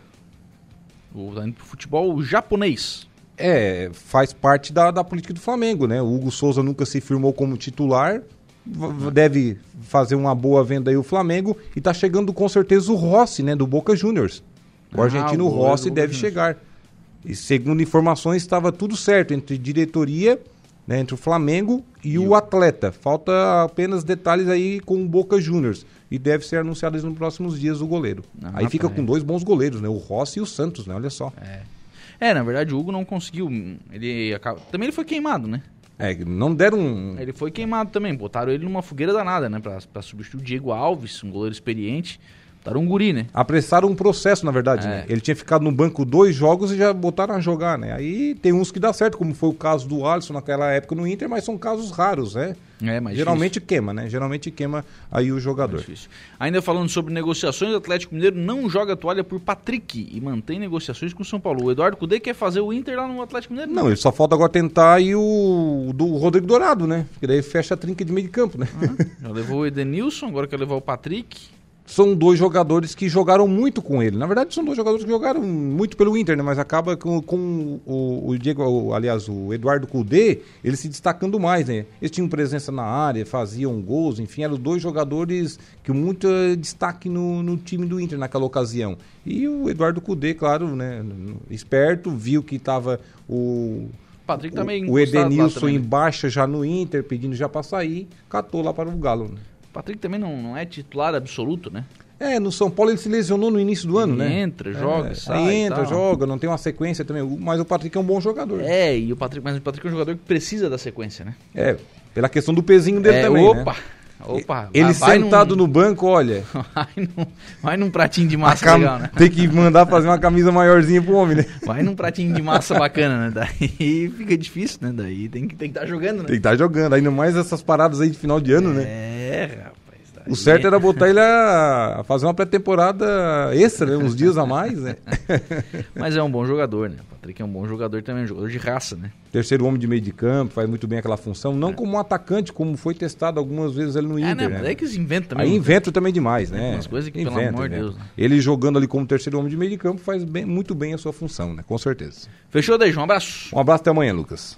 O futebol japonês. É, faz parte da, da política do Flamengo, né? O Hugo Souza nunca se firmou como titular, deve fazer uma boa venda aí o Flamengo e está chegando com certeza o Rossi, né, do Boca Juniors. O ah, argentino o Rossi deve chegar. E segundo informações estava tudo certo entre diretoria né, entre o Flamengo e, e o, atleta. Falta apenas detalhes aí com o Boca Juniors. E deve ser anunciado nos próximos dias o goleiro. Ah, aí fica com dois bons goleiros, né? O Rossi e o Santos, né? Olha só. É. é, na verdade o Hugo não conseguiu. Ele acaba... Também ele foi queimado, né? É, não deram um... Ele foi queimado também. Botaram ele numa fogueira danada, né? Pra, pra substituir o Diego Alves, um goleiro experiente. Botaram um guri, né? Apressaram um processo, na verdade, é. né? Ele tinha ficado no banco dois jogos e já botaram a jogar, né? Aí tem uns que dá certo, como foi o caso do Alisson naquela época no Inter, mas são casos raros, né? É, mas Geralmente difícil. queima, né? Geralmente queima aí o jogador. Ainda falando sobre negociações, o Atlético Mineiro não joga toalha por Patrick e mantém negociações com o São Paulo. O Eduardo Cudê quer fazer o Inter lá no Atlético Mineiro? Não, ele só falta agora tentar o do Rodrigo Dourado, né? Porque daí fecha a trinca de meio de campo, né? Ah, já levou o Edenilson, agora quer levar o Patrick são dois jogadores que jogaram muito com ele. Na verdade, são dois jogadores que jogaram muito pelo Inter, né? Mas acaba com, com o, o, Diego, o, aliás, o Eduardo Cudê, ele se destacando mais, né? Eles tinham presença na área, faziam gols, enfim, eram dois jogadores que muito destaque no, no time do Inter naquela ocasião. E o Eduardo Cudê, claro, né? Esperto, viu que estava o Patrick também o, o Edenilson em baixa já no Inter, pedindo já para sair, catou lá para o Galo. Né? Patrick também não, não é titular absoluto, né? É, no São Paulo ele se lesionou no início do ano, ele né? Entra, joga, é, sai. Aí entra, joga, não tem uma sequência também. Mas o Patrick é um bom jogador. É, e o Patrick, mas o Patrick é um jogador que precisa da sequência, né? É, pela questão do pezinho dele é, também. Opa! Né? Opa, ele vai sentado num... no banco, olha. vai, num, vai num pratinho de massa cam... legal, né? Tem que mandar fazer uma camisa maiorzinha pro homem, né? Vai num pratinho de massa bacana, né? Daí fica difícil, né? Daí tem que estar tem que tá jogando, né? Tem que estar tá jogando, ainda mais essas paradas aí de final de ano, é, né? É, rapaz. O certo era botar ele a fazer uma pré-temporada extra, né? uns dias a mais, né? Mas é um bom jogador, né? O Patrick é um bom jogador também, um jogador de raça, né? Terceiro homem de meio de campo, faz muito bem aquela função. Não é. como um atacante, como foi testado algumas vezes ali no é, Inter, né? né? É que eles inventam também. Aí inventa também demais, né? Umas coisas que, inventa, pelo amor de né? Deus. Né? Ele jogando ali como terceiro homem de meio de campo faz bem, muito bem a sua função, né? Com certeza. Fechou, Dejo. Um abraço. Um abraço até amanhã, Lucas.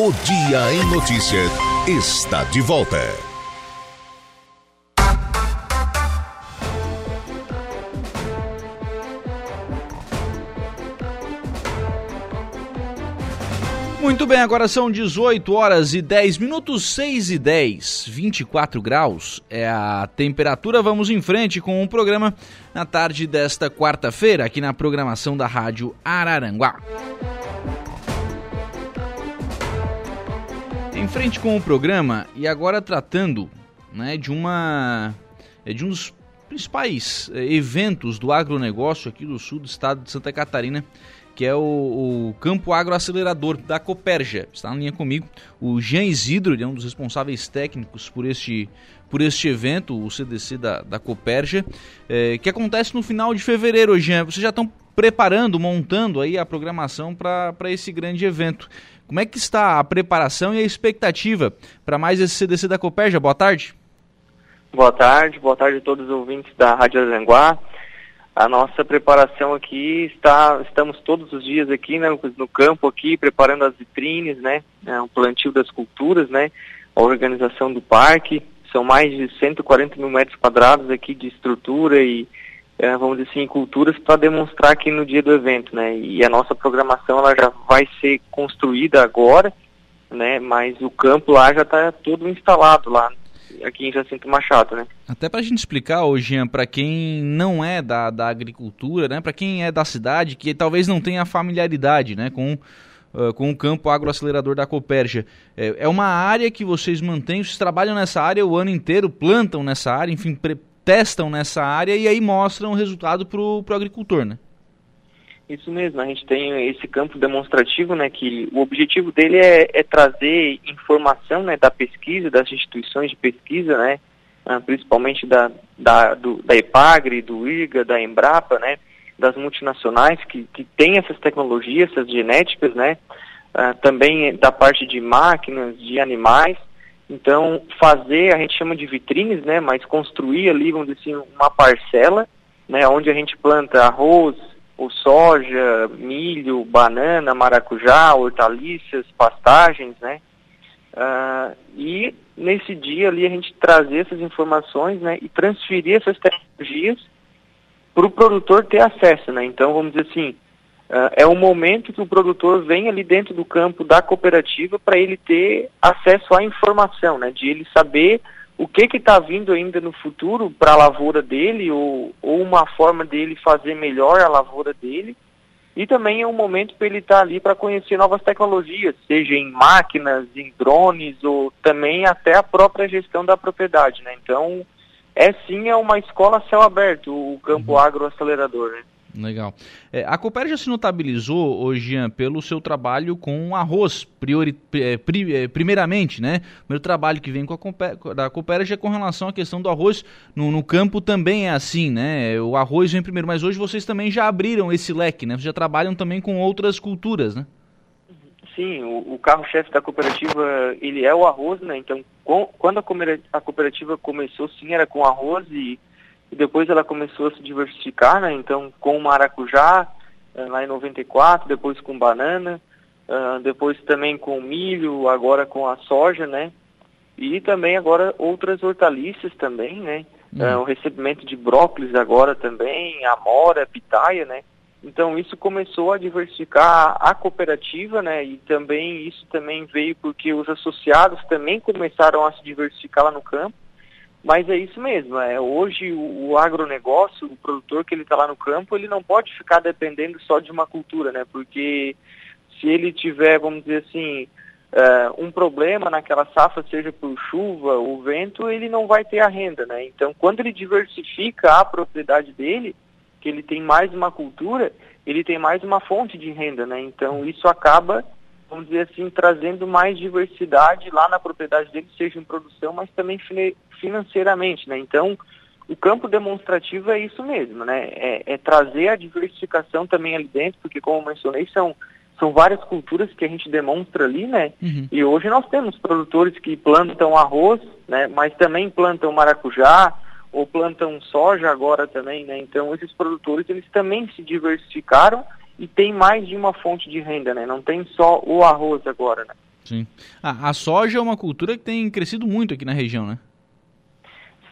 O Dia em Notícias está de volta. Muito bem, agora são 18 horas e 10 minutos, 6 e 10, 24 graus é a temperatura. Vamos em frente com o um programa na tarde desta quarta-feira, aqui na programação da Rádio Araranguá. Em frente com o programa e agora tratando né, de uma é, de um dos principais é, eventos do agronegócio aqui do sul do estado de Santa Catarina, que é o, o Campo Agroacelerador da Coperja. Está na linha comigo o Jean Isidro, ele é um dos responsáveis técnicos por este, por este evento, o CDC da, da Coperja, é, que acontece no final de fevereiro. Jean, vocês já estão preparando, montando aí a programação para esse grande evento. Como é que está a preparação e a expectativa para mais esse CDC da Coperja? Boa tarde. Boa tarde, boa tarde a todos os ouvintes da Rádio Aranguá. A nossa preparação aqui está, estamos todos os dias aqui, né, no campo aqui, preparando as vitrines, né, é, o plantio das culturas, né, a organização do parque. São mais de 140 mil metros quadrados aqui de estrutura e, é, vamos dizer assim, culturas para demonstrar aqui no dia do evento, né, e a nossa programação ela já vai ser construída agora, né, mas o campo lá já está todo instalado lá. aqui em Jacinto Machado, né? Até para a gente explicar, hoje, para quem não é da, da agricultura, né, para quem é da cidade, que talvez não tenha familiaridade, né, com Uh, com o campo agroacelerador da Coperja. É, é, uma área que vocês mantêm, vocês trabalham nessa área o ano inteiro, plantam nessa área, enfim, testam nessa área e aí mostram o resultado para o agricultor, né? Isso mesmo, a gente tem esse campo demonstrativo, né, que o objetivo dele é, é trazer informação, né, da pesquisa, das instituições de pesquisa, né, ah, principalmente da, da, do, da EPAGRE, do IRGA, da Embrapa, né, das multinacionais que, que têm essas tecnologias, essas genéticas, né, uh, também da parte de máquinas, de animais, então fazer, a gente chama de vitrines, né, mas construir ali, vamos dizer assim, uma parcela, né, onde a gente planta arroz, o soja, milho, banana, maracujá, hortaliças, pastagens, né? Uh, e nesse dia ali a gente trazer essas informações, né? E transferir essas tecnologias para o produtor ter acesso, né? Então vamos dizer assim, é o momento que o produtor vem ali dentro do campo da cooperativa para ele ter acesso à informação, né? De ele saber o que está vindo ainda no futuro para a lavoura dele ou, ou uma forma dele fazer melhor a lavoura dele. E também é um momento para ele estar tá ali para conhecer novas tecnologias, seja em máquinas, em drones ou também até a própria gestão da propriedade, né? Então, é sim é uma escola céu aberto, o campo uhum. agroacelerador, né? Legal. É, a Cooper já se notabilizou, hoje, Jean, pelo seu trabalho com arroz, priori, é, pri, é, primeiramente, né? O meu trabalho que vem com a Cooper, da Cooper já é com relação à questão do arroz no, no, campo também é assim, né? O arroz vem primeiro, mas hoje vocês também já abriram esse leque, né? Vocês já trabalham também com outras culturas, né? Sim, o, o carro-chefe da cooperativa, ele é o arroz, né? Então, com, quando a cooperativa começou, sim, era com arroz e e depois ela começou a se diversificar, né? Então, com maracujá, uh, lá em 94, depois com banana, uh, depois também com milho, agora com a soja, né? E também agora outras hortaliças também, né? Uh, o recebimento de brócolis agora também, amora, pitaia, né? Então isso começou a diversificar a cooperativa, né? E também isso também veio porque os associados também começaram a se diversificar lá no campo. Mas é isso mesmo, é, hoje o, o agronegócio, o produtor que ele está lá no campo, ele não pode ficar dependendo só de uma cultura, né? Porque se ele tiver, vamos dizer assim, uh, um problema naquela safra, seja por chuva ou vento, ele não vai ter a renda, né? Então, quando ele diversifica a propriedade dele, que ele tem mais uma cultura, ele tem mais uma fonte de renda, né? Então, isso acaba vamos dizer assim, trazendo mais diversidade lá na propriedade dele, seja em produção, mas também financeiramente, né? Então, o campo demonstrativo é isso mesmo, né? É, é, trazer a diversificação também ali dentro, porque como eu mencionei, são, são várias culturas que a gente demonstra ali, né? Uhum. E hoje nós temos produtores que plantam arroz, né? Mas também plantam maracujá, ou plantam soja agora também, né? Então esses produtores eles também se diversificaram e tem mais de uma fonte de renda, né? Não tem só o arroz agora, né? Sim. a soja é uma cultura que tem crescido muito aqui na região, né?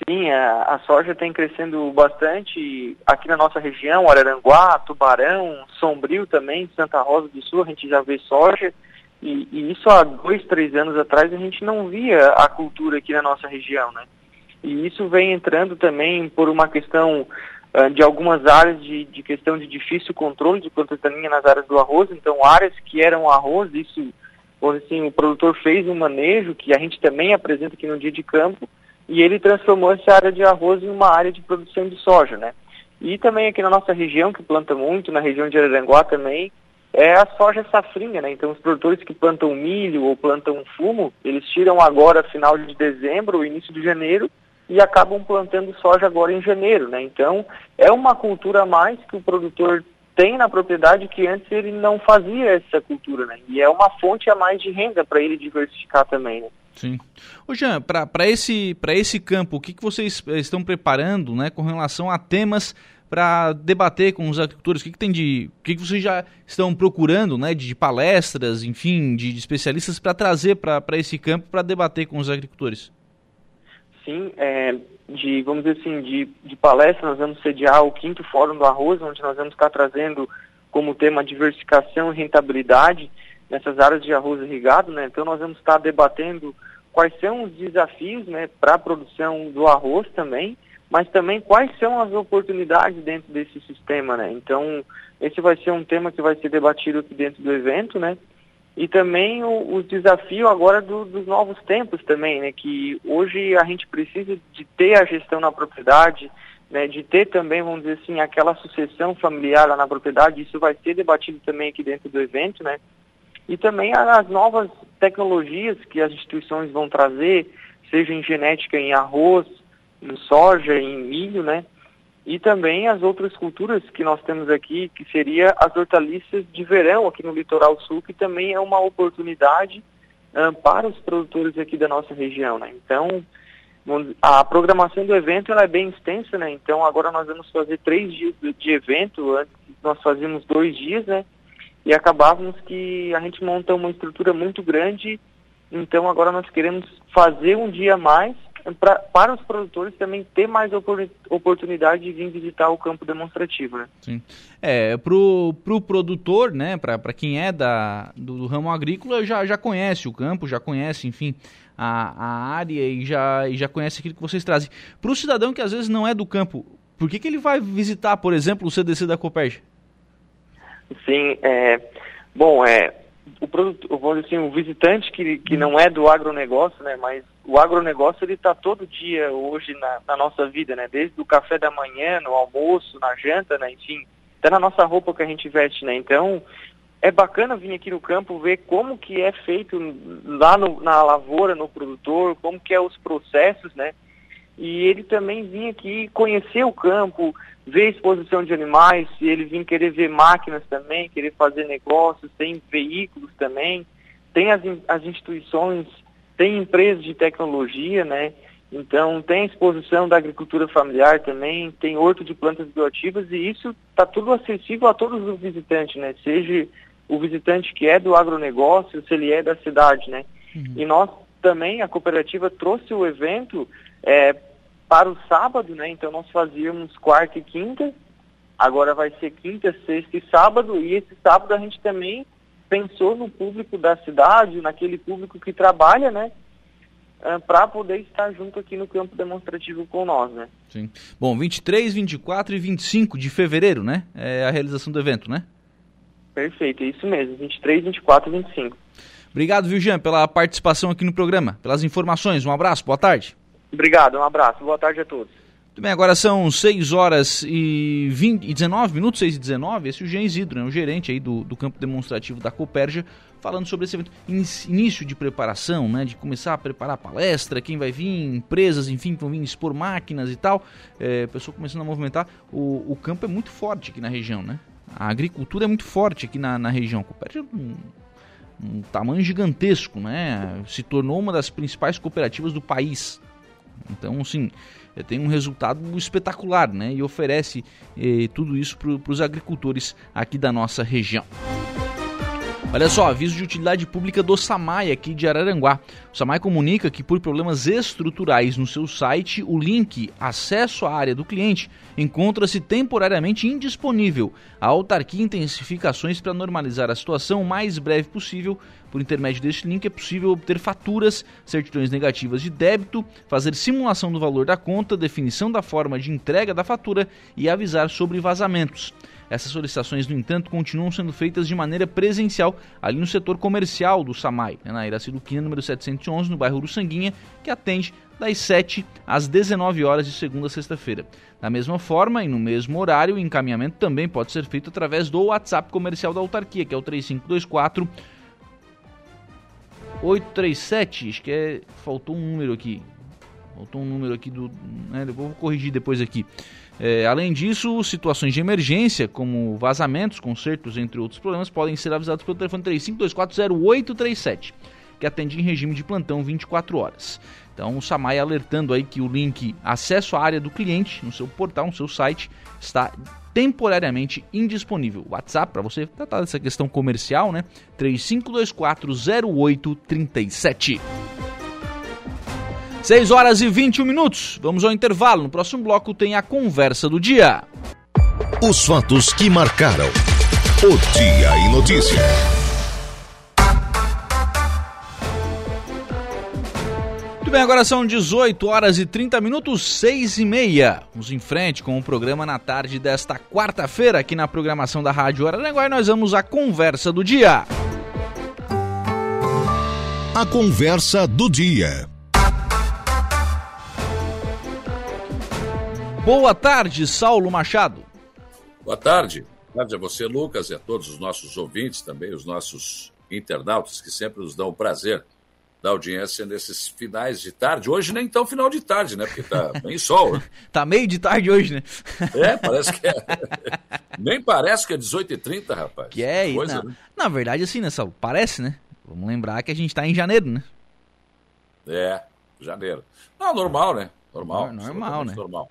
Sim, a, a, soja tem crescendo bastante aqui na nossa região, Araranguá, Tubarão, Sombrio também, Santa Rosa do Sul, a gente já vê soja. E, e, isso há dois, três anos atrás a gente não via a cultura aqui na nossa região, né? E isso vem entrando também por uma questão uh, de algumas áreas de, de, questão de difícil controle de planta daninha nas áreas do arroz. Então, áreas que eram arroz, isso, assim, o produtor fez um manejo que a gente também apresenta aqui no dia de campo e ele transformou essa área de arroz em uma área de produção de soja, né? E também aqui na nossa região, que planta muito, na região de Araranguá também, é a soja safrinha, né? Então os produtores que plantam milho ou plantam fumo, eles tiram agora final de dezembro ou início de janeiro e acabam plantando soja agora em janeiro, né? Então, é uma cultura a mais que o produtor tem na propriedade que antes ele não fazia essa cultura, né? E é uma fonte a mais de renda para ele diversificar também, né? Sim. Ô Jean, para esse, esse campo, o que, que vocês estão preparando né, com relação a temas para debater com os agricultores? O que, que tem de. O que, que vocês já estão procurando né, de, de palestras, enfim, de, de especialistas para trazer para esse campo para debater com os agricultores? Sim, é, de, vamos dizer assim, de, de palestra, nós vamos sediar o quinto Fórum do Arroz, onde nós vamos estar trazendo como tema diversificação e rentabilidade nessas áreas de arroz irrigado, né? Então nós vamos estar debatendo quais são os desafios né, para a produção do arroz também, mas também quais são as oportunidades dentro desse sistema, né? Então, esse vai ser um tema que vai ser debatido aqui dentro do evento, né? E também o, o desafio agora do, dos novos tempos também, né? Que hoje a gente precisa de ter a gestão na propriedade, né? De ter também, vamos dizer assim, aquela sucessão familiar lá na propriedade. Isso vai ser debatido também aqui dentro do evento, né? E também as novas tecnologias que as instituições vão trazer, seja em genética em arroz, em soja, em milho, né? E também as outras culturas que nós temos aqui, que seria as hortaliças de verão aqui no litoral sul, que também é uma oportunidade um, para os produtores aqui da nossa região, né? Então, a programação do evento ela é bem extensa, né? Então agora nós vamos fazer três dias de evento, antes nós fazíamos dois dias, né? E acabávamos que a gente monta uma estrutura muito grande, então agora nós queremos fazer um dia a mais pra, para os produtores também ter mais oportunidade de vir visitar o campo demonstrativo, né? Sim. É, pro, pro produtor, né, para quem é da, do, do, ramo agrícola, já, já conhece o campo, já conhece, enfim, a, a área e já, e já conhece aquilo que vocês trazem. Para o cidadão que às vezes não é do campo, por que, que ele vai visitar, por exemplo, o CDC da Copérgia? Sim, é, bom, é, o produto, vou dizer assim, o visitante que, que não é do agronegócio, né, mas o agronegócio ele está todo dia hoje na, na, nossa vida, né, desde o café da manhã, no almoço, na janta, né, enfim, até na nossa roupa que a gente veste, né, então é bacana vir aqui no campo ver como que é feito lá no, na lavoura, no produtor, como que é os processos, né, e ele também vinha aqui conhecer o campo, ver exposição de animais, ele vir querer ver máquinas também, querer fazer negócios, tem veículos também, tem as, as instituições, tem empresas de tecnologia, né? Então tem exposição da agricultura familiar também, tem horto de plantas bioativas e isso está tudo acessível a todos os visitantes, né? Seja o visitante que é do agronegócio, se ele é da cidade, né? Uhum. E nós também, a cooperativa trouxe o evento é, para o sábado, né? Então nós fazíamos quarta e quinta, agora vai ser quinta, sexta e sábado, e esse sábado a gente também pensou no público da cidade, naquele público que trabalha, né? Uh, para poder estar junto aqui no campo demonstrativo com nós, né? Sim. Bom, 23, 24 e 25 de fevereiro, né? É a realização do evento, né? Perfeito, é isso mesmo, 23, 24 e 25. Obrigado, viu, Jean, pela participação aqui no programa, pelas informações. Um abraço, boa tarde. Obrigado, um abraço. Boa tarde a todos. Muito bem, agora são 6 horas e, 20, e 19 minutos, 6 e 19. Esse é o Jean Isidro, né, o gerente aí do, do campo demonstrativo da Coperja, falando sobre esse evento, início de preparação, né, de começar a preparar a palestra, quem vai vir, empresas, enfim, que vão vir expor máquinas e tal. É, pessoa começando a movimentar. O, o campo é muito forte aqui na região, né? A agricultura é muito forte aqui na, na região. A Coperja é um tamanho gigantesco, né? Se tornou uma das principais cooperativas do país. Então, assim, tem um resultado espetacular, né? E oferece eh, tudo isso para os agricultores aqui da nossa região. Olha só, aviso de utilidade pública do Samai aqui de Araranguá. O Samai comunica que por problemas estruturais no seu site, o link acesso à área do cliente encontra-se temporariamente indisponível. A autarquia intensifica ações para normalizar a situação o mais breve possível. Por intermédio deste link é possível obter faturas, certidões negativas de débito, fazer simulação do valor da conta, definição da forma de entrega da fatura e avisar sobre vazamentos. Essas solicitações, no entanto, continuam sendo feitas de maneira presencial ali no setor comercial do SAMAI, né, na Iraci Duquina, número 711, no bairro Uruçanguinha, que atende das 7 às 19 horas de segunda a sexta-feira. Da mesma forma e no mesmo horário, o encaminhamento também pode ser feito através do WhatsApp comercial da autarquia, que é o 3524 837, acho que é, faltou um número aqui. Faltou um número aqui do, né, vou corrigir depois aqui. É, além disso, situações de emergência, como vazamentos, consertos, entre outros problemas, podem ser avisados pelo telefone 35240837, que atende em regime de plantão 24 horas. Então, o Samai alertando aí que o link acesso à área do cliente no seu portal, no seu site, está temporariamente indisponível. WhatsApp para você tratar dessa questão comercial, né? 35240837. 6 horas e 21 minutos. Vamos ao intervalo. No próximo bloco tem a conversa do dia. Os fatos que marcaram o Dia em Notícia. Muito bem, agora são 18 horas e 30 minutos, 6 e meia. Vamos em frente com o programa na tarde desta quarta-feira aqui na programação da Rádio Araranguá e nós vamos à conversa do dia. A conversa do dia. Boa tarde, Saulo Machado. Boa tarde. Boa tarde a você, Lucas, e a todos os nossos ouvintes, também os nossos internautas, que sempre nos dão o prazer da audiência nesses finais de tarde. Hoje nem tão final de tarde, né? Porque tá bem sol. Tá meio de tarde hoje, né? É, parece que é. nem parece que é 18h30, rapaz. Que é, Coisa, na, né? na verdade, assim, né, Saulo? Parece, né? Vamos lembrar que a gente tá em janeiro, né? É, janeiro. Não, normal, né? Normal. Normal, né? Normal.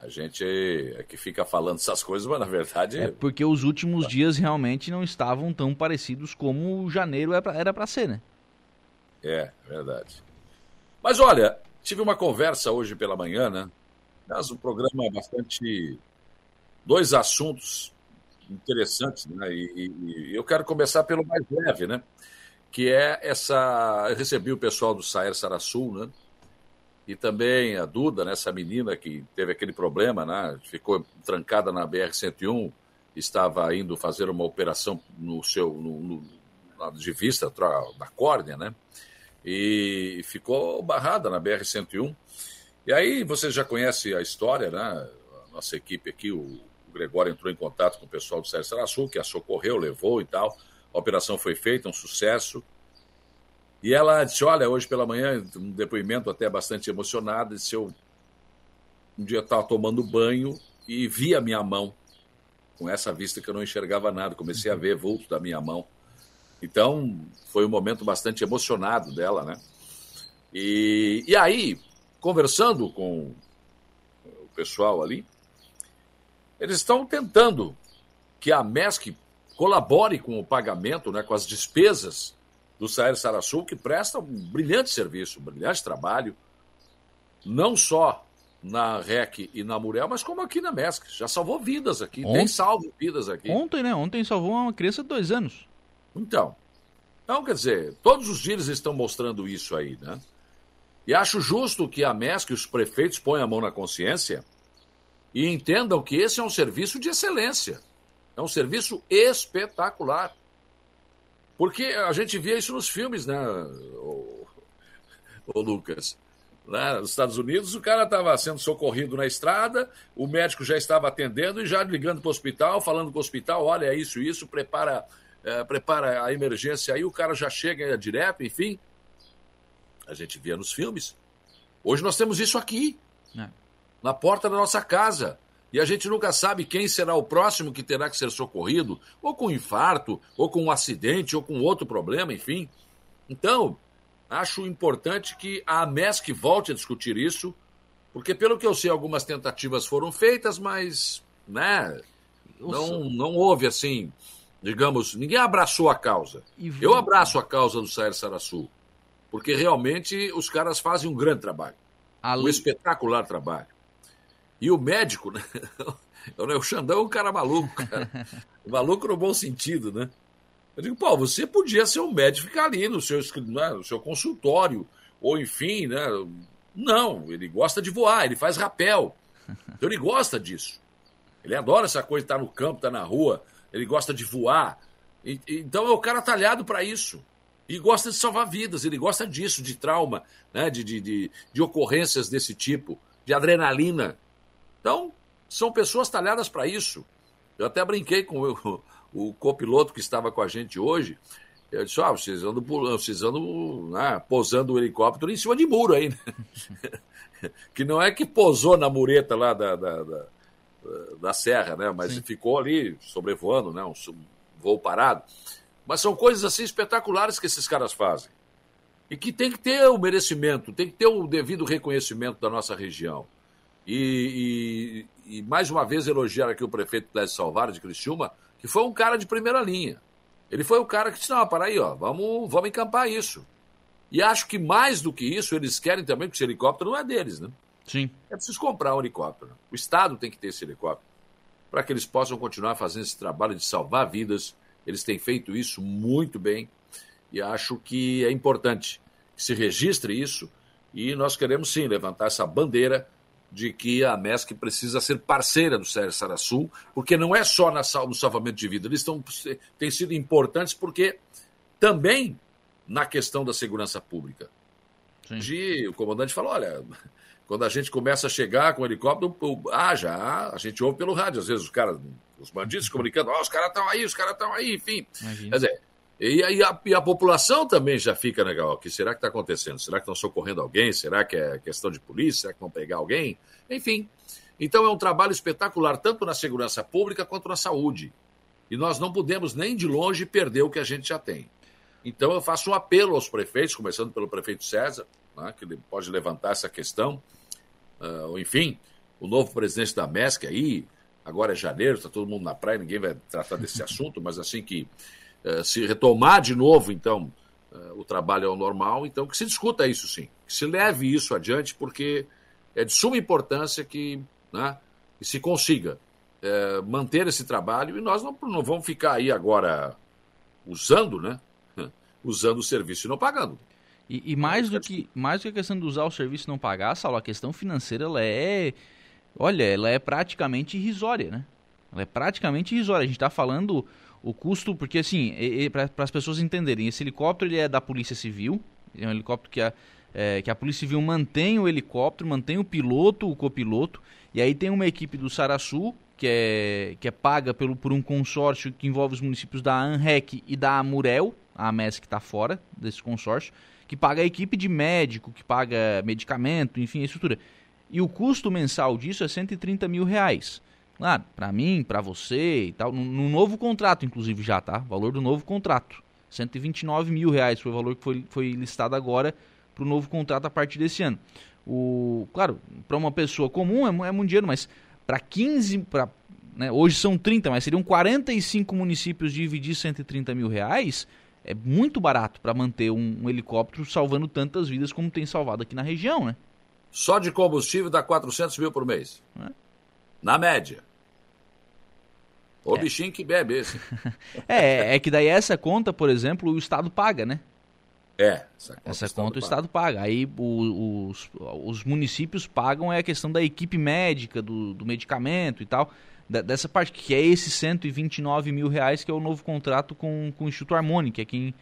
A gente é que fica falando essas coisas, mas na verdade. É porque os últimos dias realmente não estavam tão parecidos como janeiro era para ser, né? É, verdade. Mas olha, tive uma conversa hoje pela manhã, né? Mas um programa é bastante. Dois assuntos interessantes, né? E, e, e, eu quero começar pelo mais leve, né? Que é essa. Eu recebi o pessoal do Saer Sarassul, né? E também a Duda, né? essa menina que teve aquele problema, né? Ficou trancada na BR-101, estava indo fazer uma operação no seu. No, no, de vista da córnea, né? e ficou barrada na BR-101. E aí você já conhece a história, né? A nossa equipe aqui, o Gregório entrou em contato com o pessoal do Sérgio Sarassu, que a socorreu, levou e tal. A operação foi feita, um sucesso. E ela disse: Olha, hoje pela manhã, um depoimento até bastante emocionado, disse: Eu um dia estava tomando banho e vi a minha mão, com essa vista que eu não enxergava nada, comecei a ver vulto da minha mão. Então, foi um momento bastante emocionado dela, né? E, e aí, conversando com o pessoal ali, eles estão tentando que a MESC colabore com o pagamento, né, com as despesas do Saer Sarassul, que presta um brilhante serviço, um brilhante trabalho, não só na REC e na Murel, mas como aqui na MESC. Já salvou vidas aqui, Ont... tem salvo vidas aqui. Ontem, né? Ontem salvou uma criança de dois anos. Então, então, quer dizer, todos os dias estão mostrando isso aí, né? E acho justo que a MESC e os prefeitos ponham a mão na consciência e entendam que esse é um serviço de excelência. É um serviço espetacular. Porque a gente via isso nos filmes, né, o, o Lucas? Lá nos Estados Unidos, o cara estava sendo socorrido na estrada, o médico já estava atendendo e já ligando para o hospital, falando com o hospital: olha, é isso, isso, prepara é, prepara a emergência aí, o cara já chega direto, enfim. A gente via nos filmes. Hoje nós temos isso aqui, é. na porta da nossa casa. E a gente nunca sabe quem será o próximo que terá que ser socorrido, ou com infarto, ou com um acidente, ou com outro problema, enfim. Então, acho importante que a MESC volte a discutir isso, porque, pelo que eu sei, algumas tentativas foram feitas, mas né, não, não houve assim digamos, ninguém abraçou a causa. Eu abraço a causa do Saer Sarassu, porque realmente os caras fazem um grande trabalho, um espetacular trabalho. E o médico, né? o Xandão é um cara maluco, cara. maluco no bom sentido, né? Eu digo, pô, você podia ser um médico ficar ali no seu, né, no seu consultório, ou enfim, né? Não, ele gosta de voar, ele faz rapel. Então ele gosta disso. Ele adora essa coisa de estar no campo, estar na rua, ele gosta de voar. E, então é o cara talhado para isso. E gosta de salvar vidas, ele gosta disso, de trauma, né? de, de, de, de ocorrências desse tipo, de adrenalina. Então, são pessoas talhadas para isso. Eu até brinquei com o, o copiloto que estava com a gente hoje. Eu disse, ah, vocês andam, vocês andam né, posando o helicóptero em cima de muro aí. Né? que não é que posou na mureta lá da, da, da da serra, né? Mas Sim. ficou ali sobrevoando, né? Um voo parado. Mas são coisas assim espetaculares que esses caras fazem. E que tem que ter o merecimento, tem que ter o devido reconhecimento da nossa região. E, e, e mais uma vez elogiar aqui o prefeito Clésio Salvar de Criciúma, que foi um cara de primeira linha. Ele foi o cara que disse, não, para aí, ó, vamos, vamos encampar isso. E acho que mais do que isso, eles querem também, porque esse helicóptero não é deles, né? Sim. É preciso comprar um helicóptero. O Estado tem que ter esse helicóptero para que eles possam continuar fazendo esse trabalho de salvar vidas. Eles têm feito isso muito bem e acho que é importante que se registre isso E nós queremos sim levantar essa bandeira de que a MESC precisa ser parceira do Sérgio Sarassul, porque não é só na, no salvamento de vida, eles estão, têm sido importantes porque também na questão da segurança pública. De, o comandante falou: olha, quando a gente começa a chegar com o helicóptero, ah, já, a gente ouve pelo rádio, às vezes os caras, os bandidos comunicando, oh, os caras estão aí, os caras estão aí, enfim. Imagina. Quer dizer, e, e, a, e, a, população também já fica legal. O que será que está acontecendo? Será que estão socorrendo alguém? Será que é questão de polícia? Será que vão pegar alguém? Enfim. Então é um trabalho espetacular, tanto na segurança pública quanto na saúde. E nós não podemos nem de longe perder o que a gente já tem. Então eu faço um apelo aos prefeitos, começando pelo prefeito César, né, que pode levantar essa questão. Uh, enfim, o novo presidente da MESC aí, agora é janeiro, está todo mundo na praia, ninguém vai tratar desse assunto, mas assim que se retomar de novo, então, eh, o trabalho ao normal, então que se discuta isso sim, que se leve isso adiante, porque é de suma importância que, né, que se consiga é, manter esse trabalho e nós não, não vamos ficar aí agora usando, né? Usando o serviço e não pagando. E, e mais, do que, mais do que a questão de usar o serviço e não pagar, Saulo, a questão financeira ela é. Olha, ela é praticamente irrisória, né? Ela é praticamente irrisória. A gente está falando o custo, porque assim, para as pessoas entenderem, esse helicóptero ele é da Polícia Civil, é um helicóptero que a, é, que a Polícia Civil mantém o helicóptero, mantém o piloto, o copiloto, e aí tem uma equipe do Saraçu, que é, que é paga pelo, por um consórcio que envolve os municípios da ANREC e da Amurel, a AMES que está fora desse consórcio, que paga a equipe de médico, que paga medicamento, enfim, a estrutura. E o custo mensal disso é 130 mil reais. Claro, para mim, para você e tal, no, no, novo contrato, inclusive já, tá? Valor do novo contrato. 129 mil reais foi o valor que foi, foi listado agora para o novo contrato a partir desse ano. O, claro, para uma pessoa comum é, é muito dinheiro, mas para 15, pra, né, hoje são 30, mas seriam 45 municípios dividir 130 mil reais, é muito barato para manter um, um, helicóptero salvando tantas vidas como tem salvado aqui na região, né? Só de combustível dá 400 mil por mês. É. Na média. O é. bichinho que bebe esse. é, é que daí essa conta, por exemplo, o Estado paga, né? É, essa conta, essa o, conta o Estado paga. Aí o, os, os municípios pagam é a questão da equipe médica, do, do medicamento e tal. Da, dessa parte, que é esses 129 mil reais, que é o novo contrato com, com o Instituto Harmônico, que é quem,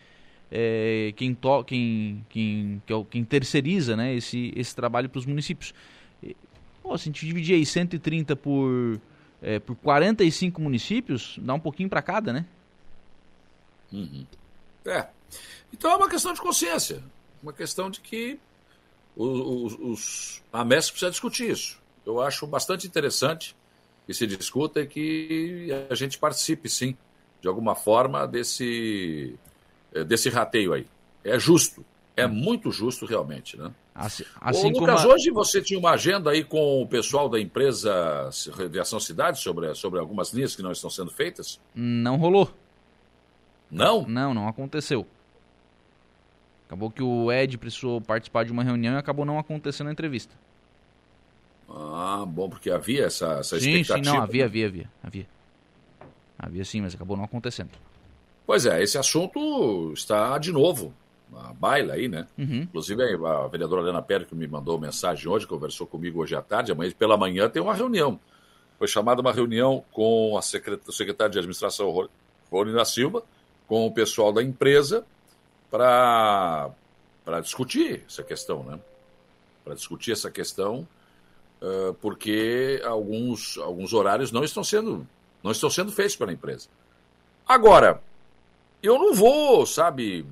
é, quem, to, quem, quem, que é o, quem terceiriza né, esse, esse trabalho para os municípios. Pô, se a gente dividir aí 130 por é, por 45 municípios, dá um pouquinho para cada, né? Uhum. É. Então é uma questão de consciência. Uma questão de que os, os, a MESC precisa discutir isso. Eu acho bastante interessante que se discuta e que a gente participe, sim, de alguma forma, desse, é, desse rateio aí. É justo. É muito justo, realmente, né? Assim, assim Ô, Lucas, a... hoje você tinha uma agenda aí com o pessoal da empresa Reviação Cidade sobre, sobre algumas linhas que não estão sendo feitas? Não rolou. Não? Não, não aconteceu. Acabou que o Ed precisou participar de uma reunião e acabou não acontecendo a entrevista. Ah, bom, porque havia essa, essa sim, expectativa. Sim, não, havia, havia, havia, havia. Havia sim, mas acabou não acontecendo. Pois é, esse assunto está de novo a baila aí, né? Uhum. Inclusive a vereadora Helena Pérez que me mandou mensagem hoje, conversou comigo hoje à tarde, amanhã pela manhã tem uma reunião. Foi chamada uma reunião com a secretária de administração, Rolina Silva, com o pessoal da empresa para discutir essa questão, né? Para discutir essa questão, uh, porque alguns, alguns horários não estão sendo não estão sendo feitos pela empresa. Agora, eu não vou, sabe,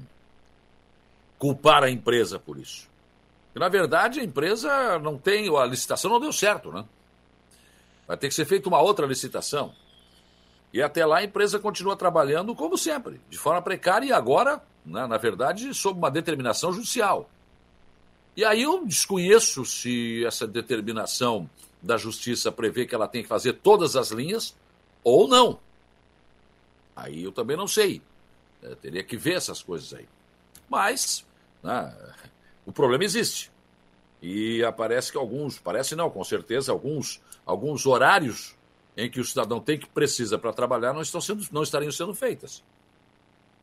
culpar a empresa por isso. E, na verdade, a empresa não tem, a licitação não deu certo, né? Vai ter que ser feita uma outra licitação. E até lá a empresa continua trabalhando como sempre, de forma precária e agora, né, na verdade, sob uma determinação judicial. E aí eu desconheço se essa determinação da justiça prevê que ela tem que fazer todas as linhas ou não. Aí eu também não sei. Eu teria que ver essas coisas aí. Mas né, o problema existe. E aparece que alguns, parece não, com certeza, alguns, alguns horários em que o cidadão tem que precisa para trabalhar não, estão sendo, não estariam sendo feitas.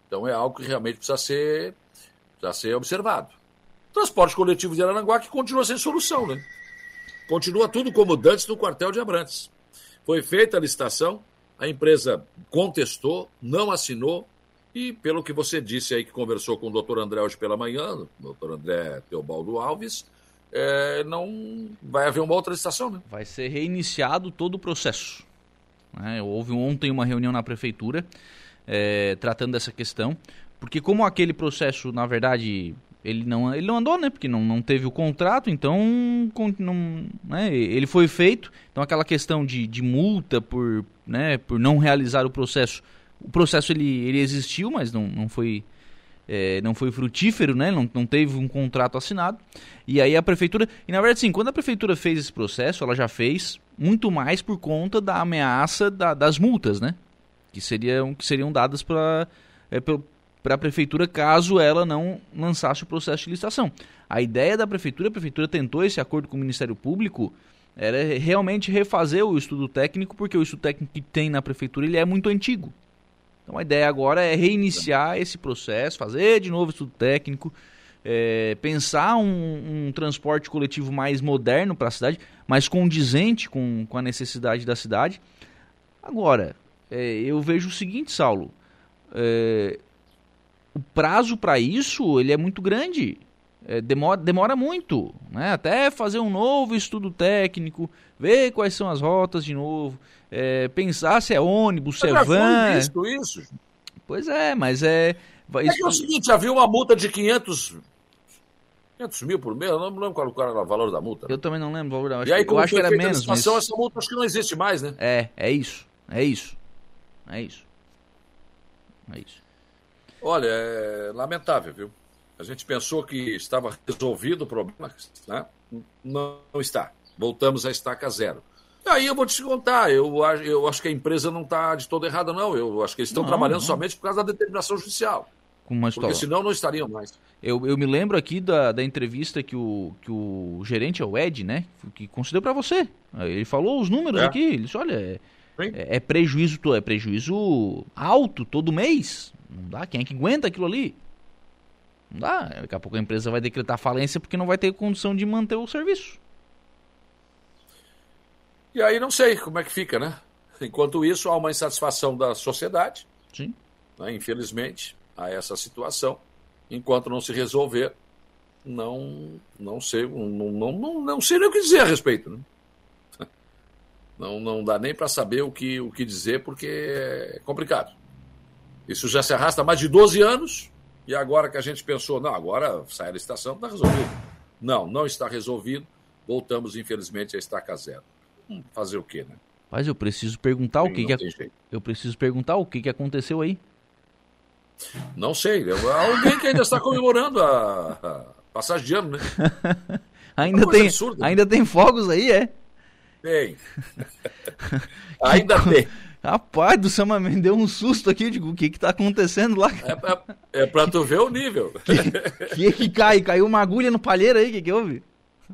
Então é algo que realmente precisa ser, precisa ser observado. Transporte coletivo de Aranguá que continua sem solução, né? Continua tudo como antes no quartel de Abrantes. Foi feita a licitação, a empresa contestou, não assinou, e pelo que você disse aí que conversou com o doutor André hoje pela manhã, o doutor André Teobaldo Alves, é, não vai haver uma outra licitação, né? Vai ser reiniciado todo o processo. Né? Houve ontem uma reunião na prefeitura é, tratando dessa questão, porque como aquele processo, na verdade, ele não, ele não andou, né? Porque não, não teve o contrato, então não, né? ele foi feito. Então aquela questão de, de multa por, né, por não realizar o processo, o processo ele, ele existiu, mas não, não foi é, não foi frutífero, né? Não, não teve um contrato assinado. E aí a prefeitura. E na verdade, sim, quando a prefeitura fez esse processo, ela já fez muito mais por conta da ameaça da, das multas, né? Que seriam, que seriam dadas para é, a prefeitura caso ela não lançasse o processo de licitação. A ideia da prefeitura, a prefeitura tentou esse acordo com o Ministério Público, era realmente refazer o estudo técnico, porque o estudo técnico que tem na prefeitura ele é muito antigo. Então a ideia agora é reiniciar esse processo, fazer de novo estudo técnico, é, pensar um, um, transporte coletivo mais moderno para a cidade, mais condizente com, com a necessidade da cidade. Agora, é, eu vejo o seguinte, Saulo, é, o prazo para isso ele é muito grande. É, demora, demora muito, né? Até fazer um novo estudo técnico, ver quais são as rotas de novo, é, pensar se é ônibus, se é van. Visto isso? Pois é, mas é. É isso... é o seguinte, havia uma multa de 500, 500 mil por mês, eu não lembro qual era o valor da multa. Eu também não lembro o valor. E aí, eu acho que era menos. Mas... Essa multa acho que não existe mais, né? É, é isso, é isso, é isso, é isso. Olha, é lamentável, viu? A gente pensou que estava resolvido o problema, né? Não está. Voltamos à estaca zero. Aí eu vou te contar, eu, eu acho que a empresa não está de todo errada, não. Eu acho que eles estão não, trabalhando não. somente por causa da determinação judicial. Porque senão não estariam mais. Eu, eu me lembro aqui da, da entrevista que o, que o gerente, é o Ed, né? Que concedeu para você. Ele falou os números é. aqui. Ele disse, olha, é, é, é prejuízo, é prejuízo alto todo mês. Não dá. Quem é que aguenta aquilo ali? Não dá. Daqui a pouco a empresa vai decretar falência porque não vai ter condição de manter o serviço. E aí não sei como é que fica, né? Enquanto isso, há uma insatisfação da sociedade. Sim. Né? Infelizmente, há essa situação. Enquanto não se resolver, não, não sei, não, não, não, não sei nem o que dizer a respeito. Né? Não, não dá nem para saber o que, o que dizer, porque é complicado. Isso já se arrasta há mais de 12 anos, e agora que a gente pensou, não, agora sai a licitação, está resolvido. Não, não está resolvido. Voltamos, infelizmente, a estaca zero. Fazer o quê, né? Mas eu preciso perguntar Sim, o que, que eu preciso perguntar o que, que aconteceu aí. Não sei. Alguém que ainda está comemorando a, a passagem de ano, né? ainda tem, absurda, ainda né? tem fogos aí, é? Tem. ainda tem. Rapaz do céu, mas me deu um susto aqui. Eu digo, o que que tá acontecendo lá? É pra, é pra tu ver o nível. que, que que cai? Caiu uma agulha no palheiro aí? O que que houve?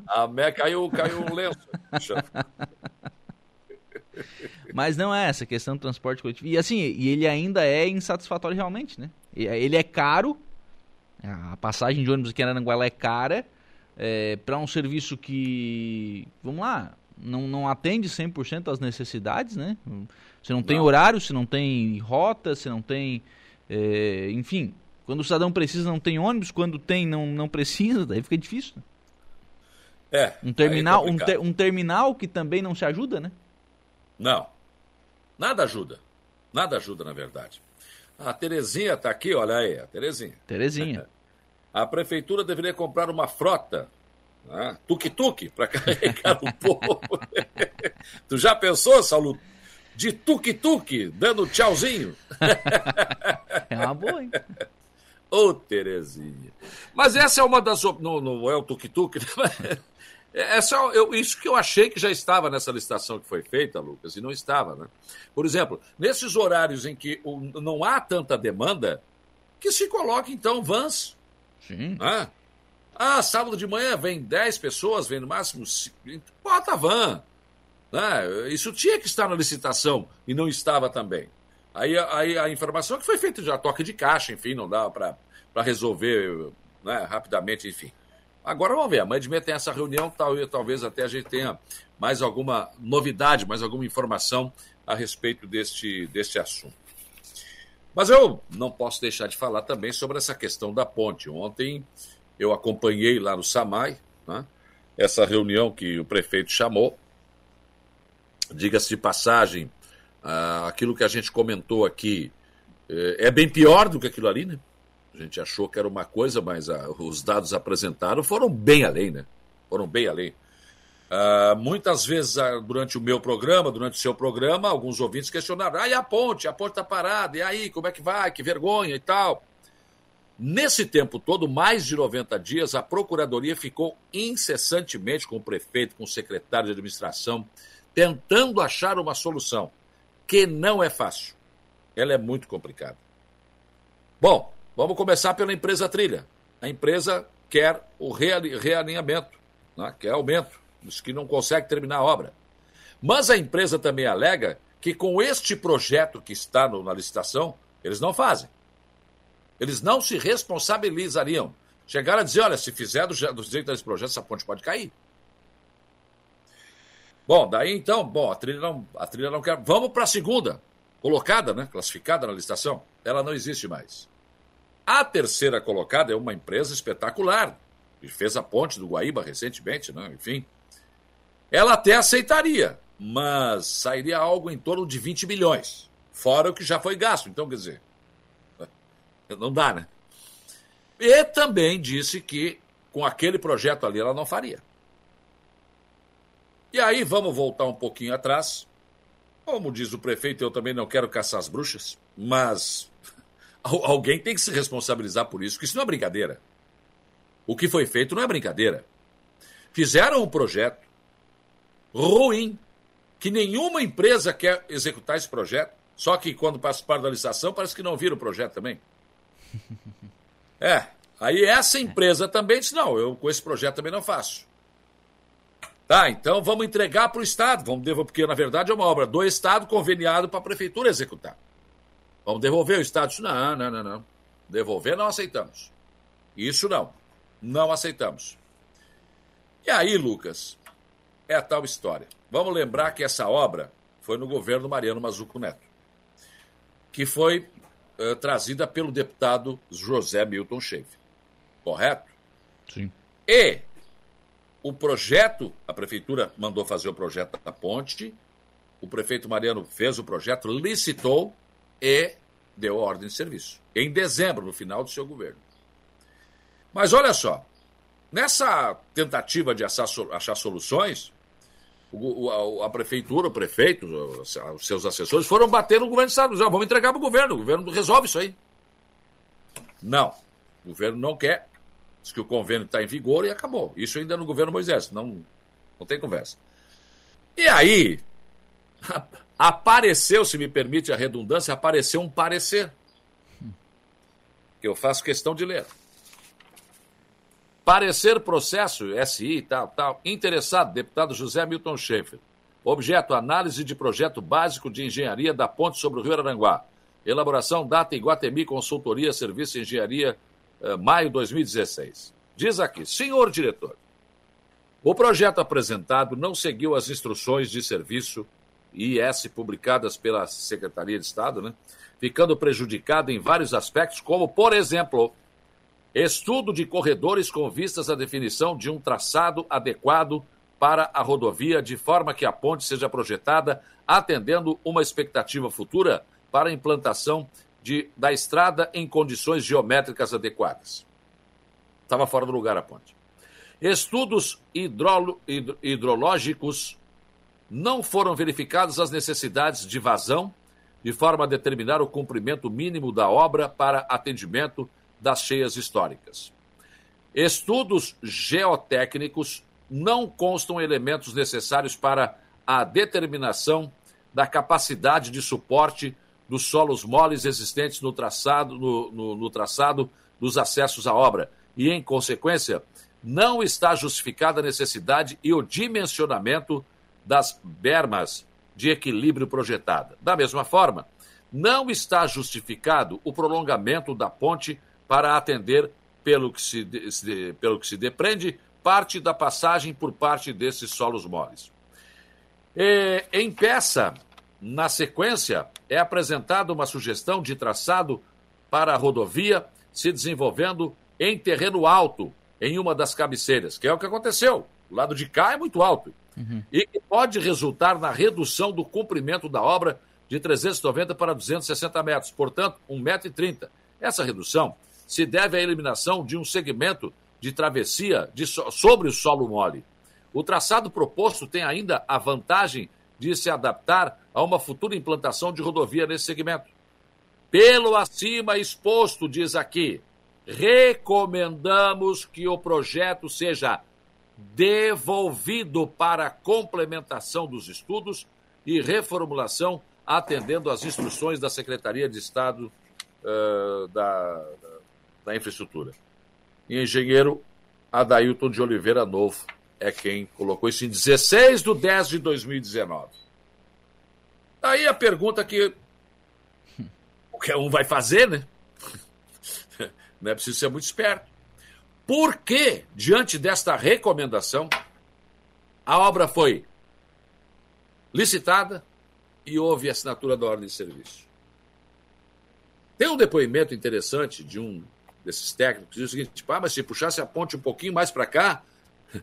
A Mé caiu, caiu um lenço. Mas não é essa questão do transporte coletivo. E assim, e ele ainda é insatisfatório realmente, né? Ele é caro. A passagem de ônibus aqui em Aranguá é cara. É, para um serviço que, vamos lá, não, não atende 100% às necessidades, né? Você não tem não. horário, você não tem rota, você não tem. É, enfim, quando o cidadão precisa, não tem ônibus, quando tem, não, não precisa, daí fica difícil. Né? É. Um terminal, é um, ter, um terminal que também não se ajuda, né? Não. Nada ajuda. Nada ajuda, na verdade. A Terezinha está aqui, olha aí, a Terezinha. Terezinha. A prefeitura deveria comprar uma frota né? tuk-tuk para carregar o povo. tu já pensou, Saulo? De tuk-tuk, dando tchauzinho? é uma boa, hein? Ô, oh, Terezinha. Mas essa é uma das. Não, não é o tuk-tuk, né? Essa, eu, isso que eu achei que já estava nessa licitação que foi feita, Lucas, e não estava, né? Por exemplo, nesses horários em que não há tanta demanda, que se coloque, então, vans. Sim. Né? Ah, sábado de manhã vem 10 pessoas, vem no máximo 5. Bota a van. Né? Isso tinha que estar na licitação e não estava também. Aí, aí a informação é que foi feita já toque de caixa, enfim, não dava para resolver né, rapidamente, enfim. Agora vamos ver, amanhã de manhã tem essa reunião, talvez, até a gente tenha mais alguma novidade, mais alguma informação a respeito deste, deste assunto. Mas eu não posso deixar de falar também sobre essa questão da ponte. Ontem eu acompanhei lá no Samai né, essa reunião que o prefeito chamou. Diga-se de passagem, ah, aquilo que a gente comentou aqui eh, é bem pior do que aquilo ali, né? A gente achou que era uma coisa, mas ah, os dados apresentados foram bem além, né? Foram bem além. Uh, muitas vezes, uh, durante o meu programa, durante o seu programa, alguns ouvintes questionaram: ah, e a ponte? A ponte está parada, e aí, como é que vai? Que vergonha e tal. Nesse tempo todo, mais de 90 dias, a Procuradoria ficou incessantemente com o prefeito, com o secretário de administração, tentando achar uma solução, que não é fácil. Ela é muito complicada. Bom, vamos começar pela empresa Trilha. A empresa quer o realinhamento, né? quer aumento os que não conseguem terminar a obra. Mas a empresa também alega que com este projeto que está no, na licitação, eles não fazem. Eles não se responsabilizariam. Chegaram a dizer, olha, se fizer do, do jeito desse projeto, essa ponte pode cair. Bom, daí então, bom, a trilha não, a trilha não quer. Vamos para a segunda, colocada, né, classificada na licitação. Ela não existe mais. A terceira colocada é uma empresa espetacular, que fez a ponte do Guaíba recentemente, né, enfim. Ela até aceitaria, mas sairia algo em torno de 20 milhões, fora o que já foi gasto. Então, quer dizer, não dá, né? E também disse que com aquele projeto ali ela não faria. E aí vamos voltar um pouquinho atrás. Como diz o prefeito, eu também não quero caçar as bruxas, mas alguém tem que se responsabilizar por isso, porque isso não é brincadeira. O que foi feito não é brincadeira. Fizeram um projeto, ruim, que nenhuma empresa quer executar esse projeto. Só que quando participaram da licitação, parece que não viram o projeto também. É, aí essa empresa também disse: não, eu com esse projeto também não faço. Tá, então vamos entregar para o Estado, vamos devolver, porque na verdade é uma obra do Estado conveniado para a Prefeitura executar. Vamos devolver o Estado? Não, não, não, não. Devolver não aceitamos. Isso não. Não aceitamos. E aí, Lucas, é a tal história. Vamos lembrar que essa obra foi no governo Mariano Mazuco Neto, que foi uh, trazida pelo deputado José Milton Schaefer. Correto? Sim. E o projeto, a prefeitura mandou fazer o projeto da ponte, o prefeito Mariano fez o projeto, licitou e deu ordem de serviço. Em dezembro, no final do seu governo. Mas olha só, nessa tentativa de achar, soluções, a, prefeitura, o prefeito, os, seus assessores foram bater no governo do Estado. Vamos entregar para o governo, o governo resolve isso aí. Não, o governo não quer. Diz que o convênio está em vigor e acabou. Isso ainda no governo Moisés, não, não tem conversa. E aí, apareceu, se me permite a redundância, apareceu um parecer. Que eu faço questão de ler. Parecer processo, SI, tal, tal. Interessado, deputado José Milton Schaefer. Objeto, análise de projeto básico de engenharia da ponte sobre o Rio Aranguá. Elaboração, data Iguatemi, consultoria, serviço de engenharia, eh, maio 2016. Diz aqui, senhor diretor, o projeto apresentado não seguiu as instruções de serviço IS publicadas pela Secretaria de Estado, né? ficando prejudicado em vários aspectos, como, por exemplo, Estudo de corredores com vistas à definição de um traçado adequado para a rodovia, de forma que a ponte seja projetada atendendo uma expectativa futura para a implantação de, da estrada em condições geométricas adequadas. Estava fora do lugar a ponte. Estudos hidrolo, hidro, hidrológicos não foram verificadas as necessidades de vazão, de forma a determinar o cumprimento mínimo da obra para atendimento das cheias históricas. Estudos geotécnicos não constam elementos necessários para a determinação da capacidade de suporte dos solos moles existentes no traçado, no, no, no traçado dos acessos à obra e, em consequência, não está justificada a necessidade e o dimensionamento das bermas de equilíbrio projetada. Da mesma forma, não está justificado o prolongamento da ponte para atender pelo que se, pelo que se depreende, parte da passagem por parte desses solos moles. E, em peça, na sequência, é apresentada uma sugestão de traçado para a rodovia se desenvolvendo em terreno alto, em uma das cabeceiras, que é o que aconteceu. O lado de cá é muito alto. Uhum. E que pode resultar na redução do comprimento da obra de 390 para 260 metros, portanto, 1,30m. Essa redução se deve à eliminação de um segmento de travessia de so sobre o solo mole. O traçado proposto tem ainda a vantagem de se adaptar a uma futura implantação de rodovia nesse segmento. Pelo acima exposto, diz aqui, recomendamos que o projeto seja devolvido para complementação dos estudos e reformulação, atendendo às instruções da Secretaria de Estado uh, da, da Infraestrutura. E engenheiro Adailton de Oliveira Novo é quem colocou isso em 16 de 10 de 2019. Aí a pergunta que qualquer um vai fazer, né? Não é preciso ser muito esperto. Por que, diante desta recomendação, a obra foi licitada e houve assinatura da ordem de serviço? Tem um depoimento interessante de um desses técnicos diz o seguinte: ah, mas se puxasse a ponte um pouquinho mais para cá,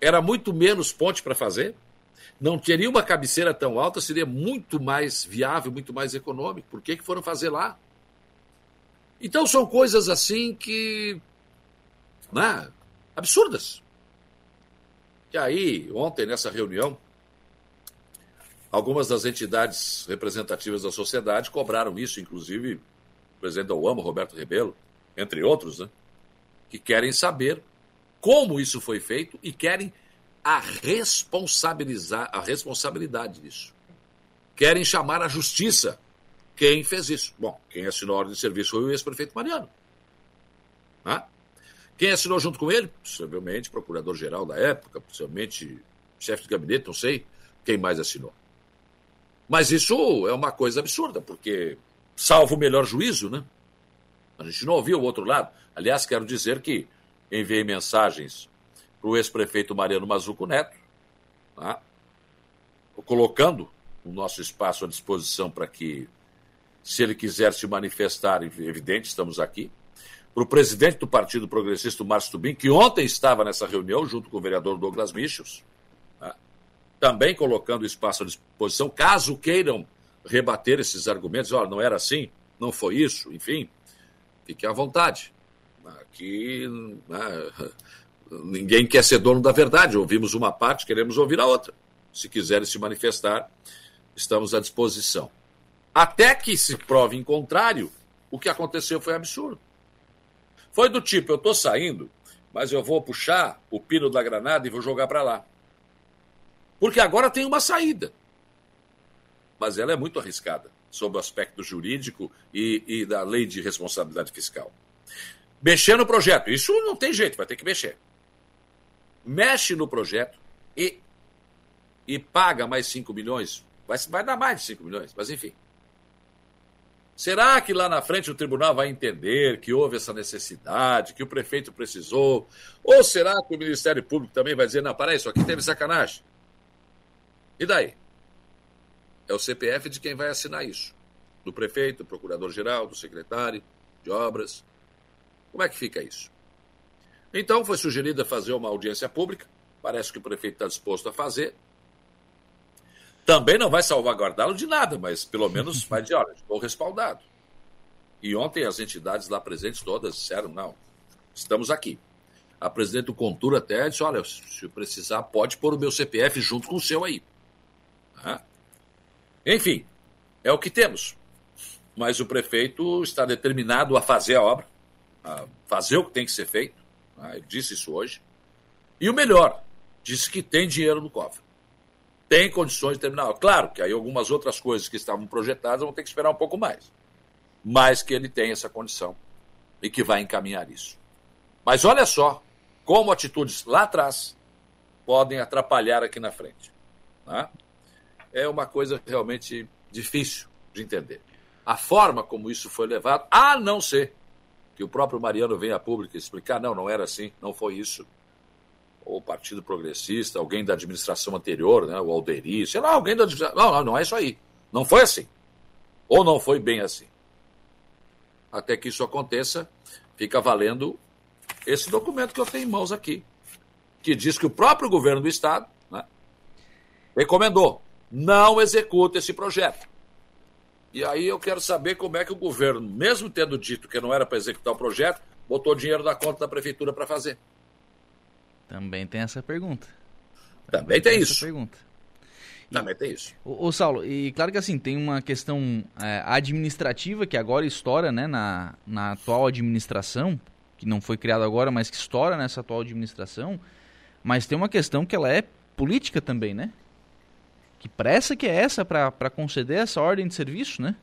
era muito menos ponte para fazer, não teria uma cabeceira tão alta, seria muito mais viável, muito mais econômico. Por que, que foram fazer lá? Então são coisas assim que. Né, absurdas. E aí, ontem, nessa reunião, algumas das entidades representativas da sociedade cobraram isso, inclusive o presidente da UAMA, Roberto Rebelo, entre outros, né, que querem saber como isso foi feito e querem a responsabilizar a responsabilidade disso. Querem chamar a justiça quem fez isso. Bom, quem assinou a ordem de serviço foi o ex-prefeito Mariano. Ah? Quem assinou junto com ele? Possivelmente procurador-geral da época, possivelmente chefe de gabinete, não sei quem mais assinou. Mas isso é uma coisa absurda, porque, salvo o melhor juízo, né? A gente não ouviu o outro lado. Aliás, quero dizer que enviei mensagens para o ex-prefeito Mariano Mazuco Neto, tá? colocando o nosso espaço à disposição para que, se ele quiser se manifestar, evidente, estamos aqui. Para o presidente do Partido Progressista, Márcio Tubim, que ontem estava nessa reunião junto com o vereador Douglas Michels, tá? também colocando espaço à disposição, caso queiram rebater esses argumentos, olha, não era assim, não foi isso, enfim, fique à vontade. Aqui, né, ninguém quer ser dono da verdade. Ouvimos uma parte, queremos ouvir a outra. Se quiserem se manifestar, estamos à disposição. Até que se prove em contrário, o que aconteceu foi absurdo. Foi do tipo: eu estou saindo, mas eu vou puxar o pino da granada e vou jogar para lá. Porque agora tem uma saída. Mas ela é muito arriscada, sob o aspecto jurídico e, e da lei de responsabilidade fiscal. Mexer no projeto. Isso não tem jeito, vai ter que mexer mexe no projeto e, e paga mais 5 milhões, vai, vai dar mais de 5 milhões, mas enfim. Será que lá na frente o tribunal vai entender que houve essa necessidade, que o prefeito precisou? Ou será que o Ministério Público também vai dizer, não, para isso aqui teve sacanagem? E daí? É o CPF de quem vai assinar isso. Do prefeito, do procurador-geral, do secretário de obras. Como é que fica isso? Então foi sugerido fazer uma audiência pública, parece que o prefeito está disposto a fazer. Também não vai salvaguardá-lo de nada, mas pelo menos vai dizer, olha, estou respaldado. E ontem as entidades lá presentes todas disseram, não, estamos aqui. A presidente do Contura até disse, olha, se precisar, pode pôr o meu CPF junto com o seu aí. Enfim, é o que temos. Mas o prefeito está determinado a fazer a obra, a fazer o que tem que ser feito. Ah, ele disse isso hoje. E o melhor, disse que tem dinheiro no cofre. Tem condições de terminar. Claro que aí algumas outras coisas que estavam projetadas vão ter que esperar um pouco mais. Mas que ele tem essa condição e que vai encaminhar isso. Mas olha só como atitudes lá atrás podem atrapalhar aqui na frente. Né? É uma coisa realmente difícil de entender. A forma como isso foi levado, a não ser que o próprio Mariano venha a público explicar, não, não era assim, não foi isso. Ou Partido Progressista, alguém da administração anterior, né, o Alderi, sei lá, alguém da administração. Não, não, não é isso aí. Não foi assim. Ou não foi bem assim. Até que isso aconteça, fica valendo esse documento que eu tenho em mãos aqui, que diz que o próprio governo do Estado né, recomendou não execute esse projeto. E aí eu quero saber como é que o governo, mesmo tendo dito que não era para executar o projeto, botou dinheiro na conta da prefeitura para fazer. Também tem essa pergunta. Também, Também tem, tem, isso. pergunta. E, Também tem isso. Ô, ô, Saulo, e claro que assim, tem uma questão é, administrativa que agora estoura né, na, na atual administração, que não foi criada agora, mas que estoura nessa atual administração, mas tem uma questão que ela é política também, né? Que pressa que é essa para conceder essa ordem de serviço, né?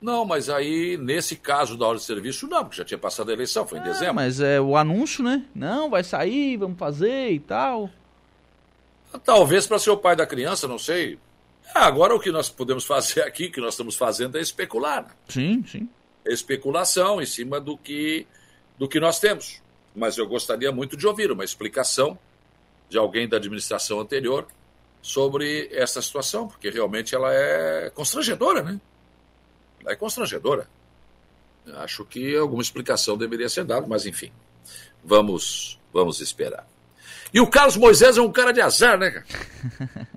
Não, mas aí, nesse caso da ordem de serviço, não, porque já tinha passado a eleição, foi em ah, dezembro. Mas é o anúncio, né? Não, vai sair, vamos fazer e tal. Talvez para ser o pai da criança, não sei. Ah, agora o que nós podemos fazer aqui, que nós estamos fazendo, é especular. Né? Sim, sim. É especulação em cima do que, do que nós temos. Mas eu gostaria muito de ouvir uma explicação de alguém da administração anterior sobre essa situação, porque realmente ela é constrangedora, né? É constrangedora. Acho que alguma explicação deveria ser dada, mas enfim, vamos, vamos esperar. E o Carlos Moisés é um cara de azar, né, cara?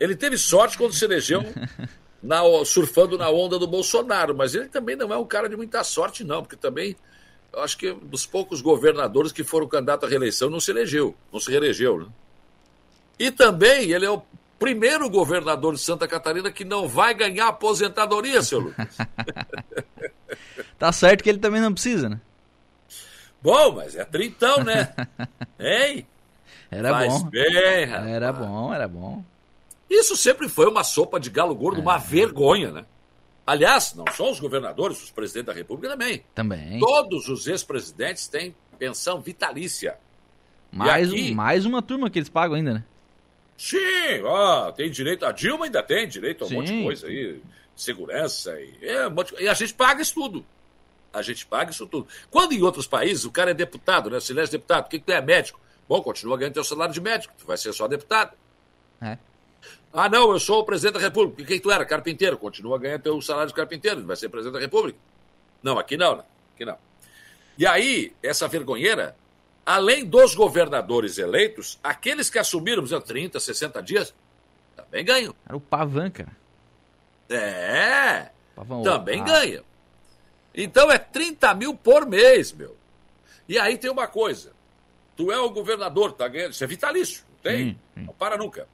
Ele teve sorte quando se elegeu na, surfando na onda do Bolsonaro, mas ele também não é um cara de muita sorte, não, porque também eu acho que dos poucos governadores que foram candidatos à reeleição não se elegeu, não se reelegeu, né? E também ele é o primeiro governador de Santa Catarina que não vai ganhar aposentadoria, seu Lucas. tá certo que ele também não precisa, né? Bom, mas é trintão, né? Hein? Era Faz bom. bem, rapaz. Era bom, era bom. Isso sempre foi uma sopa de galo gordo, é. uma vergonha, né? Aliás, não só os governadores, os presidentes da República também. Também. Todos os ex-presidentes têm pensão vitalícia. Mais, aqui... mais uma turma que eles pagam ainda, né? Sim, ó, tem direito. A Dilma ainda tem direito a um Sim. monte de coisa aí, segurança e, é, um monte, e a gente paga isso tudo. A gente paga isso tudo. Quando em outros países o cara é deputado, né? Se ele é deputado, o que, que tu é médico? Bom, continua ganhando teu salário de médico, tu vai ser só deputado. É. Ah, não, eu sou o presidente da República. O que, que tu era? Carpinteiro. Continua ganhando teu salário de carpinteiro, vai ser presidente da República. Não, aqui não, né? Aqui não. E aí, essa vergonheira além dos governadores eleitos, aqueles que assumiram, por 30, 60 dias, também ganham. Era o Pavan, cara. É, Pavão, também ganha. Então é 30 mil por mês, meu. E aí tem uma coisa. Tu é o governador, tá ganhando. Isso é vitalício, não tem? Hum, hum. Não para nunca.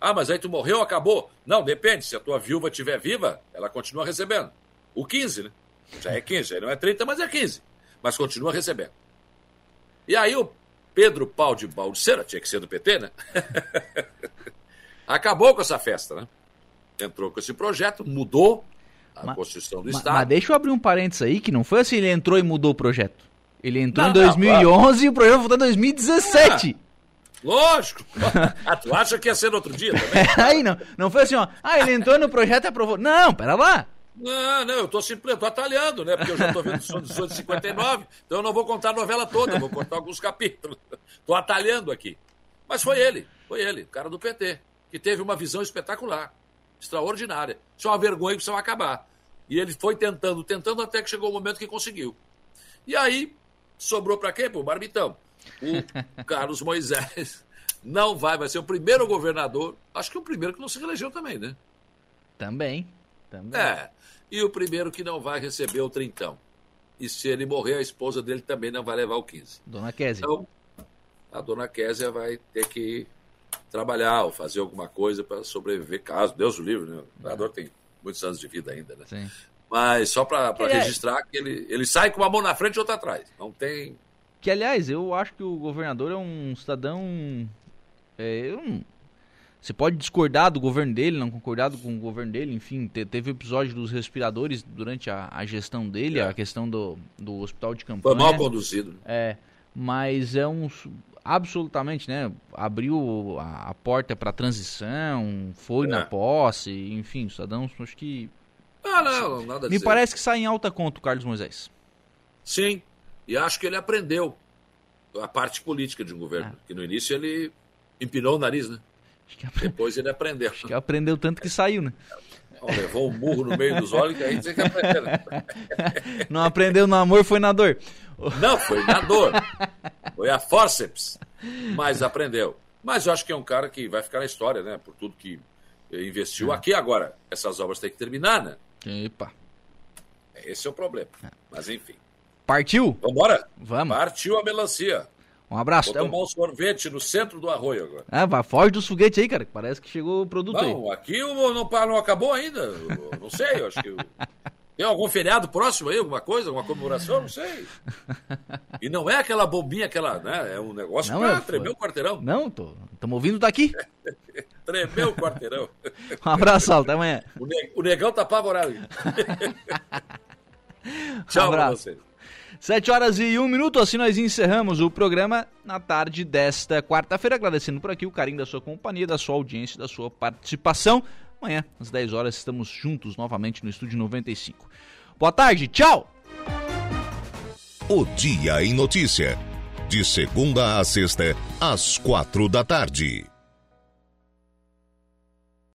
Ah, mas aí tu morreu, acabou. Não, depende. Se a tua viúva estiver viva, ela continua recebendo. O 15, né? Já é 15, aí não é 30, mas é 15. Mas continua recebendo. E aí o Pedro Pau de Baldiceira, tinha que ser do PT, né? Acabou com essa festa, né? Entrou com esse projeto, mudou a mas, Constituição do mas, Estado. Mas deixa eu abrir um parênteses aí, que não foi assim, ele entrou e mudou o projeto. Ele entrou não, em 2011 não, e o projeto voltou em 2017. Ah, lógico. ah, tu acha que ia ser no outro dia também? aí não, não foi assim, ó. Ah, ele entrou no projeto e aprovou. Não, pera lá. Não, não, eu estou simplesmente tô atalhando, né? Porque eu já estou vendo Sou de 59, então eu não vou contar a novela toda, vou contar alguns capítulos. Estou atalhando aqui. Mas foi ele, foi ele, o cara do PT, que teve uma visão espetacular, extraordinária. Isso é uma vergonha que precisa acabar. E ele foi tentando, tentando, até que chegou o momento que conseguiu. E aí, sobrou para quem? Para o Barbitão. O Carlos Moisés não vai, vai ser o primeiro governador, acho que o primeiro que não se reelegeu também, né? Também. Também. É. E o primeiro que não vai receber o trintão. E se ele morrer, a esposa dele também não vai levar o 15. Dona Késia. Então, a dona Késia vai ter que trabalhar ou fazer alguma coisa para sobreviver, caso Deus o livre, né? O governador tem muitos anos de vida ainda, né? Sim. Mas só para registrar que ele, ele sai com uma mão na frente e outra atrás. Não tem. Que, aliás, eu acho que o governador é um cidadão. É, eu não, você pode discordar do governo dele, não concordar com o governo dele, enfim, te, teve episódio dos respiradores durante a, a gestão dele, é. a questão do, do hospital de campanha. Foi mal conduzido. É, mas é um absolutamente, né? Abriu a, a porta para transição, foi é. na posse, enfim, cidadãos, acho que ah, não, nada Me parece que sai em alta conta o Carlos Moisés. Sim, e acho que ele aprendeu a parte política de um governo, ah. que no início ele empinou o nariz, né? Depois ele aprendeu. Acho que aprendeu tanto que saiu, né? levou um murro no meio dos olhos, que aí dizer que aprendeu. Não aprendeu no amor, foi na dor. Não, foi na dor. Foi a forceps. Mas aprendeu. Mas eu acho que é um cara que vai ficar na história, né? Por tudo que investiu é. aqui agora. Essas obras têm que terminar, né? Epa. Esse é o problema. É. Mas enfim. Partiu? Vambora? Vamos. Partiu a melancia. Um abraço. Vou tomar um sorvete no centro do arroio agora. Ah, vai, foge dos foguetes aí, cara. Parece que chegou o produto não, aí. Não, aqui não, não acabou ainda. não sei, acho que... Tem algum feriado próximo aí, alguma coisa, alguma comemoração? Não sei. E não é aquela bombinha, aquela, né? É um negócio não, pra tremer o quarteirão. Não, tô. Estamos ouvindo daqui. tremer o quarteirão. um abraço, até amanhã. O, ne o negão tá apavorado. Tchau um pra vocês. Sete horas e um minuto, assim nós encerramos o programa na tarde desta quarta-feira, agradecendo por aqui o carinho da sua companhia, da sua audiência, da sua participação. Amanhã, às 10 horas, estamos juntos novamente no Estúdio 95. Boa tarde, tchau! O Dia em Notícia. De segunda a sexta, às quatro da tarde.